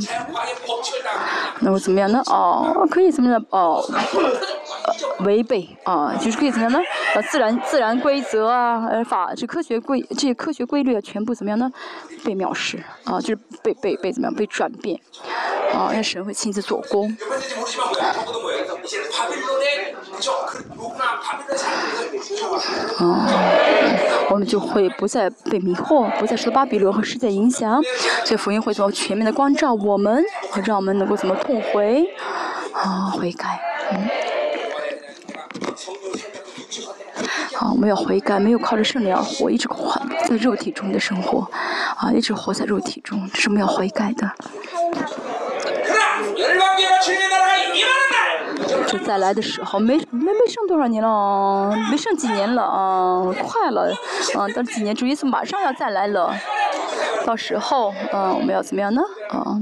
S1: 能够怎么样呢？哦，可以怎么样？哦。违背啊，就是可以怎么样呢？呃，自然自然规则啊，呃，法这科学规这些科学规律啊，全部怎么样呢？被藐视啊，就是被被被怎么样？被转变啊，那神会亲自做工。啊，我们就会不再被迷惑，不再受到巴比伦和世界影响，所以福音会怎么全面的光照我们，让我们能够怎么痛悔啊，悔改，嗯。啊，我们要悔改，没有靠着圣灵而活，一直活在肉体中的生活，啊，一直活在肉体中，这是我们要悔改的。就再来的时候，没没没剩多少年了，没剩几年了啊，快了，啊，等几年主耶稣马上要再来了，到时候，嗯，我们要怎么样呢？啊，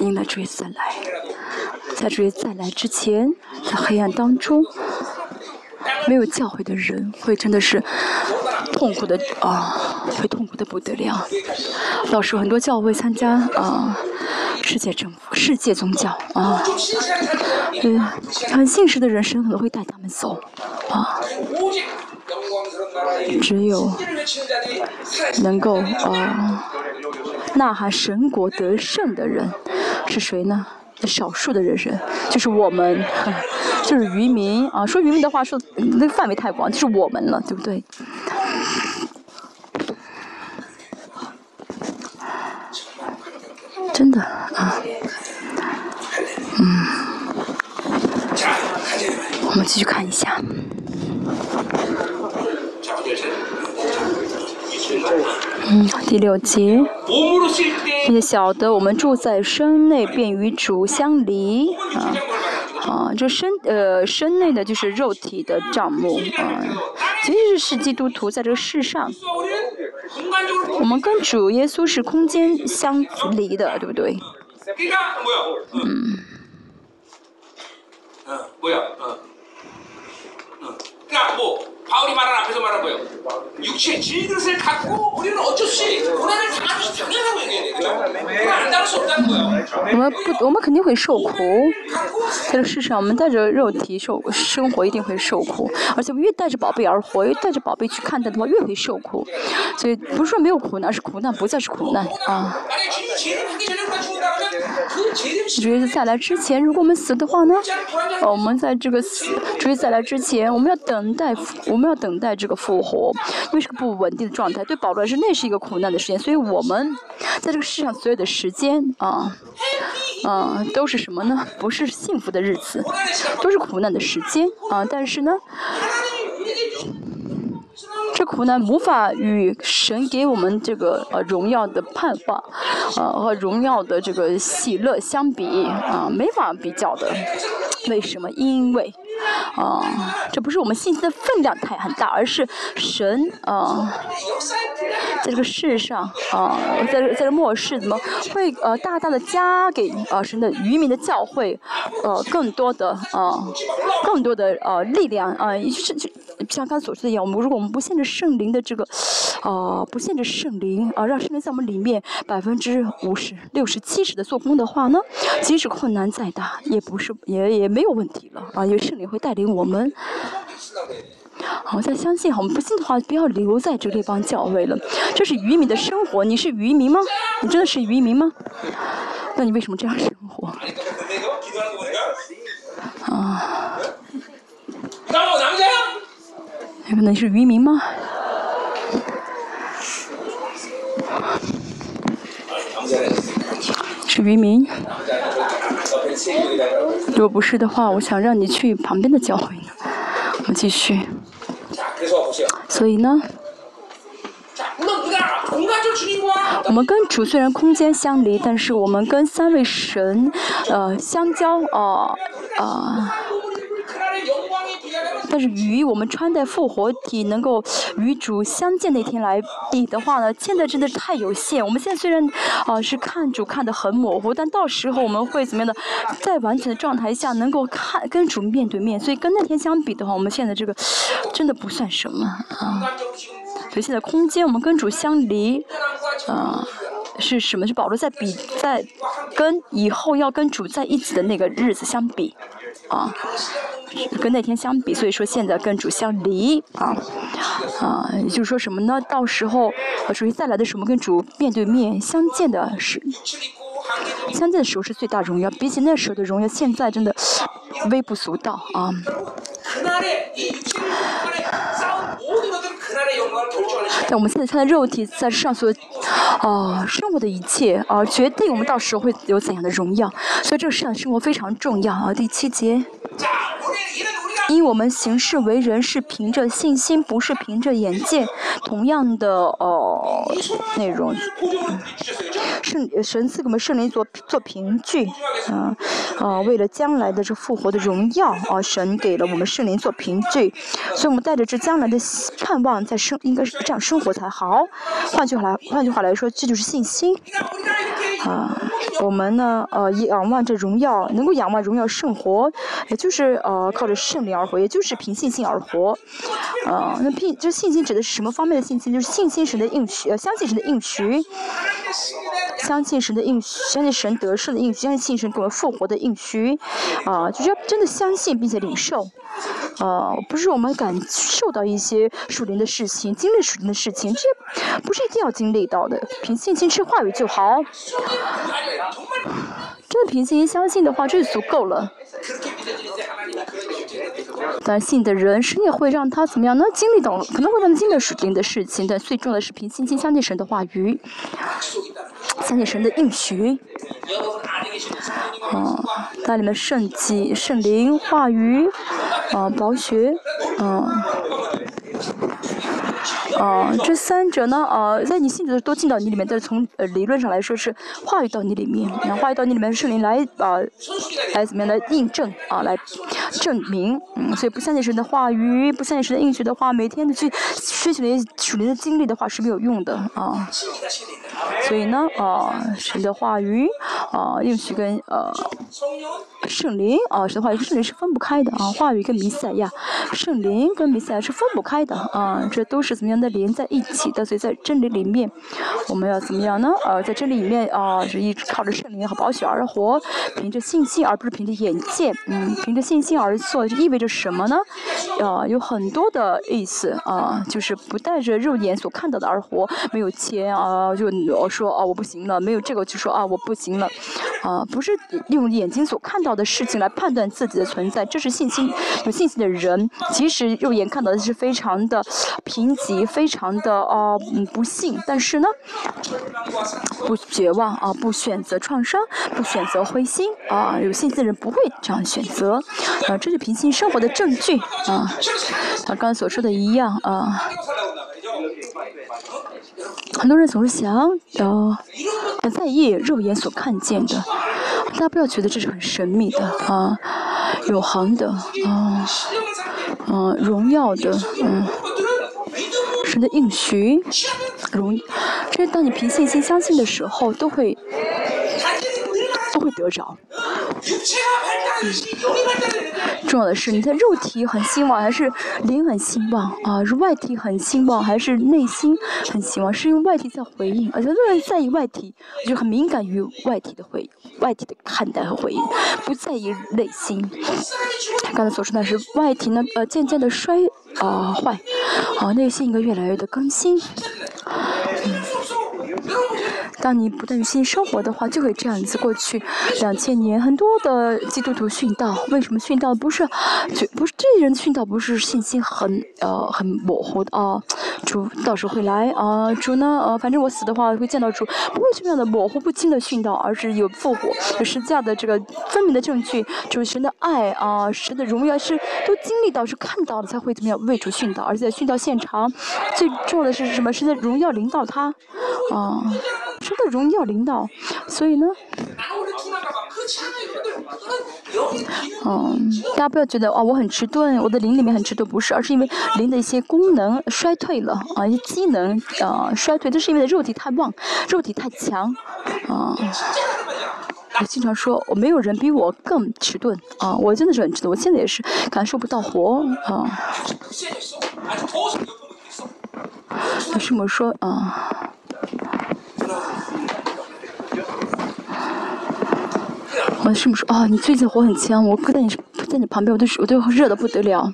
S1: 应该主耶稣再来，在主耶稣再来之前，在黑暗当中。没有教诲的人会真的是痛苦的啊，会痛苦的不得了。到时候很多教会参加啊，世界政府、世界宗教啊，嗯，很信实的人，神可能会带他们走啊。只有能够啊，呐喊神国得胜的人是谁呢？少数的人生，就是我们，就是渔民啊。说渔民的话，说那个范围太广，就是我们了，对不对？真的啊，嗯，我们继续看一下。嗯，第六节，并且晓得我们住在身内，便与主相离啊啊，这身呃身内的就是肉体的帐目啊，其实是基督徒在这个世上，我们跟主耶稣是空间相离的，对不对？嗯。嗯，不要，嗯，嗯，干不。 바울이말한앞에서말한거예요육체질그릇을갖고우리는어쩔수없이고난을당하면서당연하고얘기해야돼그죠고난안당할수없다는거예요我们不，我们肯定会受苦。在这世上，我们带着肉体受生活，一定会受苦。而且，我们越带着宝贝而活，越带着宝贝去看待的话，越会受苦。所以，不是说没有苦难，是苦难不再是苦难啊。主耶稣再来之前，如果我们死的话呢？我们在这个死主耶稣再来之前，我们要等待，我们 们要等待这个复活，因为是个不稳定的状态。对保罗来说，那是一个苦难的时间。所以我们在这个世上所有的时间啊，啊，都是什么呢？不是幸福的日子，都是苦难的时间啊。但是呢？这苦难无法与神给我们这个呃荣耀的盼望，呃和荣耀的这个喜乐相比啊，没法比较的。为什么？因为啊，这不是我们信息的分量太很大，而是神啊，在这个世上啊，在在这末世怎么会呃大大的加给啊神的渔民的教会呃更多的啊更多的呃力量啊，是就像刚才所说的一样，我们如果我们不限制圣灵的这个啊不限制圣灵啊，让圣灵在我们里面百分之五十六十七十的做工的话呢，即使困难再大，也不是也也。没有问题了啊！因为圣灵会带领我们。好，再相信，我们不信的话，不要留在这个地方教会了。这是渔民的生活，你是渔民吗？你真的是渔民吗？那你为什么这样生活？啊？那是渔民吗？是渔民。如果不是的话，我想让你去旁边的教会呢。我们继续。所以呢，我们跟主虽然空间相离，但是我们跟三位神，呃，相交，哦，啊。但是与我们穿戴复活体能够与主相见那天来比的话呢，现在真的是太有限。我们现在虽然啊是看主看得很模糊，但到时候我们会怎么样的，在完全的状态下能够看跟主面对面。所以跟那天相比的话，我们现在这个真的不算什么啊。所以现在空间我们跟主相离，啊，是什么？是保罗在比在跟以后要跟主在一起的那个日子相比，啊。跟那天相比，所以说现在跟主相离啊啊，也就是说什么呢？到时候属于再来的时候，跟主面对面相见的是相见的时候是最大荣耀，比起那时候的荣耀，现在真的微不足道啊。在我们现在穿的肉体在上所啊生活的一切啊，决定我们到时候会有怎样的荣耀。所以这个世上生活非常重要啊。第七节。因我们行事为人是凭着信心，不是凭着眼见。同样的呃内容，圣神赐给我们圣灵做做凭据，啊啊，为了将来的这复活的荣耀啊，神给了我们圣灵做凭据，所以我们带着这将来的盼望在生，应该是这样生活才好。换句话来，换句话来说，这就是信心。啊，我们呢，呃，仰望着荣耀，能够仰望荣耀圣活，也就是呃，靠着圣灵而活，也就是凭信心而活。啊，那凭就信心指的是什么方面的信心？就是信心神的应许，呃，相信神的应许，相信神的应许，相信神得胜的应许，相信神给我们复活的应许。啊，就是要真的相信并且领受。啊，不是我们感受到一些属灵的事情，经历属灵的事情，这不是一定要经历到的，凭信心吃话语就好。真的凭信心相信的话，这就足够了。但信的人，神也会让他怎么样能？经历到可能会让他经历属灵的事情，但最重要的是凭信心相信神的话语，相信神的应许。啊，带领们圣迹、圣灵、话语，啊，宝血，啊。啊，这三者呢，呃，在你信主的都进到你里面，但是从呃理论上来说是话语到你里面，然后话语到你里面，圣灵来啊，来怎么样来印证啊，来证明，嗯，所以不相信神的话语，不相信神的应许的话，每天的去学习那些属灵的经历的话是没有用的啊。所以呢，啊，神的话语，啊，应许跟呃圣灵，啊，神的话语跟圣灵是分不开的啊，话语跟弥赛亚，圣灵跟弥赛亚是分不开的啊，这都是怎么样的连在一起的？所以在真理里面，我们要怎么样呢？呃，在真理里面啊，是一直靠着圣灵和宝血而活，凭着信心而不是凭着眼见，嗯，凭着信心而做，就意味着什么呢？啊，有很多的意思啊，就是不带着肉眼所看到的而活，没有钱啊，就。我说啊，我不行了，没有这个就说啊，我不行了，啊，不是用眼睛所看到的事情来判断自己的存在，这是信心有信心的人，即使肉眼看到的是非常的贫瘠，非常的啊不幸，但是呢，不绝望啊，不选择创伤，不选择灰心啊，有信心的人不会这样选择，啊，这是平行生活的证据啊，他刚才所说的一样啊。很多人总是想，呃，很在意肉眼所看见的，大家不要觉得这是很神秘的啊，永恒的啊，嗯，荣耀的，嗯，神的应许，荣，这当你凭信心相信的时候，都会，都会得着。重要的是，你的肉体很兴旺，还是灵很兴旺啊？是外体很兴旺，还是内心很兴旺？是因为外体在回应，而且很多人在意外体，就很敏感于外体的回应、外体的看待和回应，不在意内心。他刚才所说的是外体呢，呃，渐渐的衰啊坏，啊，内心应该越来越的更新。当你不断于信生活的话，就会这样子。过去两千年，很多的基督徒殉道，为什么殉道？不是，就不是这些人殉道，不是信心很呃很模糊的啊。主到时候会来啊，主呢呃，反正我死的话会见到主，不会这样的模糊不清的殉道，而是有复活、有实价的这个分明的证据，主神的爱啊，神的荣耀是都经历到是看到了才会怎么样为主殉道，而且在殉道现场最重要的是什么？神的荣耀领导他啊。神的荣耀领导，所以呢，嗯，大家不要觉得啊，我很迟钝，我的灵里面很迟钝，不是，而是因为灵的一些功能衰退了啊，一些机能啊衰退，都是因为肉体太旺，肉体太强啊。我经常说，我没有人比我更迟钝啊，我真的是很迟钝，我现在也是感受不到活啊。为什么说啊。我是不是啊？你最近火很强，我跟在你在你旁边，我都我都热的不得了。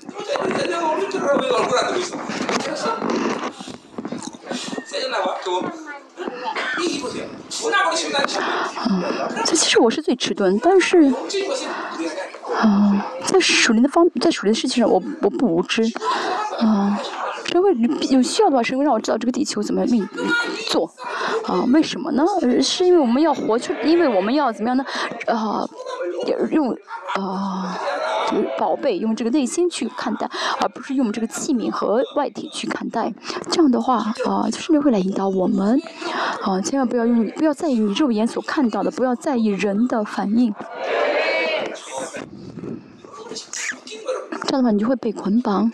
S1: 嗯，这其实我是最迟钝，但是，啊，在属灵的方，在属灵的事情上，我我不无知，啊。神会有需要的话，神会让我知道这个地球怎么运做，啊，为什么呢？是因为我们要活出，因为我们要怎么样呢？啊，用啊，宝贝用这个内心去看待，而不是用这个器皿和外体去看待。这样的话，啊，就是会来引导我们，啊，千万不要用，不要在意你肉眼所看到的，不要在意人的反应。这样的话你就会被捆绑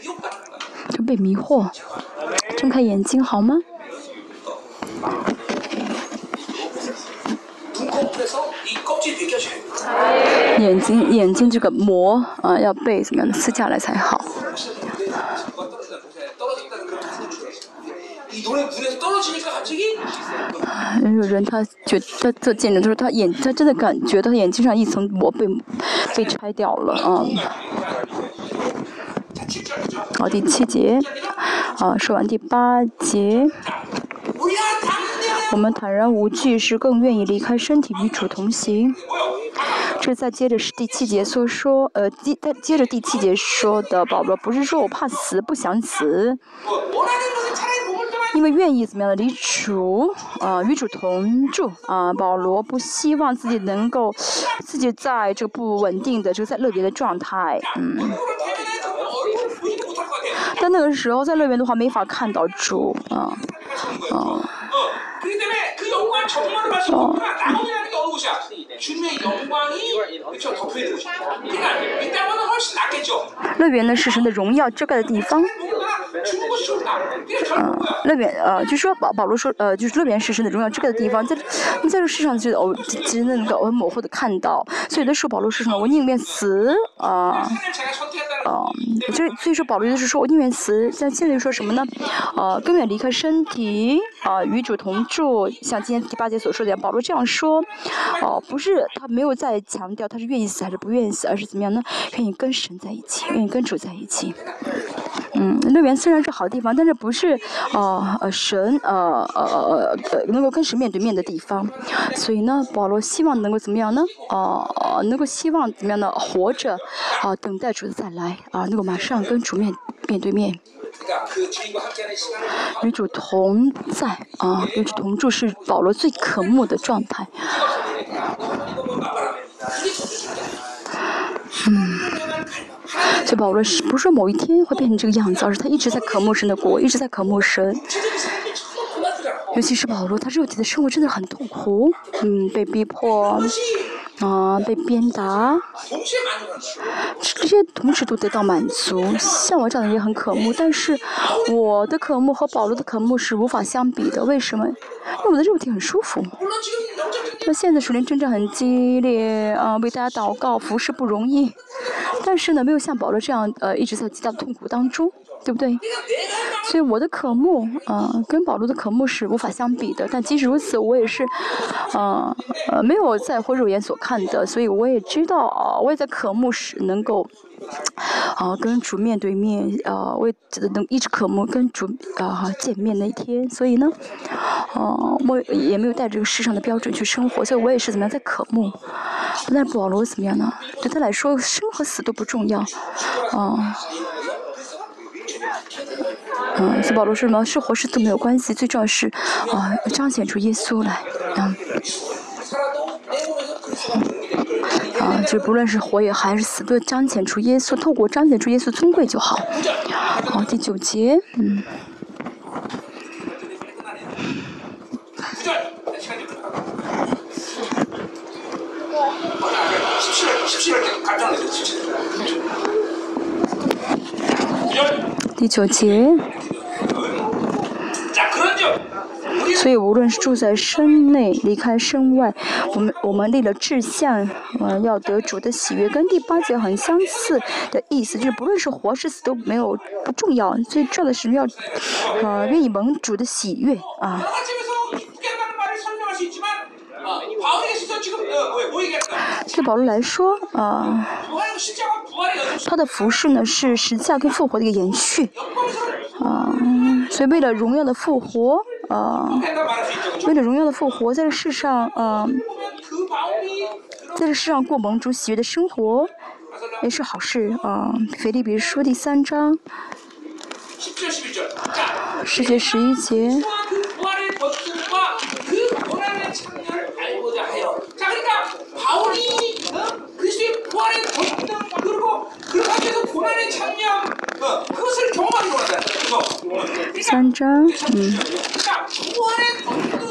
S1: 就被迷惑睁开眼睛好吗？眼睛眼睛这个膜啊要被怎么样撕下来才好。有人他觉他这见证，他说他眼他真的感觉他眼睛上一层膜被被拆掉了啊。好，第七节，啊，说完第八节，我们坦然无惧，是更愿意离开身体与主同行。这再接着是第七节所说，呃，接再接着第七节说的，保罗不是说我怕死，不想死。因为愿意怎么样的离除啊与主同住啊，保罗不希望自己能够自己在这个不稳定的这个在乐园的状态，嗯。但那个时候在乐园的话没法看到主啊啊。乐园呢是神的荣耀遮盖的地方。嗯，乐园呃，就说保保罗说呃，就是乐园是神的荣耀遮盖的地方，在在这世上就偶其实那个很模糊的看到，所以有的时候保罗说什么我宁愿死啊啊，所以所以说保罗就是说我宁愿死，像现在说什么呢？呃，更愿离开身体啊，与主同住，像今天第八节所说的，保罗这样说，哦，不是他没有在强调他是愿意死还是不愿意死，而是怎么样呢？愿意跟神在一起，愿意跟主在一起。嗯，乐园虽然是好地方，但是不是呃呃神呃呃呃能够跟神面对面的地方，所以呢，保罗希望能够怎么样呢？呃，能够希望怎么样呢？活着啊，等待主的再来啊，能够马上跟主面面对面，与主同在啊，与主同住是保罗最渴慕的状态。嗯。所以保罗是不是说某一天会变成这个样子，而是他一直在渴慕神的国，一直在渴慕神。尤其是保罗，他肉体的生活真的很痛苦，嗯，被逼迫，啊，被鞭打，这些同时都得到满足。像我这样的也很渴慕，但是我的渴慕和保罗的渴慕是无法相比的。为什么？因为我的肉体很舒服。那现在属灵征战很激烈啊，为大家祷告服侍不容易，但是呢，没有像保罗这样呃一直在极大的痛苦当中，对不对？所以我的渴慕啊，跟保罗的渴慕是无法相比的。但即使如此，我也是，呃呃没有在乎肉眼所看的，所以我也知道，我也在渴慕时能够。啊，跟主面对面，啊，我能一直渴慕跟主啊见面那一天，所以呢，哦，我也没有带这个世上的标准去生活，所以我也是怎么样在渴慕。那保罗怎么样呢？对他来说，生和死都不重要，啊，嗯，所以保罗说什么？是活是死都没有关系，最重要是啊，彰显出耶稣来，嗯。啊，就不论是活也还是死，都彰显出耶稣，透过彰显出耶稣尊贵就好。好，第九节，嗯。第九节。所以，无论是住在身内，离开身外，我们我们立了志向，呃，要得主的喜悦，跟第八节很相似的意思，就是不论是活是死都没有不重要，最重要的是要，呃，愿意蒙主的喜悦啊。对保罗来说，啊，他的服饰呢是十字架跟复活的一个延续，啊，所以为了荣耀的复活。啊，为了荣耀的复活，在这世上，啊，在这世上过盟主喜悦的生活，也是好事啊。腓立比书第三章，世界十一节。三章，嗯，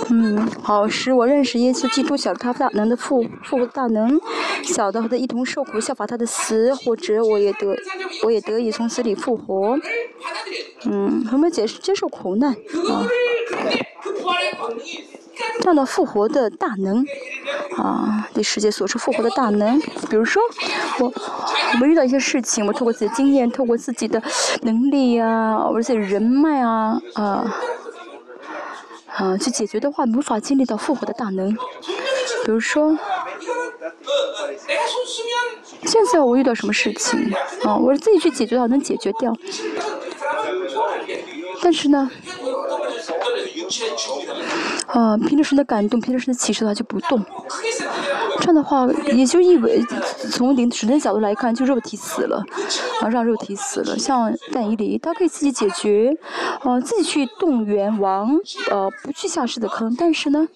S1: 嗯，好，使我认识耶稣基督，晓得他大能的复复活大能，晓得和他一同受苦，效法他的死，或者我也得，我也得以从死里复活，嗯，我们解释接受苦难啊。这样的复活的大能，啊，对世界所处复活的大能。比如说，我我们遇到一些事情，我透过自己的经验，透过自己的能力呀，而且人脉啊，啊，啊，去解决的话，无法经历到复活的大能。比如说，现在我遇到什么事情，啊，我自己去解决的话能解决掉。但是呢，啊，凭着神的感动，凭着神的启示，他就不动。这样的话，也就意味从灵神的角度来看，就肉体死了，啊，让肉体死了。像但以理，他可以自己解决，呃，自己去动员王，呃，不去下世的坑。但是呢，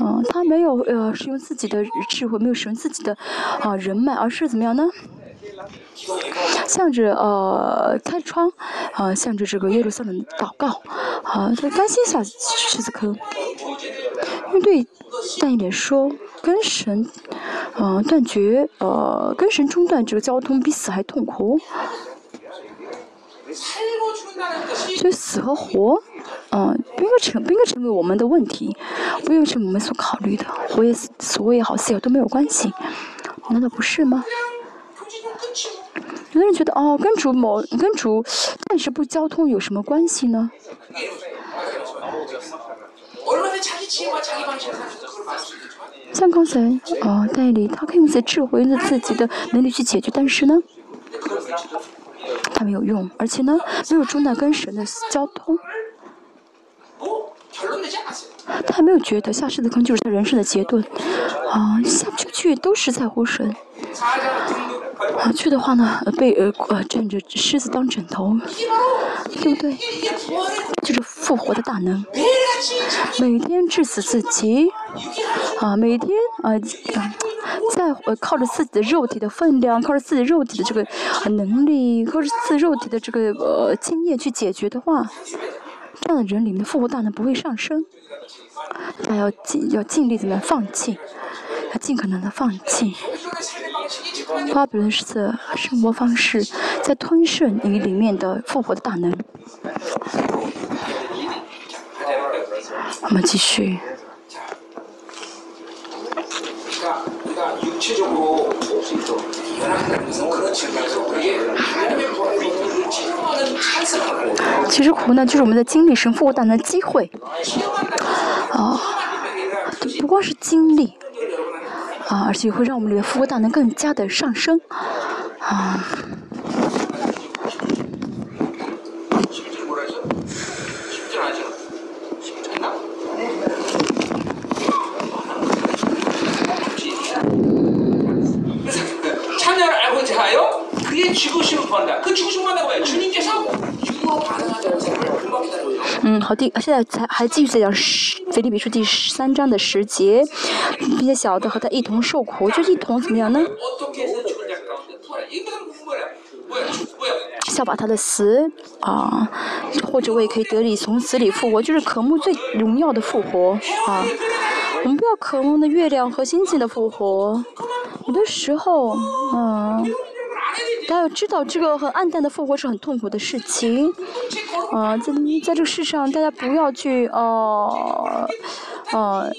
S1: 嗯，他没有呃使用自己的智慧，没有使用自己的啊人脉，而是怎么样呢？向着呃开窗，啊向着这个耶路撒冷祷告，啊他甘心下狮子坑，因为对但一点说，跟神，呃断绝呃跟神中断这个交通比死还痛苦，所以死和活，嗯不应该成不应该成为我们的问题，不应该是我们所考虑的，活也死，死也好，死也都没有关系，难道不是吗？有的人觉得哦，跟主某跟主暂时不交通有什么关系呢？像刚才哦，代理他可以用自己智慧、用自己的能力去解决，但是呢，他没有用，而且呢，没有中断跟神的交通。他还没有觉得下世的坑就是他人生的阶段，啊，下不去都是在乎神。啊，去的话呢，被呃呃枕着狮子当枕头，对不对？就是复活的大能，每天致死自己，啊，每天啊啊，在呃靠着自己的肉体的分量，靠着自己肉体的这个能力，靠着自肉体的这个呃经验去解决的话，这样的人里面的复活大能不会上升。他要尽要尽力怎么样放弃，尽可能的放弃。巴比伦式的生活方式在吞噬你里面的复活的大能。我们继续。其实苦难就是我们的经历神复活大能的机会。啊，不光是经历。啊，而且会让我们里面复活大能更加的上升，啊。嗯，好，第现在才还继续在讲十腓立比书第十三章的十节，并且小的和他一同受苦，就一同怎么样呢？效法他的死啊，或者我也可以得以从死里复活，就是渴慕最荣耀的复活啊。我们不要渴慕的月亮和星星的复活，有的时候，嗯。大家要知道，这个很暗淡的复活是很痛苦的事情。啊，在在这个世上，大家不要去呃呃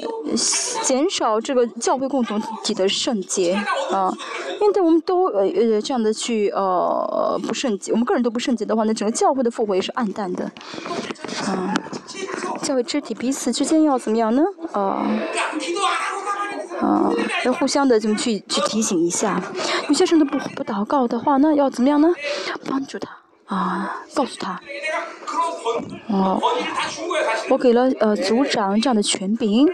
S1: 减少这个教会共同体的圣洁啊。因为我们都呃呃这样的去呃不圣洁，我们个人都不圣洁的话，那整个教会的复活也是暗淡的。啊，教会肢体彼此之间要怎么样呢？啊。啊，要互相的这么去去提醒一下，有些人都不不祷告的话，那要怎么样呢？帮助他啊，告诉他，哦，我给了呃组长这样的权柄，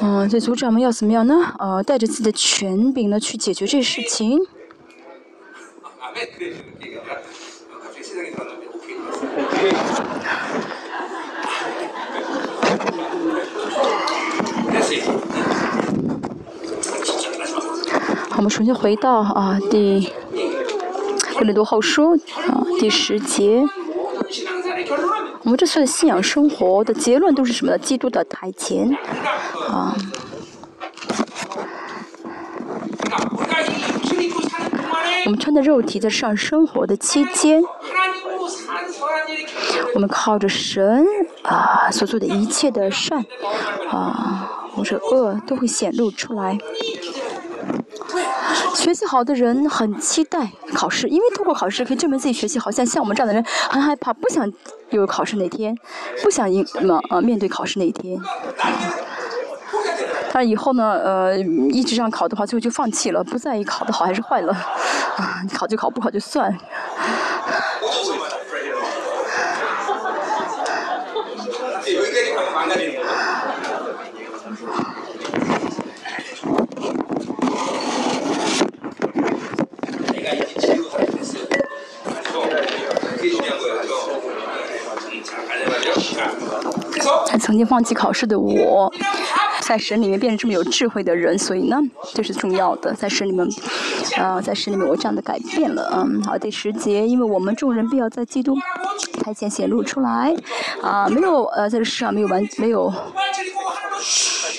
S1: 嗯，这组长们要怎么样呢？呃，带着自己的权柄呢去解决这事情。我们重新回到啊第《格林多后书》啊第十节。我们这次的信仰生活的结论都是什么呢？基督的台前啊。我们穿的肉体在上生活的期间，我们靠着神啊所做的一切的善啊或者恶都会显露出来。学习好的人很期待考试，因为通过考试可以证明自己学习好。像像我们这样的人很害怕，不想有考试那天，不想应么呃面对考试那一天。他以后呢呃一直这样考的话，最后就放弃了，不在意考的好还是坏了，啊考就考，不考就算。曾经放弃考试的我，在神里面变成这么有智慧的人，所以呢，这是重要的。在神里面，啊，在神里面我这样的改变了，嗯，好，第十节，因为我们众人必要在基督台前显露出来，啊，没有，呃，在这世上没有完，没有，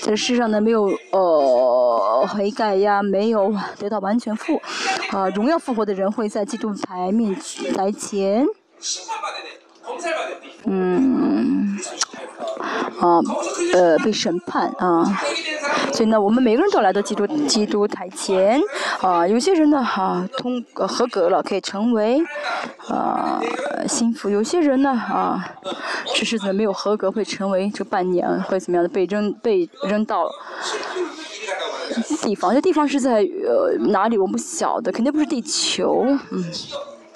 S1: 在这世上呢没有，呃，悔改呀，没有得到完全复，啊，荣耀复活的人会在基督台面台前，嗯。啊，呃，被审判啊，所以呢，我们每个人都来到基督基督台前啊。有些人呢，哈，通合格了，可以成为啊幸福；有些人呢，啊，只是在没有合格，会成为这半年会怎么样的被扔被扔到地方。这地方是在呃哪里？我不晓得，肯定不是地球，嗯。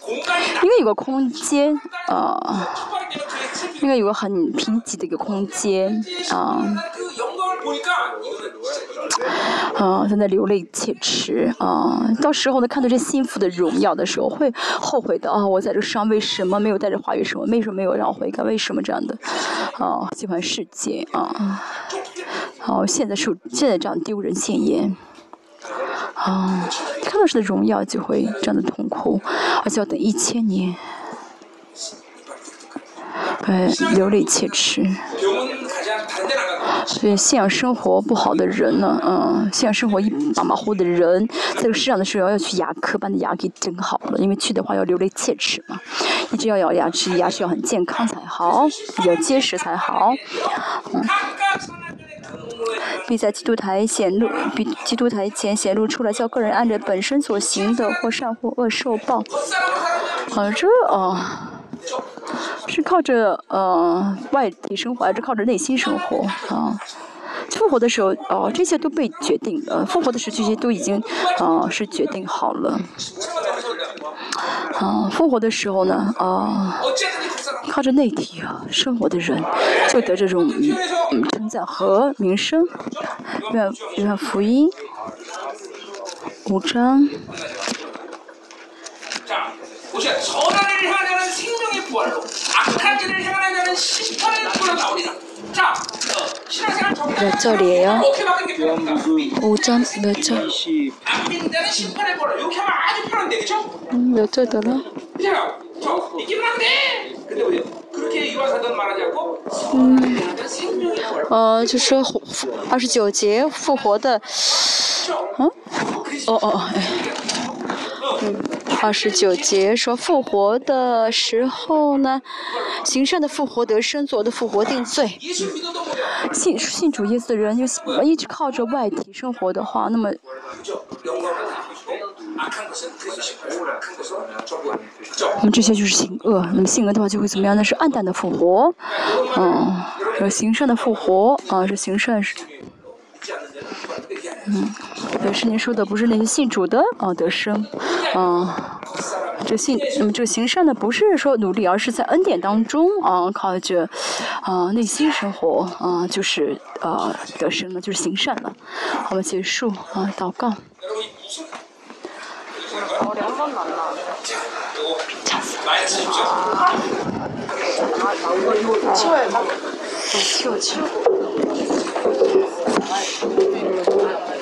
S1: 应该有个空间，啊，应该有个很贫瘠的一个空间，啊，啊，在流泪切齿，啊，到时候呢，看到这幸福的荣耀的时候，会后悔的啊！我在这上为什么没有带着话语？什么？为什么没有让我悔改？为什么这样的？啊，喜欢世界啊！好，现在是现在这样丢人现眼。啊，看到神的荣耀就会这样的痛苦，而且要等一千年，哎，流泪切齿。所以信仰生活不好的人呢，嗯，信仰生活一马马虎的人，在这个世上的时候要去牙科把那牙给整好了，因为去的话要流泪切齿嘛，一直要咬牙齿，牙齿要很健康才好，比较结实才好，嗯。必在基督台显露，比基督台前显露出来，叫个人按着本身所行的，或善或恶受报。好啊，这啊，是靠着呃外地生活，还是靠着内心生活啊？复活的时候，哦，这些都被决定了。复活的时候，这些都已经啊是决定好了。啊，复活的时候呢，啊。靠着内体啊生活的人，就得这种嗯称赞和名声。愿愿福音五章。 몇 절이에요? 5장 몇 절? 음, 몇 절더라? 음, 어, 就说二十九节复活的，嗯，哦哦，哎。 二十九节说复活的时候呢，行善的复活得生，做的复活定罪。信信主耶稣的人，就一直靠着外体生活的话，那么，那么这些就是行恶。那么性恶的话就会怎么样？那是暗淡的复活，嗯，说行善的复活啊，是行善是。嗯，对，是您说的，不是那些信主的啊得生，啊，这信，那么这行善的，不是说努力，而是在恩典当中啊，靠着啊内心生活啊，就是啊得生了，就是行善了。好了，结束啊，祷告。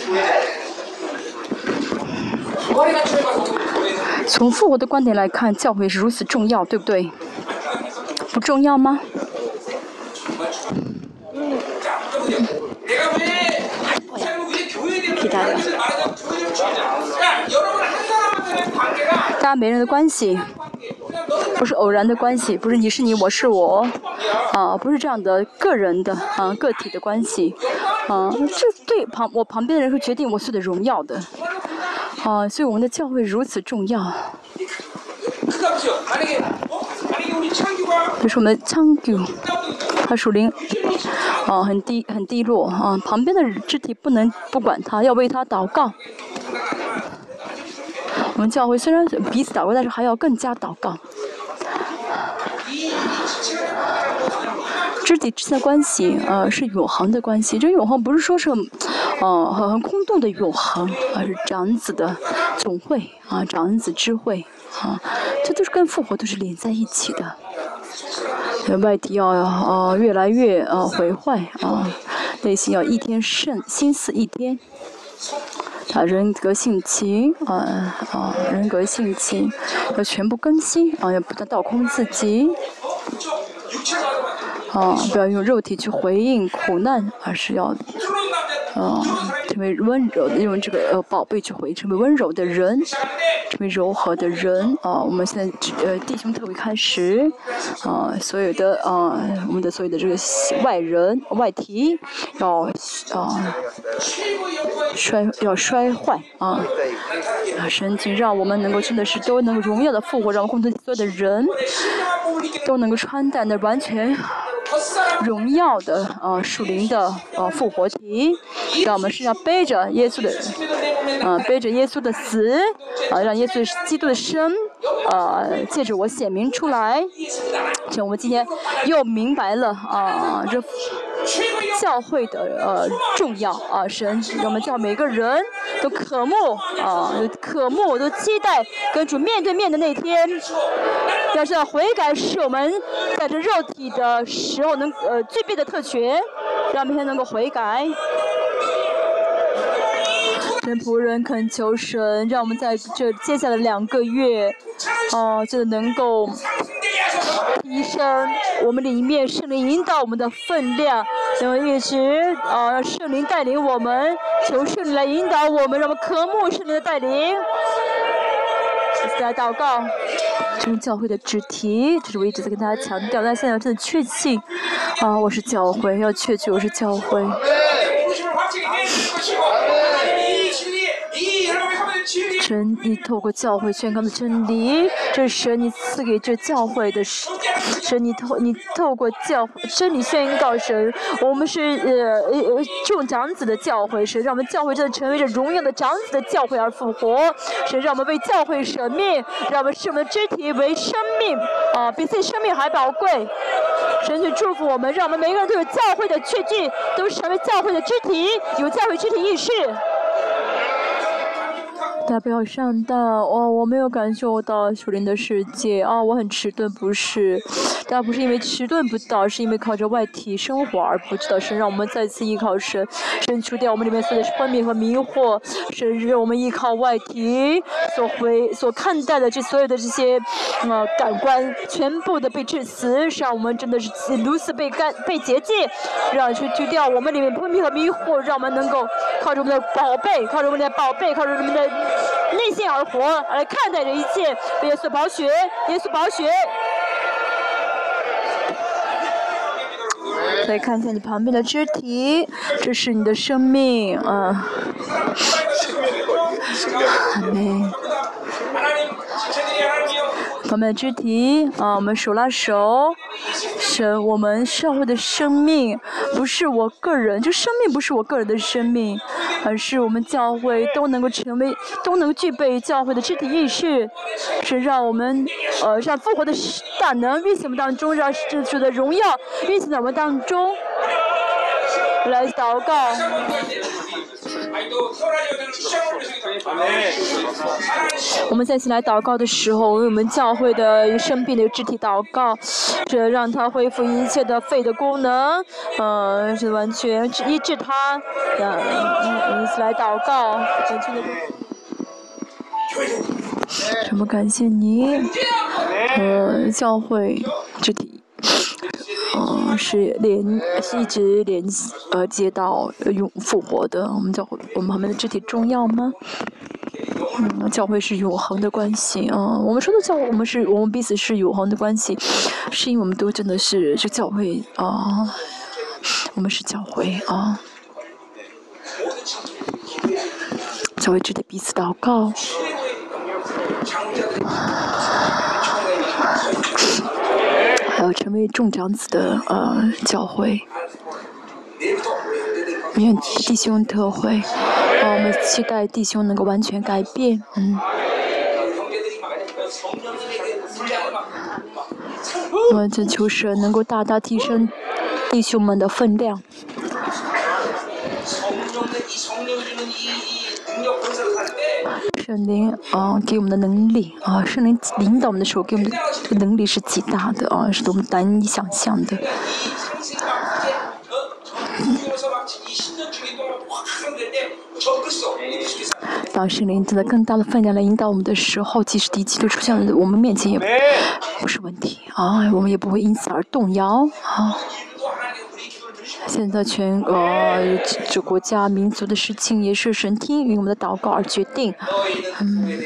S1: 从复活的观点来看，教会是如此重要，对不对？不重要吗？大家每人的关系。不是偶然的关系，不是你是你我是我，啊，不是这样的个人的啊个体的关系，啊，这对旁我旁边的人会决定我所有的荣耀的，啊，所以我们的教会如此重要。比如说我们的昌久，他属灵，啊，很低很低落啊，旁边的肢体不能不管他，要为他祷告。我们教会虽然彼此祷告，但是还要更加祷告。肢体之间的关系，呃，是永恒的关系。这永恒不是说是，呃，很很空洞的永恒，而是长子的总会啊，长子之会啊，这都是跟复活都是连在一起的。外体要呃越来越呃毁坏啊，内心要一天胜心思一天。啊，人格性情，啊啊，人格性情要全部更新，啊，要不断倒空自己，啊，不要用肉体去回应苦难，而是要。嗯，成为温柔的，用这个呃宝贝去回成为温柔的人，成为柔和的人啊！我们现在呃弟兄特别开始啊，所有的啊，我们的所有的这个外人外体要啊摔要摔坏啊！神经让我们能够真的是都能够荣耀的复活，让我们共同所有的人都能够穿戴的完全。荣耀的呃属灵的呃复活体，让我们身上背着耶稣的，呃背着耶稣的死，啊让耶稣基督的生，呃借着我显明出来。请我们今天又明白了啊这教会的呃重要啊神我们叫每个人都渴慕啊渴慕都期待跟主面对面的那天。要是要悔改，是我们在这肉体的时候能呃具备的特权，让明天能够悔改。神仆人恳求神，让我们在这接下来两个月，哦，就能够提升我们里面圣灵引导我们的分量，然后一直啊让圣灵带领我们，求圣灵来引导我们，让我们渴慕圣灵的带领。在祷告，这是教会的主题，这是我一直在跟大家强调。但现在真的确信，啊，我是教会，要确据我是教会。神，你透过教会宣告的真理，这是神你赐给这教会的神。神，你透你透过教真理宣告神，我们是呃呃众长子的教会，神让我们教会真的成为这荣耀的长子的教会而复活。神让我们为教会舍命，让我们视我们的肢体为生命啊，比自己生命还宝贵。神去祝福我们，让我们每个人都有教会的确据，都成为教会的肢体，有教会肢体意识。大家不要上当哦！我没有感受到属灵的世界啊！我很迟钝，不是，大家不是因为迟钝不到，是因为靠着外体生活而不知道神，让我们再次依靠神，神除掉我们里面所有的昏迷和迷惑，神让我们依靠外体所回所看待的这所有的这些呃感官，全部的被致死，让我们真的是如此被干被洁净，让去除掉我们里面昏迷和迷惑，让我们能够靠着我们的宝贝，靠着我们的宝贝，靠着我们的。内心而活，来看待这一切。耶稣宝血，耶稣宝血。来看一下你旁边的肢体，这是你的生命，嗯。阿门。我们的肢体，啊，我们手拉手。神，我们社会的生命不是我个人，就生命不是我个人的生命，而是我们教会都能够成为，都能具备教会的肢体意识，是让我们，呃，让复活的大能运行我们当中，让主的荣耀运行在我们当中，来祷告。我们再次来祷告的时候，为我们教会的生病的肢体祷告，这让他恢复一切的肺的功能，嗯，是完全医治他。嗯，一起来祷告，完全的。什么？感谢你，呃，教会肢体。嗯，是连是一直连呃接到永复活的，我们叫我们旁边的肢体重要吗？嗯，教会是永恒的关系啊。我们说的教，我们是我们彼此是永恒的关系，是因为我们都真的是这教会啊。我们是教会啊。教会值得彼此祷告。还要成为众长子的呃教会。愿弟兄特会，啊，我们期待弟兄能够完全改变，嗯。我们这求神能够大大提升弟兄们的分量。圣灵啊，给我们的能力啊，圣灵领导我们的时候，给我们的能力是极大的啊，是多么难以想象的。当圣灵正在更大的分量来引导我们的时候，即使敌机都出现了我们面前，也不是问题啊，我们也不会因此而动摇啊。现在全呃这国家民族的事情也是神听与我们的祷告而决定，嗯，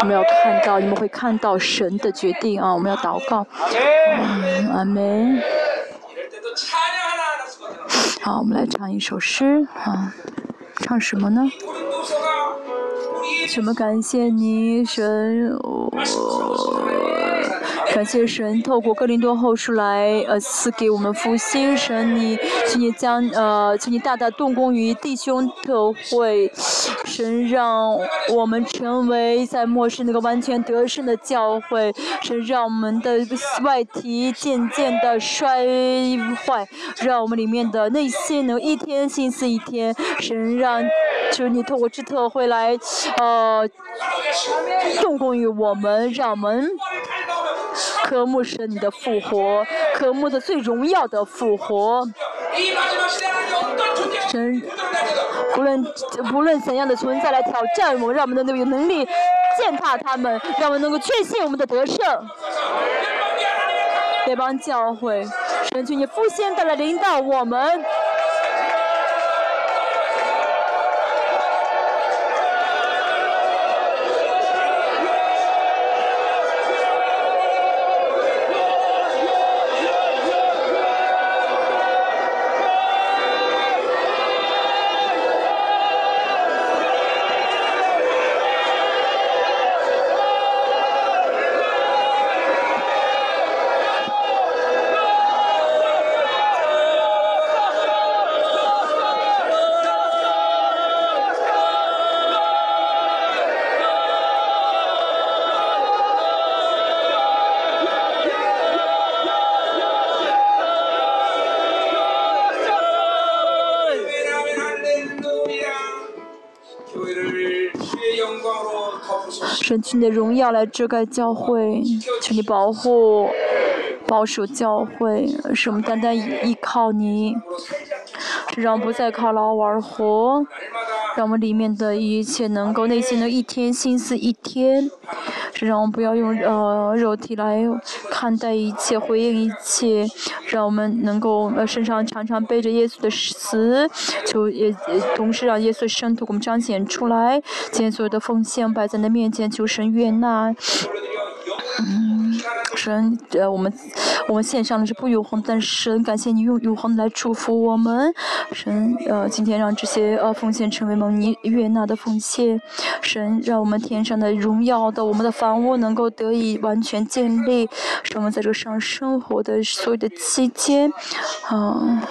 S1: 我们要看到你们会看到神的决定啊，我们要祷告，阿门。好，我们来唱一首诗啊，唱什么呢？什么？感谢你，神。哦感谢神透过哥林多后书来呃赐给我们复兴神你，请你将呃请你大大动工于弟兄特会，神让我们成为在末世那个完全得胜的教会，神让我们的外体渐渐的衰坏，让我们里面的内心能一天心思一天，神让就是你透过这特会来呃动工于我们，让我们。科目是你的复活，科目的最荣耀的复活。神，无论无论怎样的存在来挑战我们，让我们的那个能力践踏他们，让我们能够确信我们的得胜。这帮教会，神求你复兴的来领导我们。你的荣耀来遮盖教会，求你保护、保守教会，使我们单单依靠你，让不再靠劳而活，让我们里面的一切能够内心的一天心思一天。让我们不要用呃肉体来看待一切，回应一切，让我们能够呃身上常常背着耶稣的死，就也同时让耶稣的圣徒给我们彰显出来，今天所有的奉献摆在你的面前，求神悦纳。嗯，神，呃，我们我们献上的是不永恒，但是神感谢你用永恒来祝福我们。神，呃，今天让这些呃奉献成为蒙尼悦纳的奉献。神，让我们天上的荣耀的我们的房屋能够得以完全建立。使我们在这上生活的所有的期间，啊。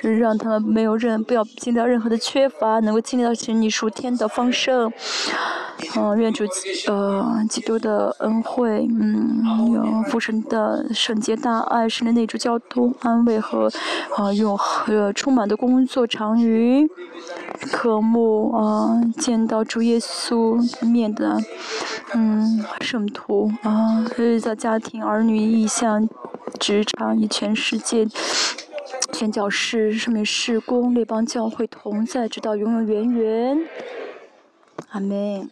S1: 是让他们没有任不要经历到任何的缺乏，能够经历到神你属天的丰盛。嗯，愿主呃基督的恩惠，嗯，有父神的圣洁大爱，神的内主交通安慰和啊永和充满的工作长于科目啊见到主耶稣面的嗯圣徒啊，在家庭儿女意向职场以全世界。宣教士、圣名事工、列邦教会同在，直到永永远远。阿门。